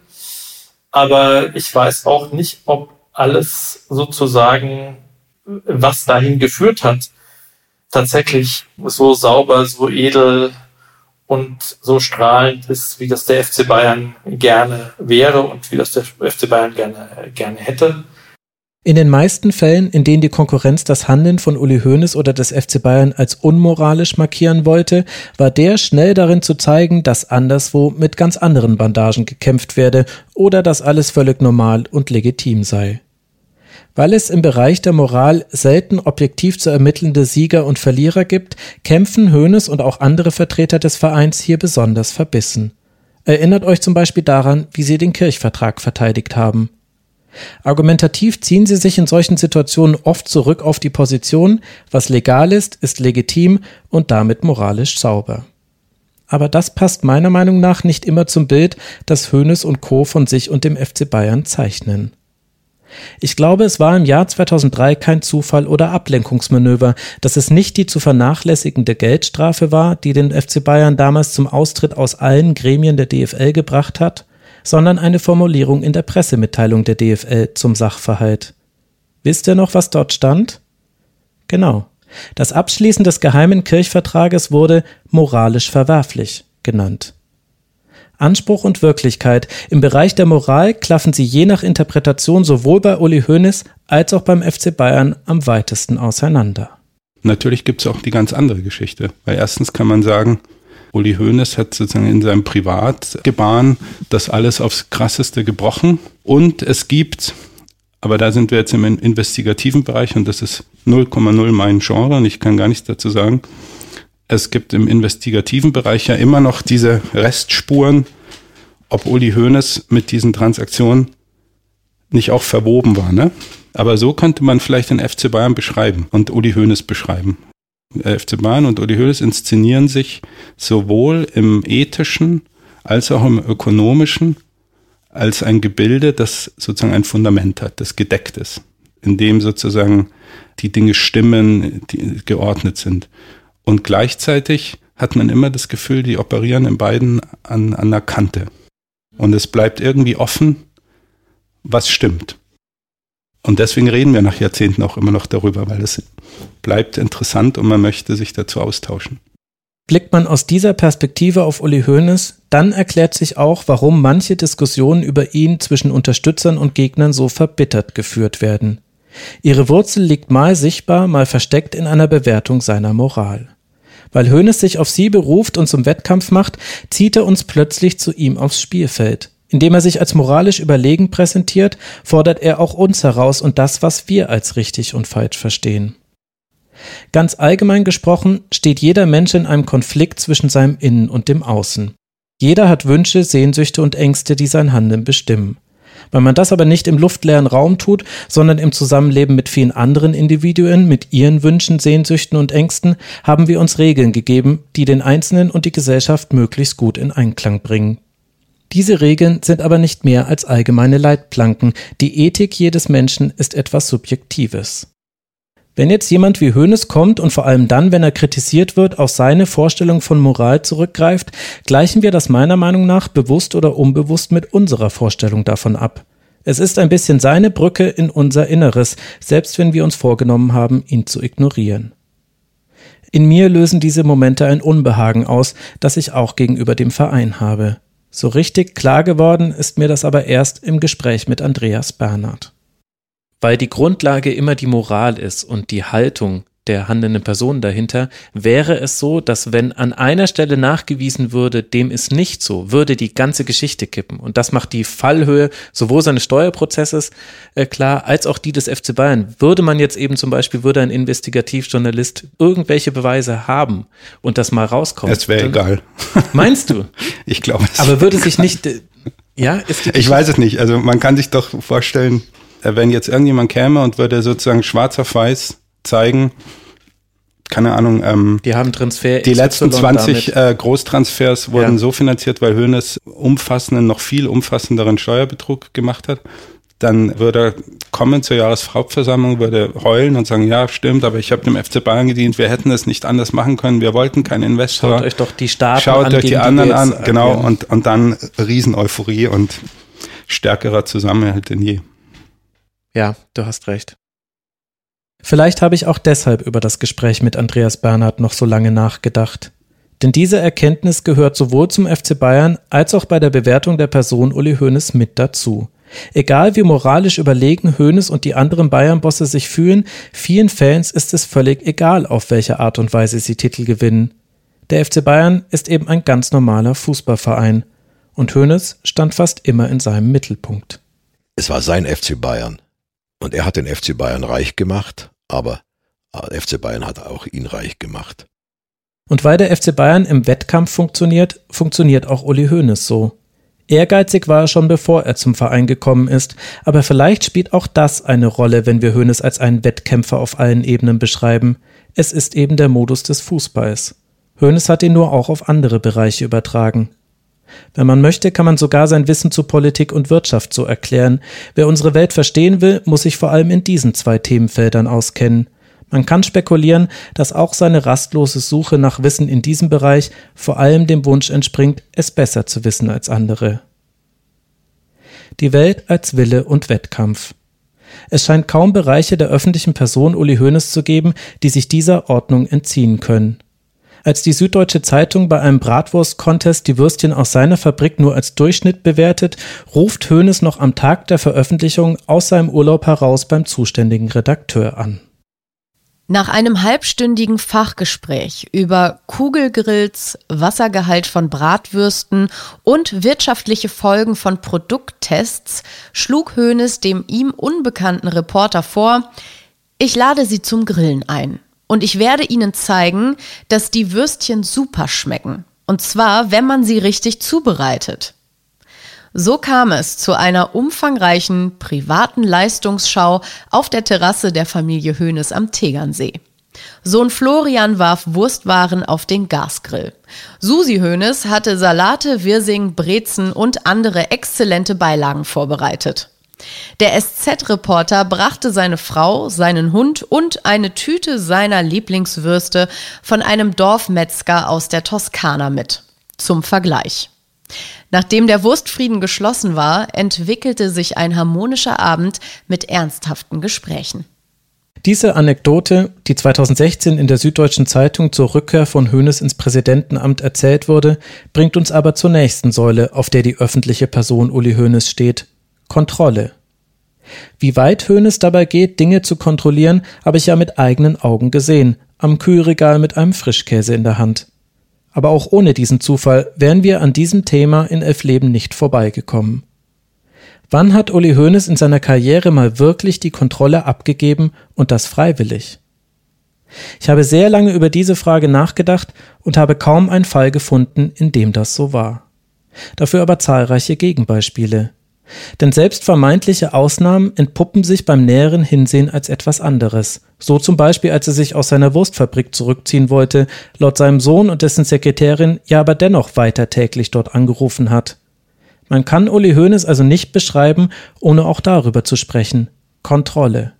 Aber ich weiß auch nicht, ob alles sozusagen, was dahin geführt hat, tatsächlich so sauber, so edel und so strahlend ist, wie das der FC Bayern gerne wäre und wie das der FC Bayern gerne, gerne hätte. In den meisten Fällen, in denen die Konkurrenz das Handeln von Uli Hoeneß oder des FC Bayern als unmoralisch markieren wollte, war der schnell darin zu zeigen, dass anderswo mit ganz anderen Bandagen gekämpft werde oder dass alles völlig normal und legitim sei. Weil es im Bereich der Moral selten objektiv zu ermittelnde Sieger und Verlierer gibt, kämpfen Hoeneß und auch andere Vertreter des Vereins hier besonders verbissen. Erinnert euch zum Beispiel daran, wie sie den Kirchvertrag verteidigt haben. Argumentativ ziehen sie sich in solchen Situationen oft zurück auf die Position, was legal ist, ist legitim und damit moralisch sauber. Aber das passt meiner Meinung nach nicht immer zum Bild, das Hoeneß und Co. von sich und dem FC Bayern zeichnen. Ich glaube, es war im Jahr 2003 kein Zufall oder Ablenkungsmanöver, dass es nicht die zu vernachlässigende Geldstrafe war, die den FC Bayern damals zum Austritt aus allen Gremien der DFL gebracht hat, sondern eine Formulierung in der Pressemitteilung der DFL zum Sachverhalt. Wisst ihr noch, was dort stand? Genau. Das Abschließen des geheimen Kirchvertrages wurde moralisch verwerflich genannt. Anspruch und Wirklichkeit. Im Bereich der Moral klaffen sie je nach Interpretation sowohl bei Uli Hoeneß als auch beim FC Bayern am weitesten auseinander. Natürlich gibt es auch die ganz andere Geschichte. Weil erstens kann man sagen, Uli Hoeneß hat sozusagen in seinem Privatgebaren das alles aufs Krasseste gebrochen. Und es gibt, aber da sind wir jetzt im investigativen Bereich und das ist 0,0 mein Genre und ich kann gar nichts dazu sagen. Es gibt im investigativen Bereich ja immer noch diese Restspuren, ob Uli Hoeneß mit diesen Transaktionen nicht auch verwoben war. Ne? Aber so könnte man vielleicht den FC Bayern beschreiben und Uli Hoeneß beschreiben. FC Bayern und Uli Hoeneß inszenieren sich sowohl im ethischen als auch im ökonomischen als ein Gebilde, das sozusagen ein Fundament hat, das gedeckt ist, in dem sozusagen die Dinge stimmen, die geordnet sind. Und gleichzeitig hat man immer das Gefühl, die operieren in beiden an, an der Kante. Und es bleibt irgendwie offen, was stimmt. Und deswegen reden wir nach Jahrzehnten auch immer noch darüber, weil es bleibt interessant und man möchte sich dazu austauschen. Blickt man aus dieser Perspektive auf Uli Hoeneß, dann erklärt sich auch, warum manche Diskussionen über ihn zwischen Unterstützern und Gegnern so verbittert geführt werden. Ihre Wurzel liegt mal sichtbar, mal versteckt in einer Bewertung seiner Moral. Weil Hoeneß sich auf sie beruft und zum Wettkampf macht, zieht er uns plötzlich zu ihm aufs Spielfeld. Indem er sich als moralisch überlegen präsentiert, fordert er auch uns heraus und das, was wir als richtig und falsch verstehen. Ganz allgemein gesprochen steht jeder Mensch in einem Konflikt zwischen seinem Innen und dem Außen. Jeder hat Wünsche, Sehnsüchte und Ängste, die sein Handeln bestimmen. Weil man das aber nicht im luftleeren Raum tut, sondern im Zusammenleben mit vielen anderen Individuen, mit ihren Wünschen, Sehnsüchten und Ängsten, haben wir uns Regeln gegeben, die den Einzelnen und die Gesellschaft möglichst gut in Einklang bringen. Diese Regeln sind aber nicht mehr als allgemeine Leitplanken. Die Ethik jedes Menschen ist etwas Subjektives. Wenn jetzt jemand wie Hoeneß kommt und vor allem dann, wenn er kritisiert wird, auf seine Vorstellung von Moral zurückgreift, gleichen wir das meiner Meinung nach bewusst oder unbewusst mit unserer Vorstellung davon ab. Es ist ein bisschen seine Brücke in unser Inneres, selbst wenn wir uns vorgenommen haben, ihn zu ignorieren. In mir lösen diese Momente ein Unbehagen aus, das ich auch gegenüber dem Verein habe. So richtig klar geworden ist mir das aber erst im Gespräch mit Andreas Bernhard. Weil die Grundlage immer die Moral ist und die Haltung der handelnden Person dahinter, wäre es so, dass wenn an einer Stelle nachgewiesen würde, dem ist nicht so, würde die ganze Geschichte kippen. Und das macht die Fallhöhe sowohl seines Steuerprozesses äh, klar, als auch die des FC Bayern. Würde man jetzt eben zum Beispiel, würde ein Investigativjournalist irgendwelche Beweise haben und das mal rauskommt. Es wäre egal. Meinst du? (laughs) ich glaube es. Aber würde sich nicht, äh, ja, ist die Ich weiß es nicht. Also man kann sich doch vorstellen, äh, wenn jetzt irgendjemand käme und würde sozusagen schwarz auf weiß zeigen, keine Ahnung, ähm, die haben Transfer die letzten 20 äh, Großtransfers wurden ja. so finanziert, weil Hönes umfassenden, noch viel umfassenderen Steuerbetrug gemacht hat. Dann würde er kommen zur Jahreshauptversammlung, würde heulen und sagen, ja, stimmt, aber ich habe dem FC Bayern gedient, wir hätten es nicht anders machen können, wir wollten keinen Investor. Schaut euch doch die Staaten Schaut an, euch die anderen an, genau, und, und dann Rieseneuphorie und stärkerer Zusammenhalt denn je. Ja, du hast recht. Vielleicht habe ich auch deshalb über das Gespräch mit Andreas Bernhard noch so lange nachgedacht. Denn diese Erkenntnis gehört sowohl zum FC Bayern als auch bei der Bewertung der Person Uli Hoeneß mit dazu. Egal wie moralisch überlegen Hoeneß und die anderen Bayern-Bosse sich fühlen, vielen Fans ist es völlig egal, auf welche Art und Weise sie Titel gewinnen. Der FC Bayern ist eben ein ganz normaler Fußballverein. Und Hoeneß stand fast immer in seinem Mittelpunkt. Es war sein FC Bayern. Und er hat den FC Bayern reich gemacht, aber der FC Bayern hat auch ihn reich gemacht. Und weil der FC Bayern im Wettkampf funktioniert, funktioniert auch Uli Hoeneß so. Ehrgeizig war er schon bevor er zum Verein gekommen ist, aber vielleicht spielt auch das eine Rolle, wenn wir Hoeneß als einen Wettkämpfer auf allen Ebenen beschreiben. Es ist eben der Modus des Fußballs. Hoeneß hat ihn nur auch auf andere Bereiche übertragen. Wenn man möchte, kann man sogar sein Wissen zu Politik und Wirtschaft so erklären. Wer unsere Welt verstehen will, muss sich vor allem in diesen zwei Themenfeldern auskennen. Man kann spekulieren, dass auch seine rastlose Suche nach Wissen in diesem Bereich vor allem dem Wunsch entspringt, es besser zu wissen als andere. Die Welt als Wille und Wettkampf. Es scheint kaum Bereiche der öffentlichen Person Uli Hoeneß zu geben, die sich dieser Ordnung entziehen können. Als die Süddeutsche Zeitung bei einem Bratwurst-Contest die Würstchen aus seiner Fabrik nur als Durchschnitt bewertet, ruft Hoeneß noch am Tag der Veröffentlichung aus seinem Urlaub heraus beim zuständigen Redakteur an. Nach einem halbstündigen Fachgespräch über Kugelgrills, Wassergehalt von Bratwürsten und wirtschaftliche Folgen von Produkttests schlug Hoeneß dem ihm unbekannten Reporter vor, ich lade Sie zum Grillen ein und ich werde Ihnen zeigen, dass die Würstchen super schmecken. Und zwar, wenn man sie richtig zubereitet. So kam es zu einer umfangreichen privaten Leistungsschau auf der Terrasse der Familie Hoeneß am Tegernsee. Sohn Florian warf Wurstwaren auf den Gasgrill. Susi Hoeneß hatte Salate, Wirsing, Brezen und andere exzellente Beilagen vorbereitet. Der SZ-Reporter brachte seine Frau, seinen Hund und eine Tüte seiner Lieblingswürste von einem Dorfmetzger aus der Toskana mit. Zum Vergleich. Nachdem der Wurstfrieden geschlossen war, entwickelte sich ein harmonischer Abend mit ernsthaften Gesprächen. Diese Anekdote, die 2016 in der Süddeutschen Zeitung zur Rückkehr von Hoeneß ins Präsidentenamt erzählt wurde, bringt uns aber zur nächsten Säule, auf der die öffentliche Person Uli Hoeneß steht. Kontrolle. Wie weit Hoeneß dabei geht, Dinge zu kontrollieren, habe ich ja mit eigenen Augen gesehen, am Kühlregal mit einem Frischkäse in der Hand. Aber auch ohne diesen Zufall wären wir an diesem Thema in Elf Leben nicht vorbeigekommen. Wann hat Uli Hoeneß in seiner Karriere mal wirklich die Kontrolle abgegeben und das freiwillig? Ich habe sehr lange über diese Frage nachgedacht und habe kaum einen Fall gefunden, in dem das so war. Dafür aber zahlreiche Gegenbeispiele. Denn selbst vermeintliche Ausnahmen entpuppen sich beim näheren Hinsehen als etwas anderes. So zum Beispiel, als er sich aus seiner Wurstfabrik zurückziehen wollte, laut seinem Sohn und dessen Sekretärin ja aber dennoch weiter täglich dort angerufen hat. Man kann Uli Hoeneß also nicht beschreiben, ohne auch darüber zu sprechen. Kontrolle.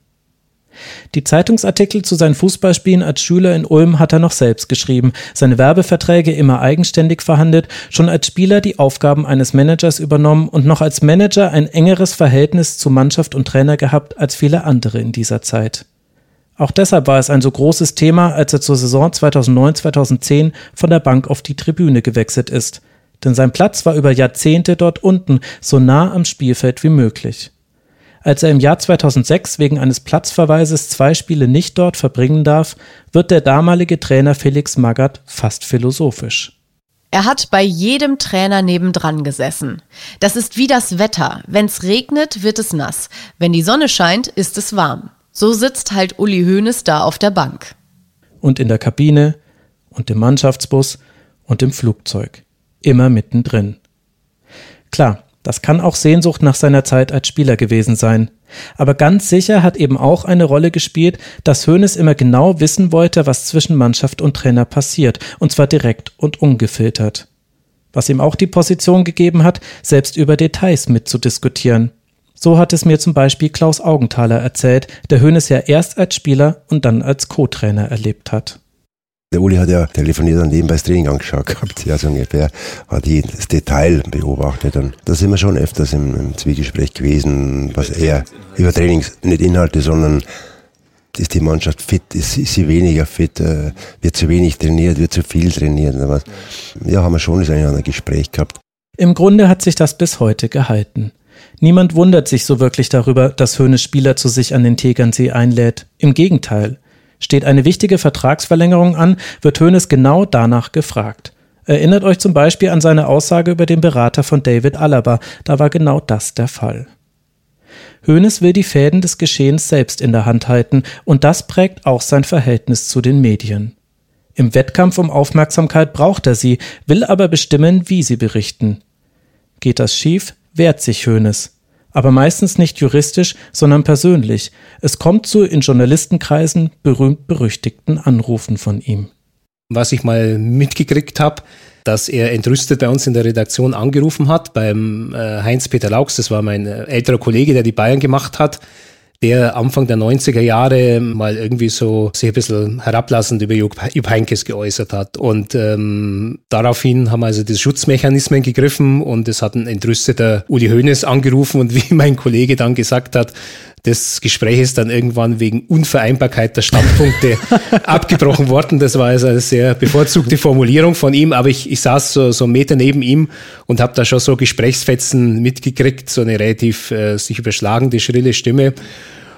Die Zeitungsartikel zu seinen Fußballspielen als Schüler in Ulm hat er noch selbst geschrieben, seine Werbeverträge immer eigenständig verhandelt, schon als Spieler die Aufgaben eines Managers übernommen und noch als Manager ein engeres Verhältnis zu Mannschaft und Trainer gehabt als viele andere in dieser Zeit. Auch deshalb war es ein so großes Thema, als er zur Saison 2009-2010 von der Bank auf die Tribüne gewechselt ist. Denn sein Platz war über Jahrzehnte dort unten, so nah am Spielfeld wie möglich. Als er im Jahr 2006 wegen eines Platzverweises zwei Spiele nicht dort verbringen darf, wird der damalige Trainer Felix Magath fast philosophisch. Er hat bei jedem Trainer nebendran gesessen. Das ist wie das Wetter. Wenn's regnet, wird es nass. Wenn die Sonne scheint, ist es warm. So sitzt halt Uli Hoeneß da auf der Bank. Und in der Kabine und im Mannschaftsbus und im Flugzeug. Immer mittendrin. Klar, das kann auch Sehnsucht nach seiner Zeit als Spieler gewesen sein. Aber ganz sicher hat eben auch eine Rolle gespielt, dass Hoeneß immer genau wissen wollte, was zwischen Mannschaft und Trainer passiert, und zwar direkt und ungefiltert. Was ihm auch die Position gegeben hat, selbst über Details mitzudiskutieren. So hat es mir zum Beispiel Klaus Augenthaler erzählt, der Hoeneß ja erst als Spieler und dann als Co-Trainer erlebt hat. Der Uli hat ja telefoniert und nebenbei das Training angeschaut (laughs) gehabt, ja so ungefähr, hat jedes Detail beobachtet und da sind wir schon öfters im, im Zwiegespräch gewesen, was er über Trainings, nicht Inhalte, sondern ist die Mannschaft fit, ist, sie weniger fit, äh, wird zu wenig trainiert, wird zu viel trainiert. Was. Ja, haben wir schon das eine oder Gespräch gehabt. Im Grunde hat sich das bis heute gehalten. Niemand wundert sich so wirklich darüber, dass Höhnes Spieler zu sich an den Tegernsee einlädt. Im Gegenteil. Steht eine wichtige Vertragsverlängerung an, wird Hoeneß genau danach gefragt. Erinnert euch zum Beispiel an seine Aussage über den Berater von David Alaba, da war genau das der Fall. Hoeneß will die Fäden des Geschehens selbst in der Hand halten, und das prägt auch sein Verhältnis zu den Medien. Im Wettkampf um Aufmerksamkeit braucht er sie, will aber bestimmen, wie sie berichten. Geht das schief, wehrt sich Hoeneß aber meistens nicht juristisch, sondern persönlich. Es kommt zu in Journalistenkreisen berühmt-berüchtigten Anrufen von ihm. Was ich mal mitgekriegt habe, dass er entrüstet bei uns in der Redaktion angerufen hat, beim äh, Heinz-Peter Laux, das war mein äh, älterer Kollege, der die Bayern gemacht hat, der Anfang der 90er Jahre mal irgendwie so sich ein bisschen herablassend über Jupp Heinkes geäußert hat. Und ähm, daraufhin haben also die Schutzmechanismen gegriffen und es hat ein entrüsteter Uli Hoeneß angerufen und (laughs) wie mein Kollege dann gesagt hat, Das Gespräch ist dann irgendwann wegen Unvereinbarkeit der Standpunkte (laughs) abgebrochen worden. Das war also eine sehr bevorzugte Formulierung von ihm, aber ich, ich saß so, so einen Meter neben ihm und habe da schon so Gesprächsfetzen mitgekriegt, so eine relativ äh, sich überschlagende, schrille Stimme.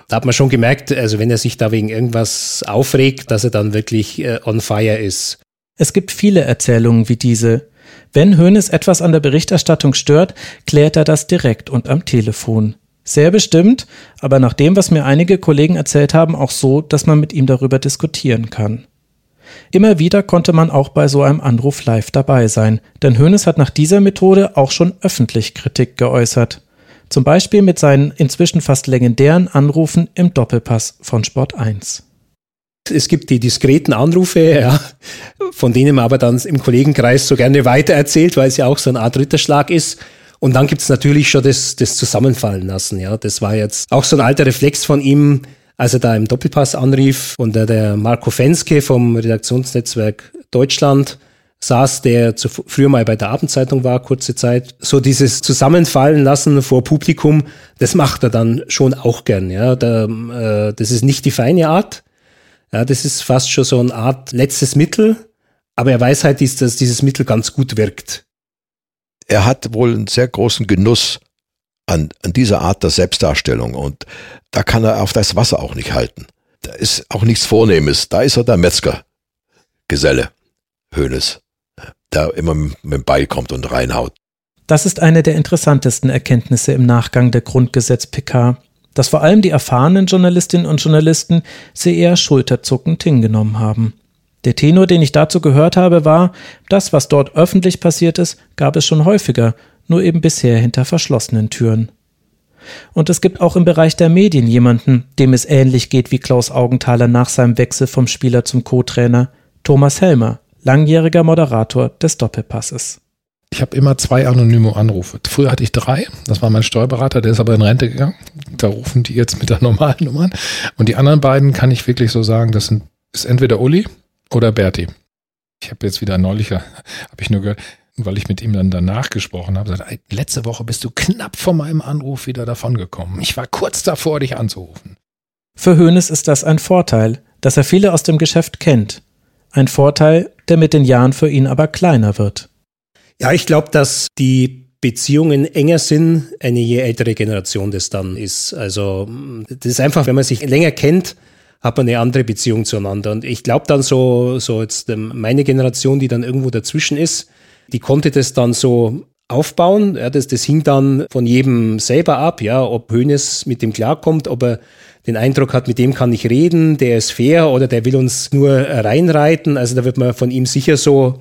Da hat man schon gemerkt, also wenn er sich da wegen irgendwas aufregt, dass er dann wirklich äh, on fire ist. Es gibt viele Erzählungen wie diese. Wenn Hoeneß etwas an der Berichterstattung stört, klärt er das direkt und am Telefon. Sehr bestimmt, aber nach dem, was mir einige Kollegen erzählt haben, auch so, dass man mit ihm darüber diskutieren kann. Immer wieder konnte man auch bei so einem Anruf live dabei sein, denn Hoeneß hat nach dieser Methode auch schon öffentlich Kritik geäußert. Zum Beispiel mit seinen inzwischen fast legendären Anrufen im Doppelpass von Sport 1. Es gibt die diskreten Anrufe, ja, von denen man aber dann im Kollegenkreis so gerne weitererzählt, weil es ja auch so eine Art Ritterschlag ist. Und dann gibt es natürlich schon das, das Zusammenfallen lassen. Ja, das war jetzt auch so ein alter Reflex von ihm, als er da im Doppelpass anrief und der, der Marco Fenske vom Redaktionsnetzwerk Deutschland saß, der zu, früher mal bei der Abendzeitung war, kurze Zeit. So dieses Zusammenfallen lassen vor Publikum, das macht er dann schon auch gern. Ja, da, äh, das ist nicht die feine Art. Ja, das ist fast schon so eine Art letztes Mittel. Aber er weiß halt, dass dieses Mittel ganz gut wirkt. Er hat wohl einen sehr großen Genuss an, an dieser Art der Selbstdarstellung und da kann er auf das Wasser auch nicht halten. Da ist auch nichts Vornehmes. Da ist er der Metzger-Geselle, Hönes da immer mit dem Beil kommt und reinhaut. Das ist eine der interessantesten Erkenntnisse im Nachgang der Grundgesetz-PK, dass vor allem die erfahrenen Journalistinnen und Journalisten sie eher schulterzuckend hingenommen haben. Der Tenor, den ich dazu gehört habe, war, das, was dort öffentlich passiert ist, gab es schon häufiger, nur eben bisher hinter verschlossenen Türen. Und es gibt auch im Bereich der Medien jemanden, dem es ähnlich geht wie Klaus Augenthaler nach seinem Wechsel vom Spieler zum Co-Trainer, Thomas Helmer, langjähriger Moderator des Doppelpasses. Ich habe immer zwei anonyme Anrufe. Früher hatte ich drei. Das war mein Steuerberater, der ist aber in Rente gegangen. Da rufen die jetzt mit der normalen Nummer an. Und die anderen beiden kann ich wirklich so sagen, das sind, ist entweder Uli oder Berti. Ich habe jetzt wieder neulich, (laughs) habe ich nur gehört, weil ich mit ihm dann danach gesprochen habe, gesagt, letzte Woche bist du knapp vor meinem Anruf wieder davongekommen. Ich war kurz davor, dich anzurufen. Für Hoeneß ist das ein Vorteil, dass er viele aus dem Geschäft kennt ein Vorteil, der mit den Jahren für ihn aber kleiner wird. Ja, ich glaube, dass die Beziehungen enger sind, eine je ältere Generation das dann ist. Also das ist einfach, wenn man sich länger kennt, hat man eine andere Beziehung zueinander. Und ich glaube dann so, so jetzt ähm, meine Generation, die dann irgendwo dazwischen ist, die konnte das dann so aufbauen. Ja, das, das hing dann von jedem selber ab, ja, ob Hönes mit dem klarkommt, ob er den Eindruck hat, mit dem kann ich reden, der ist fair oder der will uns nur reinreiten. Also da wird man von ihm sicher so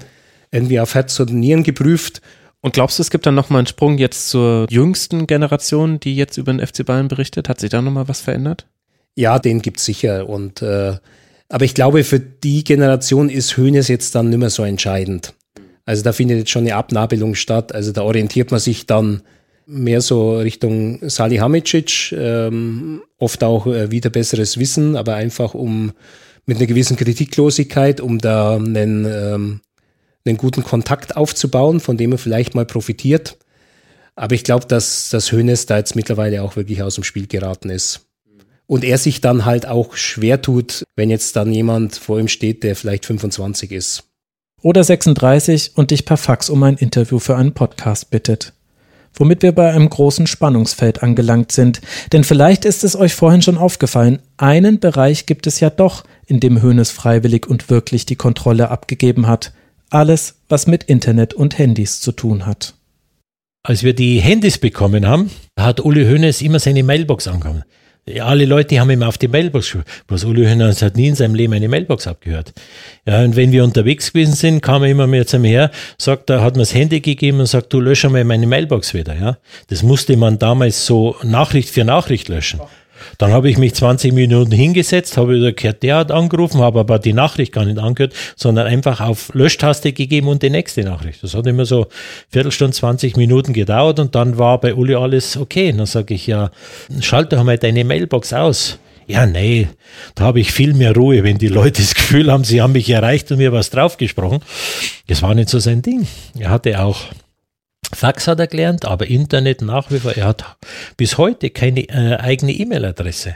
irgendwie auf Herz und Nieren geprüft. Und glaubst du, es gibt dann nochmal einen Sprung jetzt zur jüngsten Generation, die jetzt über den FC Bayern berichtet? Hat sich da nochmal was verändert? Ja, den gibt's sicher. Und äh, aber ich glaube, für die Generation ist Höhnes jetzt dann nicht mehr so entscheidend. Also da findet jetzt schon eine Abnabelung statt. Also da orientiert man sich dann mehr so Richtung Salihamidzic, ähm, oft auch äh, wieder besseres Wissen, aber einfach um mit einer gewissen Kritiklosigkeit, um da einen, ähm, einen guten Kontakt aufzubauen, von dem er vielleicht mal profitiert. Aber ich glaube, dass das Hönes da jetzt mittlerweile auch wirklich aus dem Spiel geraten ist. Und er sich dann halt auch schwer tut, wenn jetzt dann jemand vor ihm steht, der vielleicht 25 ist. Oder 36 und dich per Fax um ein Interview für einen Podcast bittet womit wir bei einem großen Spannungsfeld angelangt sind. Denn vielleicht ist es euch vorhin schon aufgefallen, einen Bereich gibt es ja doch, in dem Hönes freiwillig und wirklich die Kontrolle abgegeben hat. Alles, was mit Internet und Handys zu tun hat. Als wir die Handys bekommen haben, hat Uli Hoeneß immer seine Mailbox angekommen. Ja, alle Leute haben immer auf die Mailbox geschaut. Bloß Uli Hoeneß hat nie in seinem Leben eine Mailbox abgehört. Ja, und wenn wir unterwegs gewesen sind, kam er immer mehr zu mir her, sagt, da hat mir das Handy gegeben und sagt, du lösche mal meine Mailbox wieder, ja. Das musste man damals so Nachricht für Nachricht löschen. Dann habe ich mich 20 Minuten hingesetzt, habe gehört, der hat angerufen, habe aber die Nachricht gar nicht angehört, sondern einfach auf Löschtaste gegeben und die nächste Nachricht. Das hat immer so Viertelstunde, 20 Minuten gedauert und dann war bei Uli alles okay. Und dann sage ich, ja, schalte doch mal deine Mailbox aus. Ja, nee, da habe ich viel mehr Ruhe, wenn die Leute das Gefühl haben, sie haben mich erreicht und mir was draufgesprochen. Das war nicht so sein Ding. Er hatte auch Fax hat er gelernt, aber Internet nach wie vor. Er hat bis heute keine äh, eigene E-Mail-Adresse.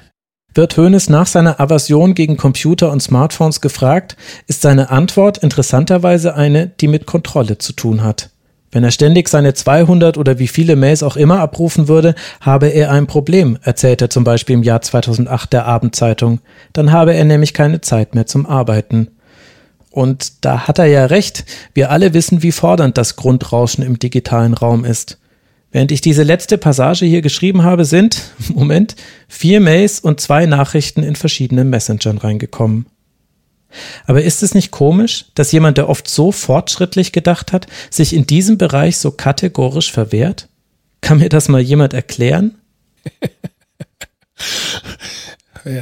Wird Hoeneß nach seiner Aversion gegen Computer und Smartphones gefragt, ist seine Antwort interessanterweise eine, die mit Kontrolle zu tun hat. Wenn er ständig seine 200 oder wie viele Mails auch immer abrufen würde, habe er ein Problem, erzählt er zum Beispiel im Jahr 2008 der Abendzeitung. Dann habe er nämlich keine Zeit mehr zum Arbeiten. Und da hat er ja recht. Wir alle wissen, wie fordernd das Grundrauschen im digitalen Raum ist. Während ich diese letzte Passage hier geschrieben habe, sind, (laughs) Moment, vier Mails und zwei Nachrichten in verschiedenen Messengern reingekommen. Aber ist es nicht komisch, dass jemand, der oft so fortschrittlich gedacht hat, sich in diesem Bereich so kategorisch verwehrt? Kann mir das mal jemand erklären? (laughs)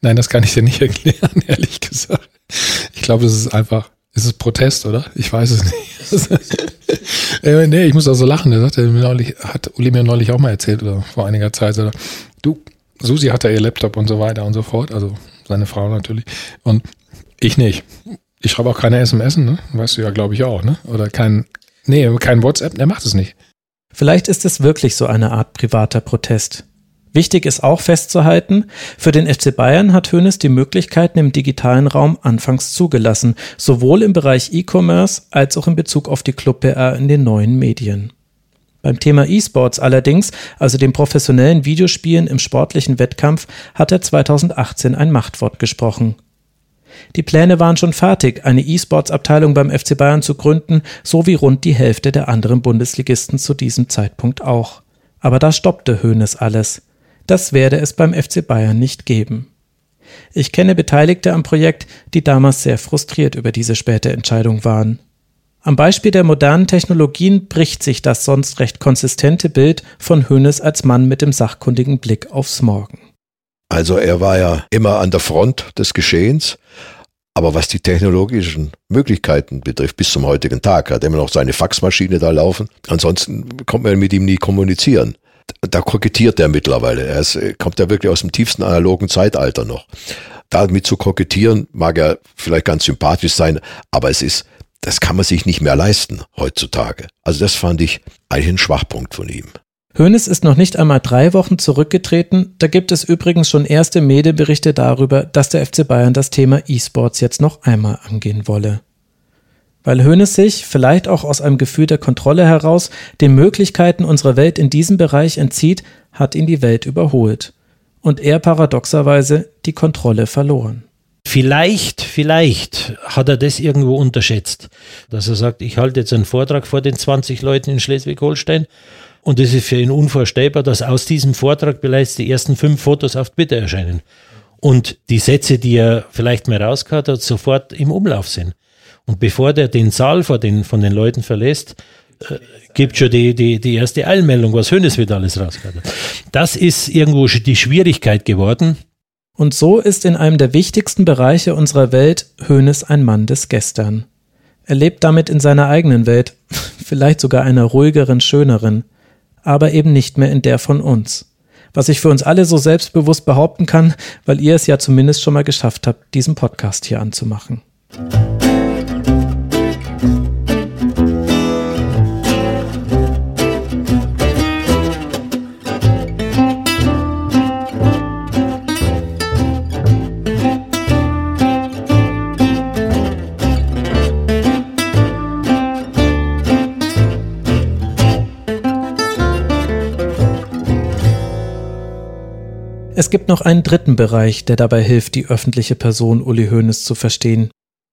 Nein, das kann ich dir nicht erklären, (laughs) ehrlich gesagt. Ich glaube, es ist einfach, es ist Protest, oder? Ich weiß es nicht. (laughs) äh, nee, ich muss auch so lachen. Der sagte neulich, hat Uli mir neulich auch mal erzählt, oder vor einiger Zeit, oder, du, Susi hat ja ihr Laptop und so weiter und so fort, also seine Frau natürlich. Und ich nicht. Ich schreibe auch keine SMS, ne? Weißt du ja, glaube ich auch, ne? Oder kein, nee, kein WhatsApp, der macht es nicht. Vielleicht ist es wirklich so eine Art privater Protest. Wichtig ist auch festzuhalten, für den FC Bayern hat Hoeneß die Möglichkeiten im digitalen Raum anfangs zugelassen, sowohl im Bereich E-Commerce als auch in Bezug auf die Club-PR in den neuen Medien. Beim Thema E-Sports allerdings, also dem professionellen Videospielen im sportlichen Wettkampf, hat er 2018 ein Machtwort gesprochen. Die Pläne waren schon fertig, eine E-Sports-Abteilung beim FC Bayern zu gründen, so wie rund die Hälfte der anderen Bundesligisten zu diesem Zeitpunkt auch. Aber da stoppte Hoeneß alles. Das werde es beim FC Bayern nicht geben. Ich kenne Beteiligte am Projekt, die damals sehr frustriert über diese späte Entscheidung waren. Am Beispiel der modernen Technologien bricht sich das sonst recht konsistente Bild von Hoeneß als Mann mit dem sachkundigen Blick aufs Morgen. Also er war ja immer an der Front des Geschehens, aber was die technologischen Möglichkeiten betrifft, bis zum heutigen Tag, hat er immer noch seine Faxmaschine da laufen. Ansonsten kommt man mit ihm nie kommunizieren da kokettiert er mittlerweile. Er ist, kommt ja wirklich aus dem tiefsten analogen Zeitalter noch. Damit zu kokettieren mag er vielleicht ganz sympathisch sein, aber es ist, das kann man sich nicht mehr leisten heutzutage. Also das fand ich eigentlich ein Schwachpunkt von ihm. Hoeneß ist noch nicht einmal drei Wochen zurückgetreten. Da gibt es übrigens schon erste Medienberichte darüber, dass der FC Bayern das Thema E-Sports jetzt noch einmal angehen wolle weil Hoeneß sich, vielleicht auch aus einem Gefühl der Kontrolle heraus, den Möglichkeiten unserer Welt in diesem Bereich entzieht, hat ihn die Welt überholt. Und er paradoxerweise die Kontrolle verloren. Vielleicht, vielleicht hat er das irgendwo unterschätzt, dass er sagt, ich halte jetzt einen Vortrag vor den 20 Leuten in Schleswig-Holstein und es ist für ihn unvorstellbar, dass aus diesem Vortrag bereits die ersten fünf Fotos auf Twitter erscheinen und die Sätze, die er vielleicht mal rausgehört hat, sofort im Umlauf sind. Und bevor der den Saal vor den, von den Leuten verlässt, äh, gibt schon die, die, die erste Eilmeldung, was Hönes wieder alles rausgehört hat. Das ist irgendwo die Schwierigkeit geworden. Und so ist in einem der wichtigsten Bereiche unserer Welt Hönes ein Mann des Gestern. Er lebt damit in seiner eigenen Welt, (laughs) vielleicht sogar einer ruhigeren, schöneren, aber eben nicht mehr in der von uns. Was ich für uns alle so selbstbewusst behaupten kann, weil ihr es ja zumindest schon mal geschafft habt, diesen Podcast hier anzumachen. Es gibt noch einen dritten Bereich, der dabei hilft, die öffentliche Person Uli Hoeneß zu verstehen.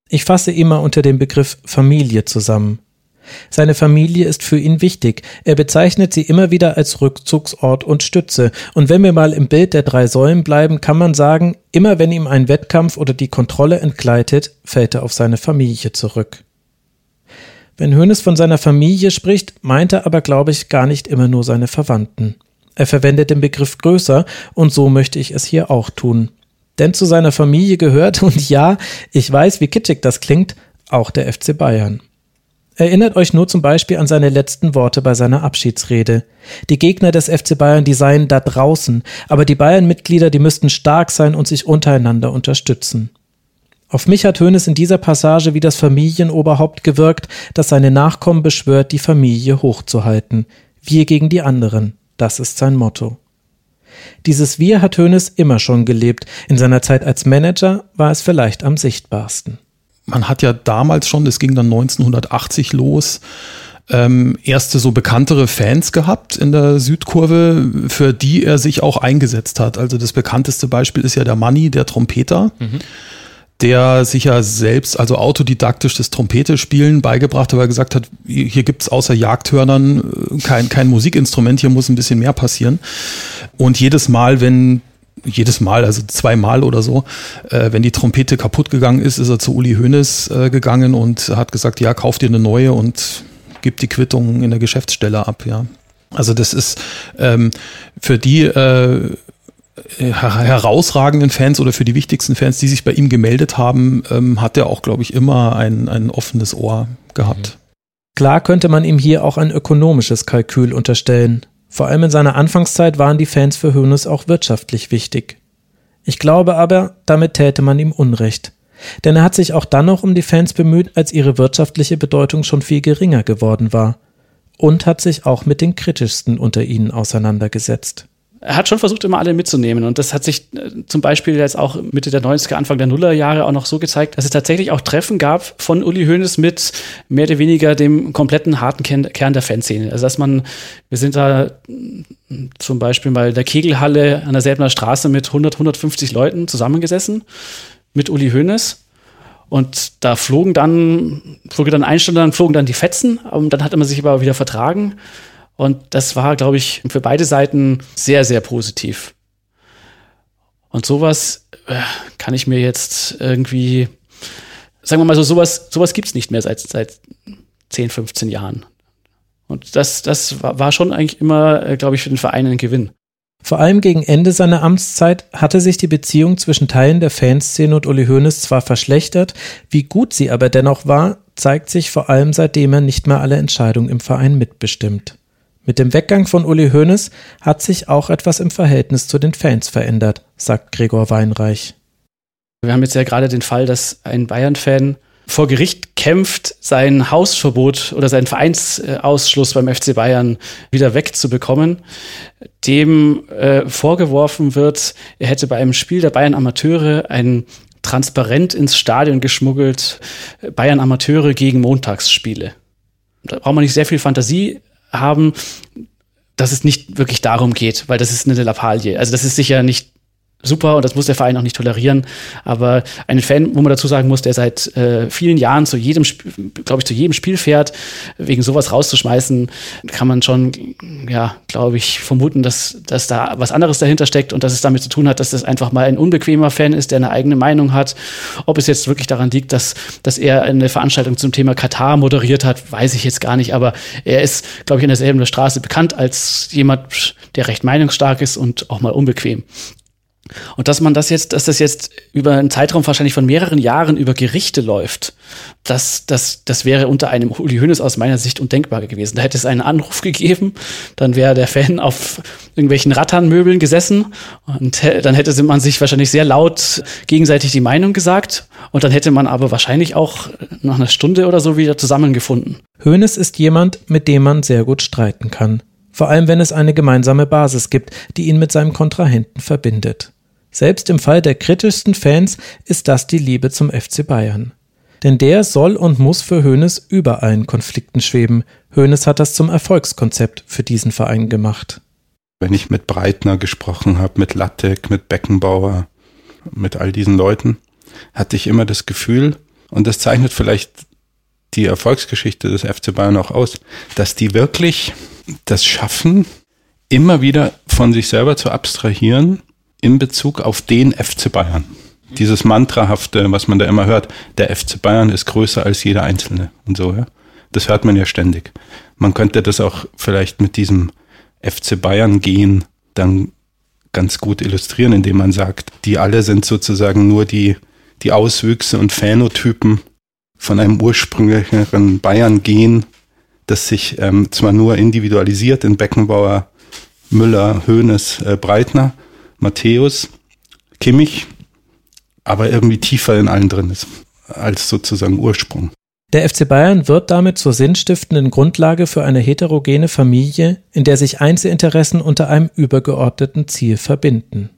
Ich fasse immer unter dem Begriff Familie zusammen. Seine Familie ist für ihn wichtig. Er bezeichnet sie immer wieder als Rückzugsort und Stütze. Und wenn wir mal im Bild der drei Säulen bleiben, kann man sagen, immer wenn ihm ein Wettkampf oder die Kontrolle entgleitet, fällt er auf seine Familie zurück. Wenn Hoeneß von seiner Familie spricht, meint er aber, glaube ich, gar nicht immer nur seine Verwandten. Er verwendet den Begriff größer und so möchte ich es hier auch tun. Denn zu seiner Familie gehört, (laughs) und ja, ich weiß, wie kitschig das klingt, auch der FC Bayern. Erinnert euch nur zum Beispiel an seine letzten Worte bei seiner Abschiedsrede. Die Gegner des FC Bayern, die seien da draußen, aber die Bayern-Mitglieder, die müssten stark sein und sich untereinander unterstützen. Auf mich hat Hoeneß in dieser Passage wie das Familienoberhaupt gewirkt, das seine Nachkommen beschwört, die Familie hochzuhalten. Wir gegen die anderen. Das ist sein Motto. Dieses Wir hat Hoeneß immer schon gelebt. In seiner Zeit als Manager war es vielleicht am sichtbarsten. Man hat ja damals schon, das ging dann 1980 los, ähm, erste so bekanntere Fans gehabt in der Südkurve, für die er sich auch eingesetzt hat. Also das bekannteste Beispiel ist ja der Manni, der Trompeter. Mhm der sich ja selbst, also autodidaktisch das Trompete-Spielen beigebracht hat, weil er gesagt hat, hier gibt's außer Jagdhörnern äh, kein, kein Musikinstrument, hier muss ein bisschen mehr passieren. Und jedes Mal, wenn jedes Mal, also zweimal oder so, äh, wenn die Trompete kaputt gegangen ist, ist er zu Uli Hoeneß äh, gegangen und hat gesagt, ja, kauf dir eine neue und gib die Quittung in der Geschäftsstelle ab, ja. Also das ist ähm, für die äh, herausragenden Fans oder für die wichtigsten Fans, die sich bei ihm gemeldet haben, ähm, hat er auch, glaube ich, immer ein, ein offenes Ohr gehabt. Klar könnte man ihm hier auch ein ökonomisches Kalkül unterstellen. Vor allem in seiner Anfangszeit waren die Fans für Hoeneß auch wirtschaftlich wichtig. Ich glaube aber, damit täte man ihm Unrecht. Denn er hat sich auch dann noch um die Fans bemüht, als ihre wirtschaftliche Bedeutung schon viel geringer geworden war. Und hat sich auch mit den kritischsten unter ihnen auseinandergesetzt er hat schon versucht, immer alle mitzunehmen. Und das hat sich äh, zum Beispiel jetzt auch Mitte der 90er, Anfang der Nullerjahre auch noch so gezeigt, dass es tatsächlich auch Treffen gab von Uli Hoeneß mit mehr oder weniger dem kompletten harten Kern der Fanszene. Also dass man, wir sind da mm, zum Beispiel mal in der Kegelhalle an der Selbener Straße mit 100, 150 Leuten zusammengesessen mit Uli Hoeneß. Und da flogen dann, flog dann ein Stunde, flogen dann die Fetzen. Und dann hat man sich aber wieder vertragen. Und das war, glaube ich, für beide Seiten sehr, sehr positiv. Und sowas äh, kann ich mir jetzt irgendwie, sagen wir mal so, sowas, sowas gibt es nicht mehr seit, seit 10, 15 Jahren. Und das, das war schon eigentlich immer, äh, glaube ich, für den Verein ein Gewinn. Vor allem gegen Ende seiner Amtszeit hatte sich die Beziehung zwischen Teilen der Fanszene und Uli Hoeneß zwar verschlechtert, wie gut sie aber dennoch war, zeigt sich vor allem seitdem er nicht mehr alle Entscheidungen im Verein mitbestimmt. Mit dem Weggang von Uli Hoeneß hat sich auch etwas im Verhältnis zu den Fans verändert, sagt Gregor Weinreich. Wir haben jetzt ja gerade den Fall, dass ein Bayern-Fan vor Gericht kämpft, sein Hausverbot oder seinen Vereinsausschluss beim FC Bayern wieder wegzubekommen, dem äh, vorgeworfen wird, er hätte bei einem Spiel der Bayern Amateure ein Transparent ins Stadion geschmuggelt, Bayern Amateure gegen Montagsspiele. Da braucht man nicht sehr viel Fantasie haben, dass es nicht wirklich darum geht, weil das ist eine Lappalie. Also das ist sicher nicht super und das muss der Verein auch nicht tolerieren. Aber ein Fan, wo man dazu sagen muss, der seit äh, vielen Jahren zu jedem, glaube ich, zu jedem Spiel fährt, wegen sowas rauszuschmeißen, kann man schon, ja, glaube ich, vermuten, dass, dass da was anderes dahinter steckt und dass es damit zu tun hat, dass das einfach mal ein unbequemer Fan ist, der eine eigene Meinung hat. Ob es jetzt wirklich daran liegt, dass, dass er eine Veranstaltung zum Thema Katar moderiert hat, weiß ich jetzt gar nicht. Aber er ist, glaube ich, in derselben Straße bekannt als jemand, der recht meinungsstark ist und auch mal unbequem. Und dass man das jetzt, dass das jetzt über einen Zeitraum wahrscheinlich von mehreren Jahren über Gerichte läuft, das, das, das wäre unter einem Uli Hoeneß aus meiner Sicht undenkbar gewesen. Da hätte es einen Anruf gegeben, dann wäre der Fan auf irgendwelchen Ratternmöbeln gesessen und dann hätte man sich wahrscheinlich sehr laut gegenseitig die Meinung gesagt und dann hätte man aber wahrscheinlich auch nach einer Stunde oder so wieder zusammengefunden. Hoeneß ist jemand, mit dem man sehr gut streiten kann. Vor allem, wenn es eine gemeinsame Basis gibt, die ihn mit seinem Kontrahenten verbindet. Selbst im Fall der kritischsten Fans ist das die Liebe zum FC Bayern. Denn der soll und muss für Hoeneß über allen Konflikten schweben. Hoeneß hat das zum Erfolgskonzept für diesen Verein gemacht. Wenn ich mit Breitner gesprochen habe, mit Lattek, mit Beckenbauer, mit all diesen Leuten, hatte ich immer das Gefühl, und das zeichnet vielleicht die Erfolgsgeschichte des FC Bayern auch aus, dass die wirklich das schaffen, immer wieder von sich selber zu abstrahieren in Bezug auf den FC Bayern. Dieses Mantrahafte, was man da immer hört, der FC Bayern ist größer als jeder Einzelne und so, ja. Das hört man ja ständig. Man könnte das auch vielleicht mit diesem FC Bayern gehen dann ganz gut illustrieren, indem man sagt, die alle sind sozusagen nur die, die Auswüchse und Phänotypen von einem ursprünglicheren Bayern gehen, das sich ähm, zwar nur individualisiert in Beckenbauer, Müller, Hoeneß, äh, Breitner, Matthäus, Kimmich, aber irgendwie tiefer in allen drin ist als sozusagen Ursprung. Der FC Bayern wird damit zur sinnstiftenden Grundlage für eine heterogene Familie, in der sich Einzelinteressen unter einem übergeordneten Ziel verbinden.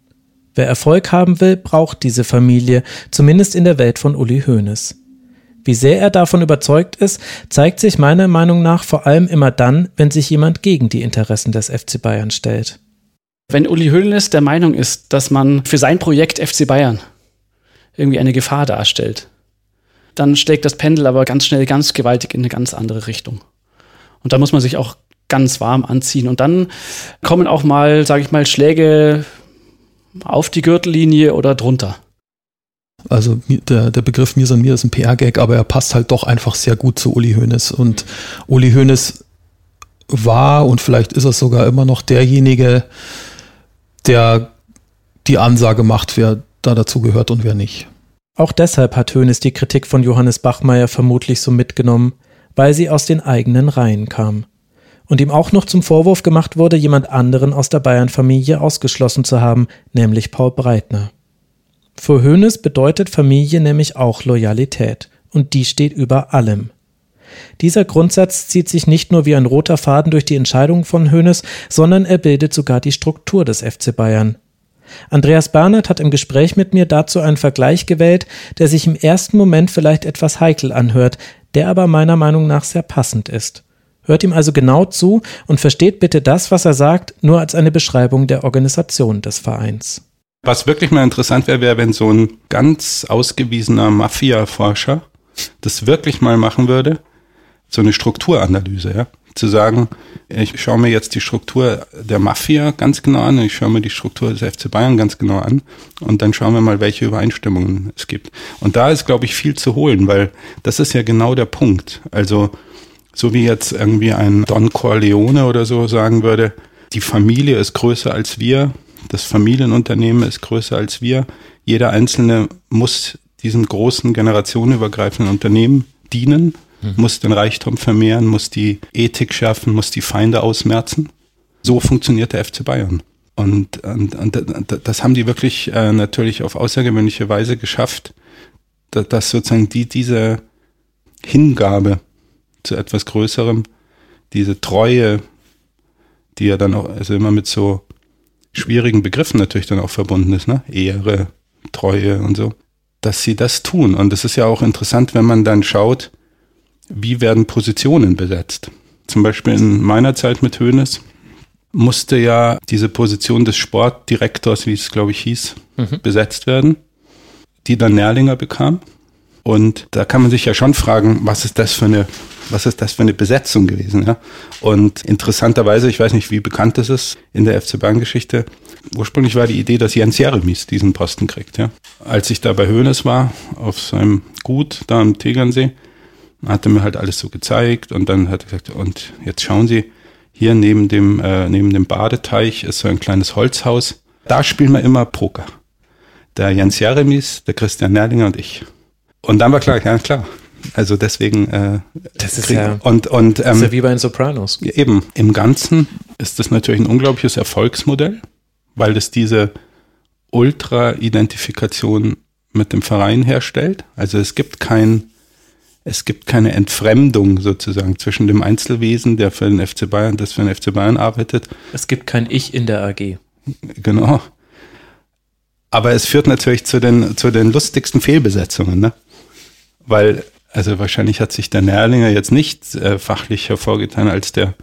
Wer Erfolg haben will, braucht diese Familie, zumindest in der Welt von Uli Hoeneß. Wie sehr er davon überzeugt ist, zeigt sich meiner Meinung nach vor allem immer dann, wenn sich jemand gegen die Interessen des FC Bayern stellt. Wenn Uli Hoeneß der Meinung ist, dass man für sein Projekt FC Bayern irgendwie eine Gefahr darstellt, dann schlägt das Pendel aber ganz schnell ganz gewaltig in eine ganz andere Richtung. Und da muss man sich auch ganz warm anziehen. Und dann kommen auch mal, sage ich mal, Schläge auf die Gürtellinie oder drunter. Also der, der Begriff Mir san mir ist ein PR-Gag, aber er passt halt doch einfach sehr gut zu Uli Hoeneß. Und Uli Hoeneß war und vielleicht ist er sogar immer noch derjenige, der die Ansage macht, wer da dazu gehört und wer nicht. Auch deshalb hat Hoeneß die Kritik von Johannes Bachmeier vermutlich so mitgenommen, weil sie aus den eigenen Reihen kam. Und ihm auch noch zum Vorwurf gemacht wurde, jemand anderen aus der Bayern-Familie ausgeschlossen zu haben, nämlich Paul Breitner. Für Hoeneß bedeutet Familie nämlich auch Loyalität, und die steht über allem. Dieser Grundsatz zieht sich nicht nur wie ein roter Faden durch die Entscheidungen von Hoeneß, sondern er bildet sogar die Struktur des FC Bayern. Andreas Bernhard hat im Gespräch mit mir dazu einen Vergleich gewählt, der sich im ersten Moment vielleicht etwas heikel anhört, der aber meiner Meinung nach sehr passend ist. Hört ihm also genau zu und versteht bitte das, was er sagt, nur als eine Beschreibung der Organisation des Vereins. Was wirklich mal interessant wäre, wäre, wenn so ein ganz ausgewiesener Mafia-Forscher das wirklich mal machen würde, so eine Strukturanalyse, ja zu sagen, ich schaue mir jetzt die Struktur der Mafia ganz genau an, ich schaue mir die Struktur des FC Bayern ganz genau an und dann schauen wir mal, welche Übereinstimmungen es gibt. Und da ist, glaube ich, viel zu holen, weil das ist ja genau der Punkt. Also so wie jetzt irgendwie ein Don Corleone oder so sagen würde, die Familie ist größer als wir, das Familienunternehmen ist größer als wir, jeder Einzelne muss diesem großen generationenübergreifenden Unternehmen dienen mhm. muss den Reichtum vermehren, muss die Ethik schärfen, muss die Feinde ausmerzen. So funktioniert der FC Bayern. Und, und, und das haben die wirklich äh, natürlich auf außergewöhnliche Weise geschafft, dass, dass sozusagen die, diese Hingabe zu etwas Größerem, diese Treue, die ja dann auch, also immer mit so schwierigen Begriffen natürlich dann auch verbunden ist, ne? Ehre, Treue und so, dass sie das tun. Und es ist ja auch interessant, wenn man dann schaut, wie werden Positionen besetzt. Zum Beispiel in meiner Zeit mit Hoeneß musste ja diese Position des Sportdirektors, wie es glaube ich hieß, mhm. besetzt werden, die dann Nährlinger bekam. Und da kann man sich ja schon fragen, was ist das für eine, was ist das für eine Besetzung gewesen, ja? Und interessanterweise, ich weiß nicht, wie bekannt das ist in der FC Bayern Geschichte. Ursprünglich war die Idee, dass Jens Jeremies diesen Posten kriegt, ja. Als ich da bei Hoeneß war, auf seinem Gut da am Tegernsee, hat er mir halt alles so gezeigt und dann hat er gesagt, und jetzt schauen Sie, hier neben dem, äh, neben dem Badeteich ist so ein kleines Holzhaus. Da spielen wir immer Poker. Der Jens Jeremies, der Christian Nerlinger und ich. Und dann war klar, ja klar. Also deswegen. Äh, das ist ja, und, und, ähm, das ist ja wie bei den Sopranos. Eben, im Ganzen ist das natürlich ein unglaubliches Erfolgsmodell, weil es diese Ultra-Identifikation mit dem Verein herstellt. Also es gibt kein es gibt keine Entfremdung sozusagen zwischen dem Einzelwesen, der für den FC Bayern, das für den FC Bayern arbeitet. Es gibt kein Ich in der AG. Genau. Aber es führt natürlich zu den, zu den lustigsten Fehlbesetzungen, ne? Weil, also wahrscheinlich hat sich der Nährlinger jetzt nicht äh, fachlich hervorgetan als der,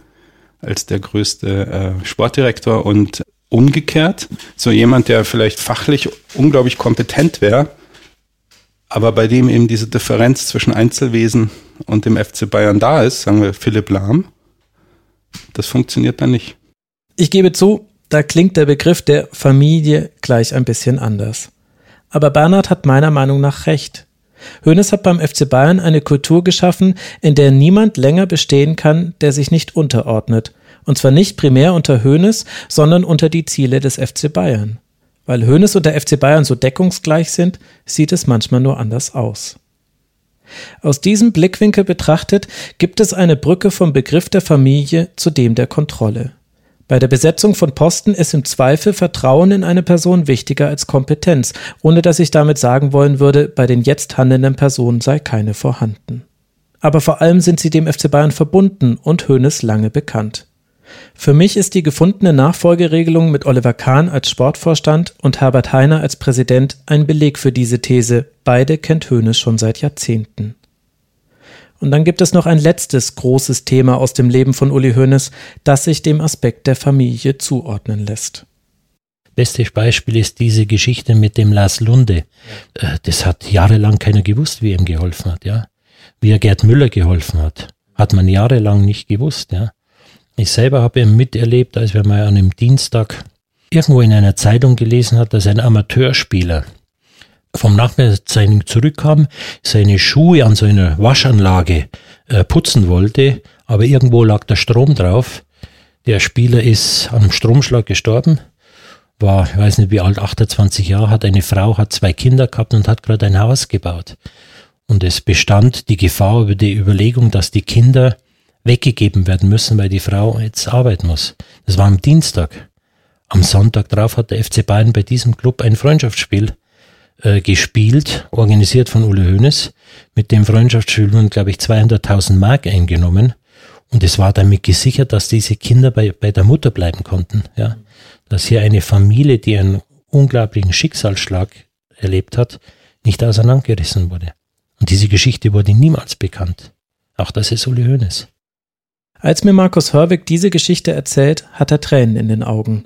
als der größte äh, Sportdirektor und umgekehrt, so jemand, der vielleicht fachlich unglaublich kompetent wäre, aber bei dem eben diese Differenz zwischen Einzelwesen und dem FC Bayern da ist, sagen wir Philipp Lahm, das funktioniert dann nicht. Ich gebe zu, da klingt der Begriff der Familie gleich ein bisschen anders. Aber Bernhard hat meiner Meinung nach recht. Hoeneß hat beim FC Bayern eine Kultur geschaffen, in der niemand länger bestehen kann, der sich nicht unterordnet. Und zwar nicht primär unter Hoeneß, sondern unter die Ziele des FC Bayern. Weil Hoeneß und der FC Bayern so deckungsgleich sind, sieht es manchmal nur anders aus. Aus diesem Blickwinkel betrachtet gibt es eine Brücke vom Begriff der Familie zu dem der Kontrolle. Bei der Besetzung von Posten ist im Zweifel Vertrauen in eine Person wichtiger als Kompetenz, ohne dass ich damit sagen wollen würde, bei den jetzt handelnden Personen sei keine vorhanden. Aber vor allem sind sie dem FC Bayern verbunden und Hoeneß lange bekannt. Für mich ist die gefundene Nachfolgeregelung mit Oliver Kahn als Sportvorstand und Herbert Heiner als Präsident ein Beleg für diese These. Beide kennt Hoeneß schon seit Jahrzehnten. Und dann gibt es noch ein letztes großes Thema aus dem Leben von Uli Hoeneß, das sich dem Aspekt der Familie zuordnen lässt. Bestes Beispiel ist diese Geschichte mit dem Lars Lunde. Äh, das hat jahrelang keiner gewusst, wie ihm geholfen hat, ja. Wie er Gerd Müller geholfen hat, hat man jahrelang nicht gewusst, ja. Ich selber habe ihn miterlebt, als wir mal an einem Dienstag irgendwo in einer Zeitung gelesen hat, dass ein Amateurspieler vom Nachmittagstraining zurückkam, seine Schuhe an so einer Waschanlage äh, putzen wollte, aber irgendwo lag der Strom drauf. Der Spieler ist an einem Stromschlag gestorben, war, ich weiß nicht wie alt, 28 Jahre, hat eine Frau, hat zwei Kinder gehabt und hat gerade ein Haus gebaut. Und es bestand die Gefahr über die Überlegung, dass die Kinder weggegeben werden müssen, weil die Frau jetzt arbeiten muss. Das war am Dienstag. Am Sonntag drauf hat der FC Bayern bei diesem Club ein Freundschaftsspiel äh, gespielt, organisiert von Ule Hoeneß. Mit dem Freundschaftsspiel wurden, glaube ich, 200.000 Mark eingenommen. Und es war damit gesichert, dass diese Kinder bei, bei der Mutter bleiben konnten. Ja? Dass hier eine Familie, die einen unglaublichen Schicksalsschlag erlebt hat, nicht auseinandergerissen wurde. Und diese Geschichte wurde niemals bekannt. Auch das ist Uli Hoeneß. Als mir Markus Hörwig diese Geschichte erzählt, hat er Tränen in den Augen.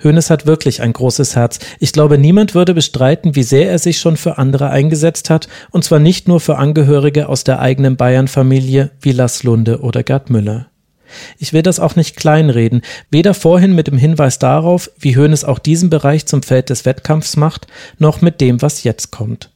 Hoeneß hat wirklich ein großes Herz. Ich glaube, niemand würde bestreiten, wie sehr er sich schon für andere eingesetzt hat, und zwar nicht nur für Angehörige aus der eigenen Bayern-Familie wie Lars Lunde oder Gerd Müller. Ich will das auch nicht kleinreden, weder vorhin mit dem Hinweis darauf, wie Hoeneß auch diesen Bereich zum Feld des Wettkampfs macht, noch mit dem, was jetzt kommt.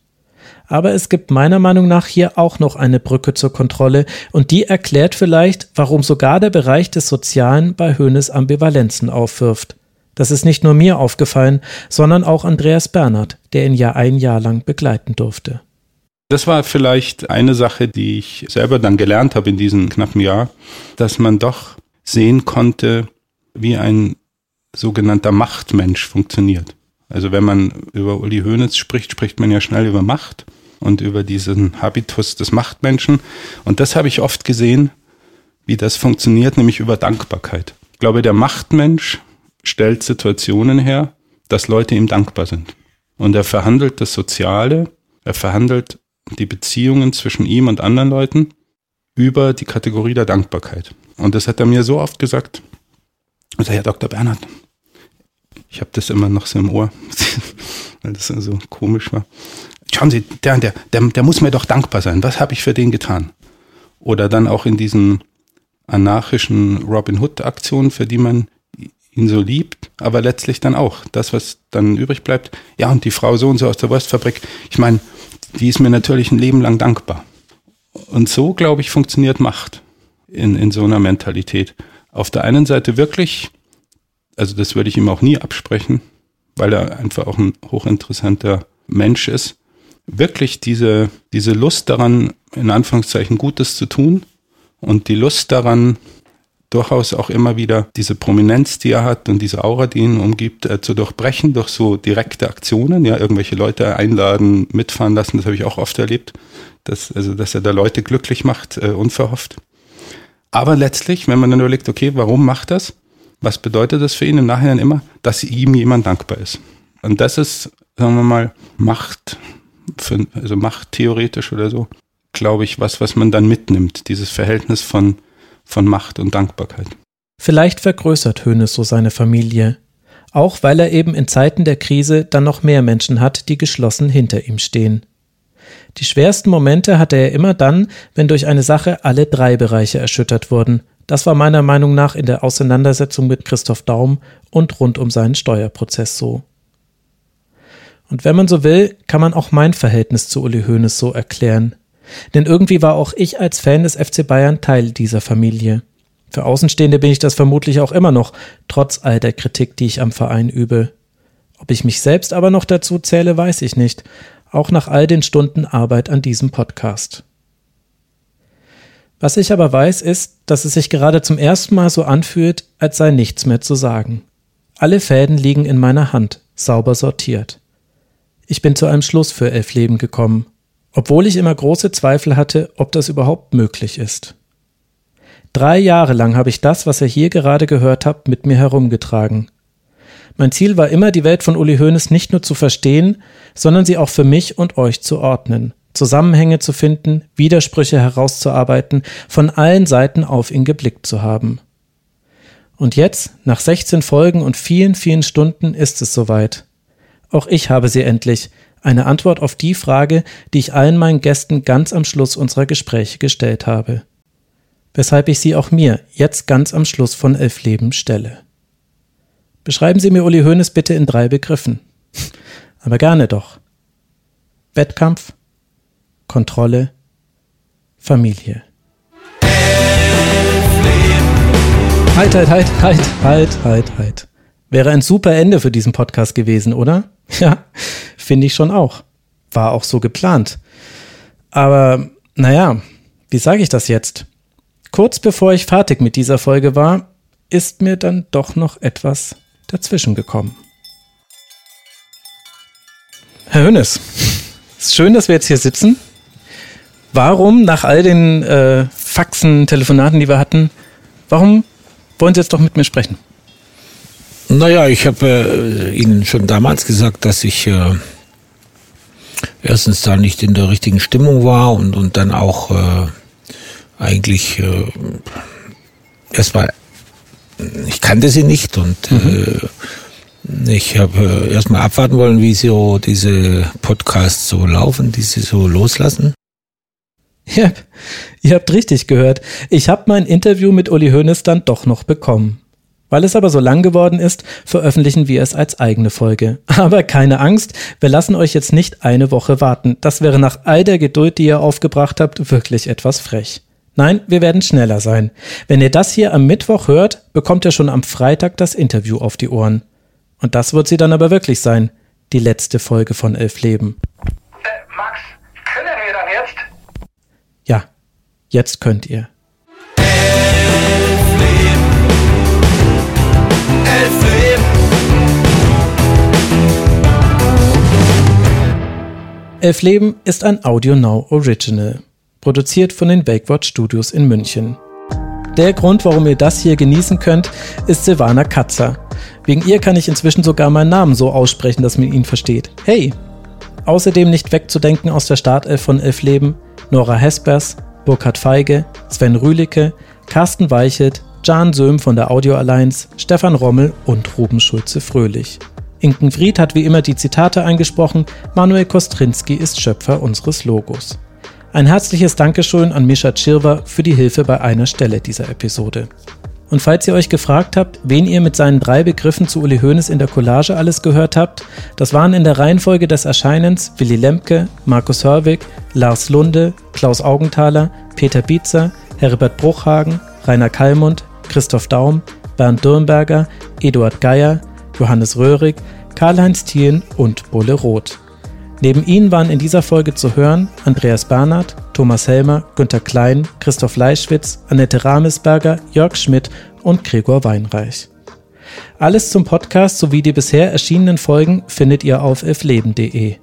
Aber es gibt meiner Meinung nach hier auch noch eine Brücke zur Kontrolle und die erklärt vielleicht, warum sogar der Bereich des Sozialen bei Hoeneß Ambivalenzen aufwirft. Das ist nicht nur mir aufgefallen, sondern auch Andreas Bernhard, der ihn ja ein Jahr lang begleiten durfte. Das war vielleicht eine Sache, die ich selber dann gelernt habe in diesem knappen Jahr, dass man doch sehen konnte, wie ein sogenannter Machtmensch funktioniert. Also wenn man über Uli Hoeneß spricht, spricht man ja schnell über Macht und über diesen Habitus des Machtmenschen. Und das habe ich oft gesehen, wie das funktioniert, nämlich über Dankbarkeit. Ich glaube, der Machtmensch stellt Situationen her, dass Leute ihm dankbar sind. Und er verhandelt das Soziale, er verhandelt die Beziehungen zwischen ihm und anderen Leuten über die Kategorie der Dankbarkeit. Und das hat er mir so oft gesagt. Also Herr Dr. Bernhard, ich habe das immer noch so im Ohr, (laughs) weil das so komisch war. Schauen Sie, der, der, der, der muss mir doch dankbar sein. Was habe ich für den getan? Oder dann auch in diesen anarchischen Robin Hood-Aktionen, für die man ihn so liebt, aber letztlich dann auch das, was dann übrig bleibt. Ja, und die Frau so und so aus der Wurstfabrik, ich meine, die ist mir natürlich ein Leben lang dankbar. Und so, glaube ich, funktioniert Macht in, in so einer Mentalität. Auf der einen Seite wirklich, also das würde ich ihm auch nie absprechen, weil er einfach auch ein hochinteressanter Mensch ist, wirklich diese, diese Lust daran, in Anführungszeichen Gutes zu tun und die Lust daran, durchaus auch immer wieder diese Prominenz, die er hat und diese Aura, die ihn umgibt, äh, zu durchbrechen durch so direkte Aktionen, ja, irgendwelche Leute einladen, mitfahren lassen, das habe ich auch oft erlebt, dass, also, dass er da Leute glücklich macht, äh, unverhofft. Aber letztlich, wenn man dann überlegt, okay, warum macht das? Was bedeutet das für ihn im Nachhinein immer? Dass ihm jemand dankbar ist. Und das ist, sagen wir mal, Macht, für, also Macht theoretisch oder so, glaube ich, was, was man dann mitnimmt. Dieses Verhältnis von von Macht und Dankbarkeit. Vielleicht vergrößert Hoeneß so seine Familie, auch weil er eben in Zeiten der Krise dann noch mehr Menschen hat, die geschlossen hinter ihm stehen. Die schwersten Momente hatte er immer dann, wenn durch eine Sache alle drei Bereiche erschüttert wurden. Das war meiner Meinung nach in der Auseinandersetzung mit Christoph Daum und rund um seinen Steuerprozess so. Und wenn man so will, kann man auch mein Verhältnis zu Uli Hoeneß so erklären. Denn irgendwie war auch ich als Fan des FC Bayern Teil dieser Familie. Für Außenstehende bin ich das vermutlich auch immer noch, trotz all der Kritik, die ich am Verein übe. Ob ich mich selbst aber noch dazu zähle, weiß ich nicht, auch nach all den Stunden Arbeit an diesem Podcast. Was ich aber weiß, ist, dass es sich gerade zum ersten Mal so anfühlt, als sei nichts mehr zu sagen. Alle Fäden liegen in meiner Hand, sauber sortiert. Ich bin zu einem Schluss für elf Leben gekommen, obwohl ich immer große Zweifel hatte, ob das überhaupt möglich ist. Drei Jahre lang habe ich das, was ihr hier gerade gehört habt, mit mir herumgetragen. Mein Ziel war immer, die Welt von Uli Hoeneß nicht nur zu verstehen, sondern sie auch für mich und euch zu ordnen, Zusammenhänge zu finden, Widersprüche herauszuarbeiten, von allen Seiten auf ihn geblickt zu haben. Und jetzt, nach 16 Folgen und vielen, vielen Stunden, ist es soweit. Auch ich habe sie endlich, eine Antwort auf die Frage, die ich allen meinen Gästen ganz am Schluss unserer Gespräche gestellt habe weshalb ich sie auch mir jetzt ganz am Schluss von Elf Leben stelle. Beschreiben Sie mir Uli Hoeneß bitte in drei Begriffen. (laughs) Aber gerne doch. Wettkampf, Kontrolle, Familie. Halt, halt, halt, halt, halt, halt, halt. Wäre ein super Ende für diesen Podcast gewesen, oder? (laughs) Ja, finde ich schon auch. War auch so geplant. Aber, naja, wie sage ich das jetzt? Kurz bevor ich fertig mit dieser Folge war, ist mir dann doch noch etwas dazwischen gekommen. Herr Hönes, ist schön, dass wir jetzt hier sitzen. Warum, nach all den äh, Faxen, Telefonaten, die wir hatten, warum wollen Sie jetzt doch mit mir sprechen? Naja, ich habe äh, Ihnen schon damals gesagt, dass ich äh, erstens da nicht in der richtigen Stimmung war und, und dann auch äh, eigentlich äh, erstmal, ich kannte sie nicht und mhm. äh, ich habe äh, erstmal abwarten wollen, wie so diese Podcasts so laufen, die sie so loslassen. Ja, ihr habt richtig gehört. Ich habe mein Interview mit Uli Hoeneß dann doch noch bekommen. Weil es aber so lang geworden ist, veröffentlichen wir es als eigene Folge. (laughs) Aber keine Angst, wir lassen euch jetzt nicht eine Woche warten. Das wäre nach all der Geduld, die ihr aufgebracht habt, wirklich etwas frech. Nein, wir werden schneller sein. Wenn ihr das hier am Mittwoch hört, bekommt ihr schon am Freitag das Interview auf die Ohren. Und das wird sie dann aber wirklich sein. Die letzte Folge von Elf Leben. Äh, Max, können wir dann jetzt? Ja, jetzt könnt ihr. Leben. Elf Leben ist ein Audio Now Original produziert von den Wakewatch Studios in München. Der Grund, warum ihr das hier genießen könnt, ist Silvana Katzer. Wegen ihr kann ich inzwischen sogar meinen Namen so aussprechen, dass man ihn versteht. Hey! Außerdem nicht wegzudenken aus der Startelf von Elf Leben Nora Hespers, Burkhard Feige, Sven Rühlicke, Carsten Weichelt, Jan Söhm von der Audio Alliance, Stefan Rommel und Ruben Schulze-Fröhlich. Inken Fried hat wie immer die Zitate eingesprochen, Manuel Kostrinski ist Schöpfer unseres Logos. Ein herzliches Dankeschön an Mischa Tschirwa für die Hilfe bei einer Stelle dieser Episode. Und falls ihr euch gefragt habt, wen ihr mit seinen drei Begriffen zu Uli Hoeneß in der Collage alles gehört habt, das waren in der Reihenfolge des Erscheinens Willy Lemke, Markus Hörwig, Lars Lunde, Klaus Augenthaler, Peter Bietzer, Herbert Bruchhagen, Rainer Kallmund, Christoph Daum, Bernd Dürnberger, Eduard Geier, Johannes Röhrig, Karl-Heinz Thielen und Bulle Roth. Neben ihnen waren in dieser Folge zu hören Andreas Bernhard, Thomas Helmer, Günter Klein, Christoph Leischwitz, Annette Ramesberger, Jörg Schmidt und Gregor Weinreich. Alles zum Podcast sowie die bisher erschienenen Folgen findet ihr auf elfleben.de.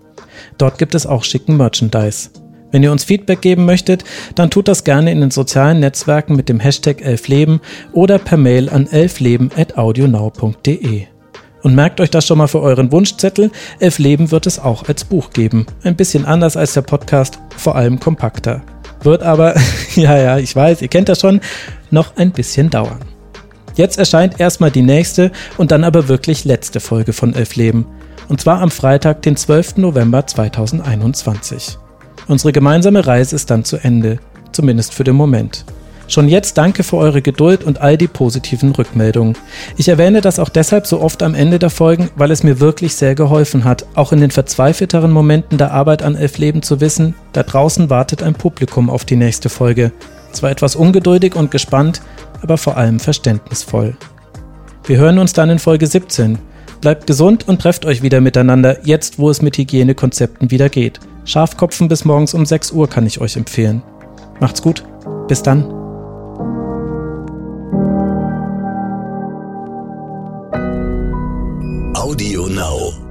Dort gibt es auch schicken Merchandise. Wenn ihr uns Feedback geben möchtet, dann tut das gerne in den sozialen Netzwerken mit dem Hashtag elfleben oder per Mail an elfleben.audionow.de. Und merkt euch das schon mal für euren Wunschzettel. Elf Leben wird es auch als Buch geben. Ein bisschen anders als der Podcast, vor allem kompakter. Wird aber, (laughs) ja, ja, ich weiß, ihr kennt das schon, noch ein bisschen dauern. Jetzt erscheint erstmal die nächste und dann aber wirklich letzte Folge von Elf Leben. Und zwar am Freitag, den 12. November 2021. Unsere gemeinsame Reise ist dann zu Ende. Zumindest für den Moment. Schon jetzt danke für eure Geduld und all die positiven Rückmeldungen. Ich erwähne das auch deshalb so oft am Ende der Folgen, weil es mir wirklich sehr geholfen hat, auch in den verzweifelteren Momenten der Arbeit an Elf Leben zu wissen, da draußen wartet ein Publikum auf die nächste Folge. Zwar etwas ungeduldig und gespannt, aber vor allem verständnisvoll. Wir hören uns dann in Folge 17. Bleibt gesund und trefft euch wieder miteinander, jetzt wo es mit Hygienekonzepten wieder geht. Schafkopfen bis morgens um 6 Uhr kann ich euch empfehlen. Macht's gut. Bis dann. Audio Now.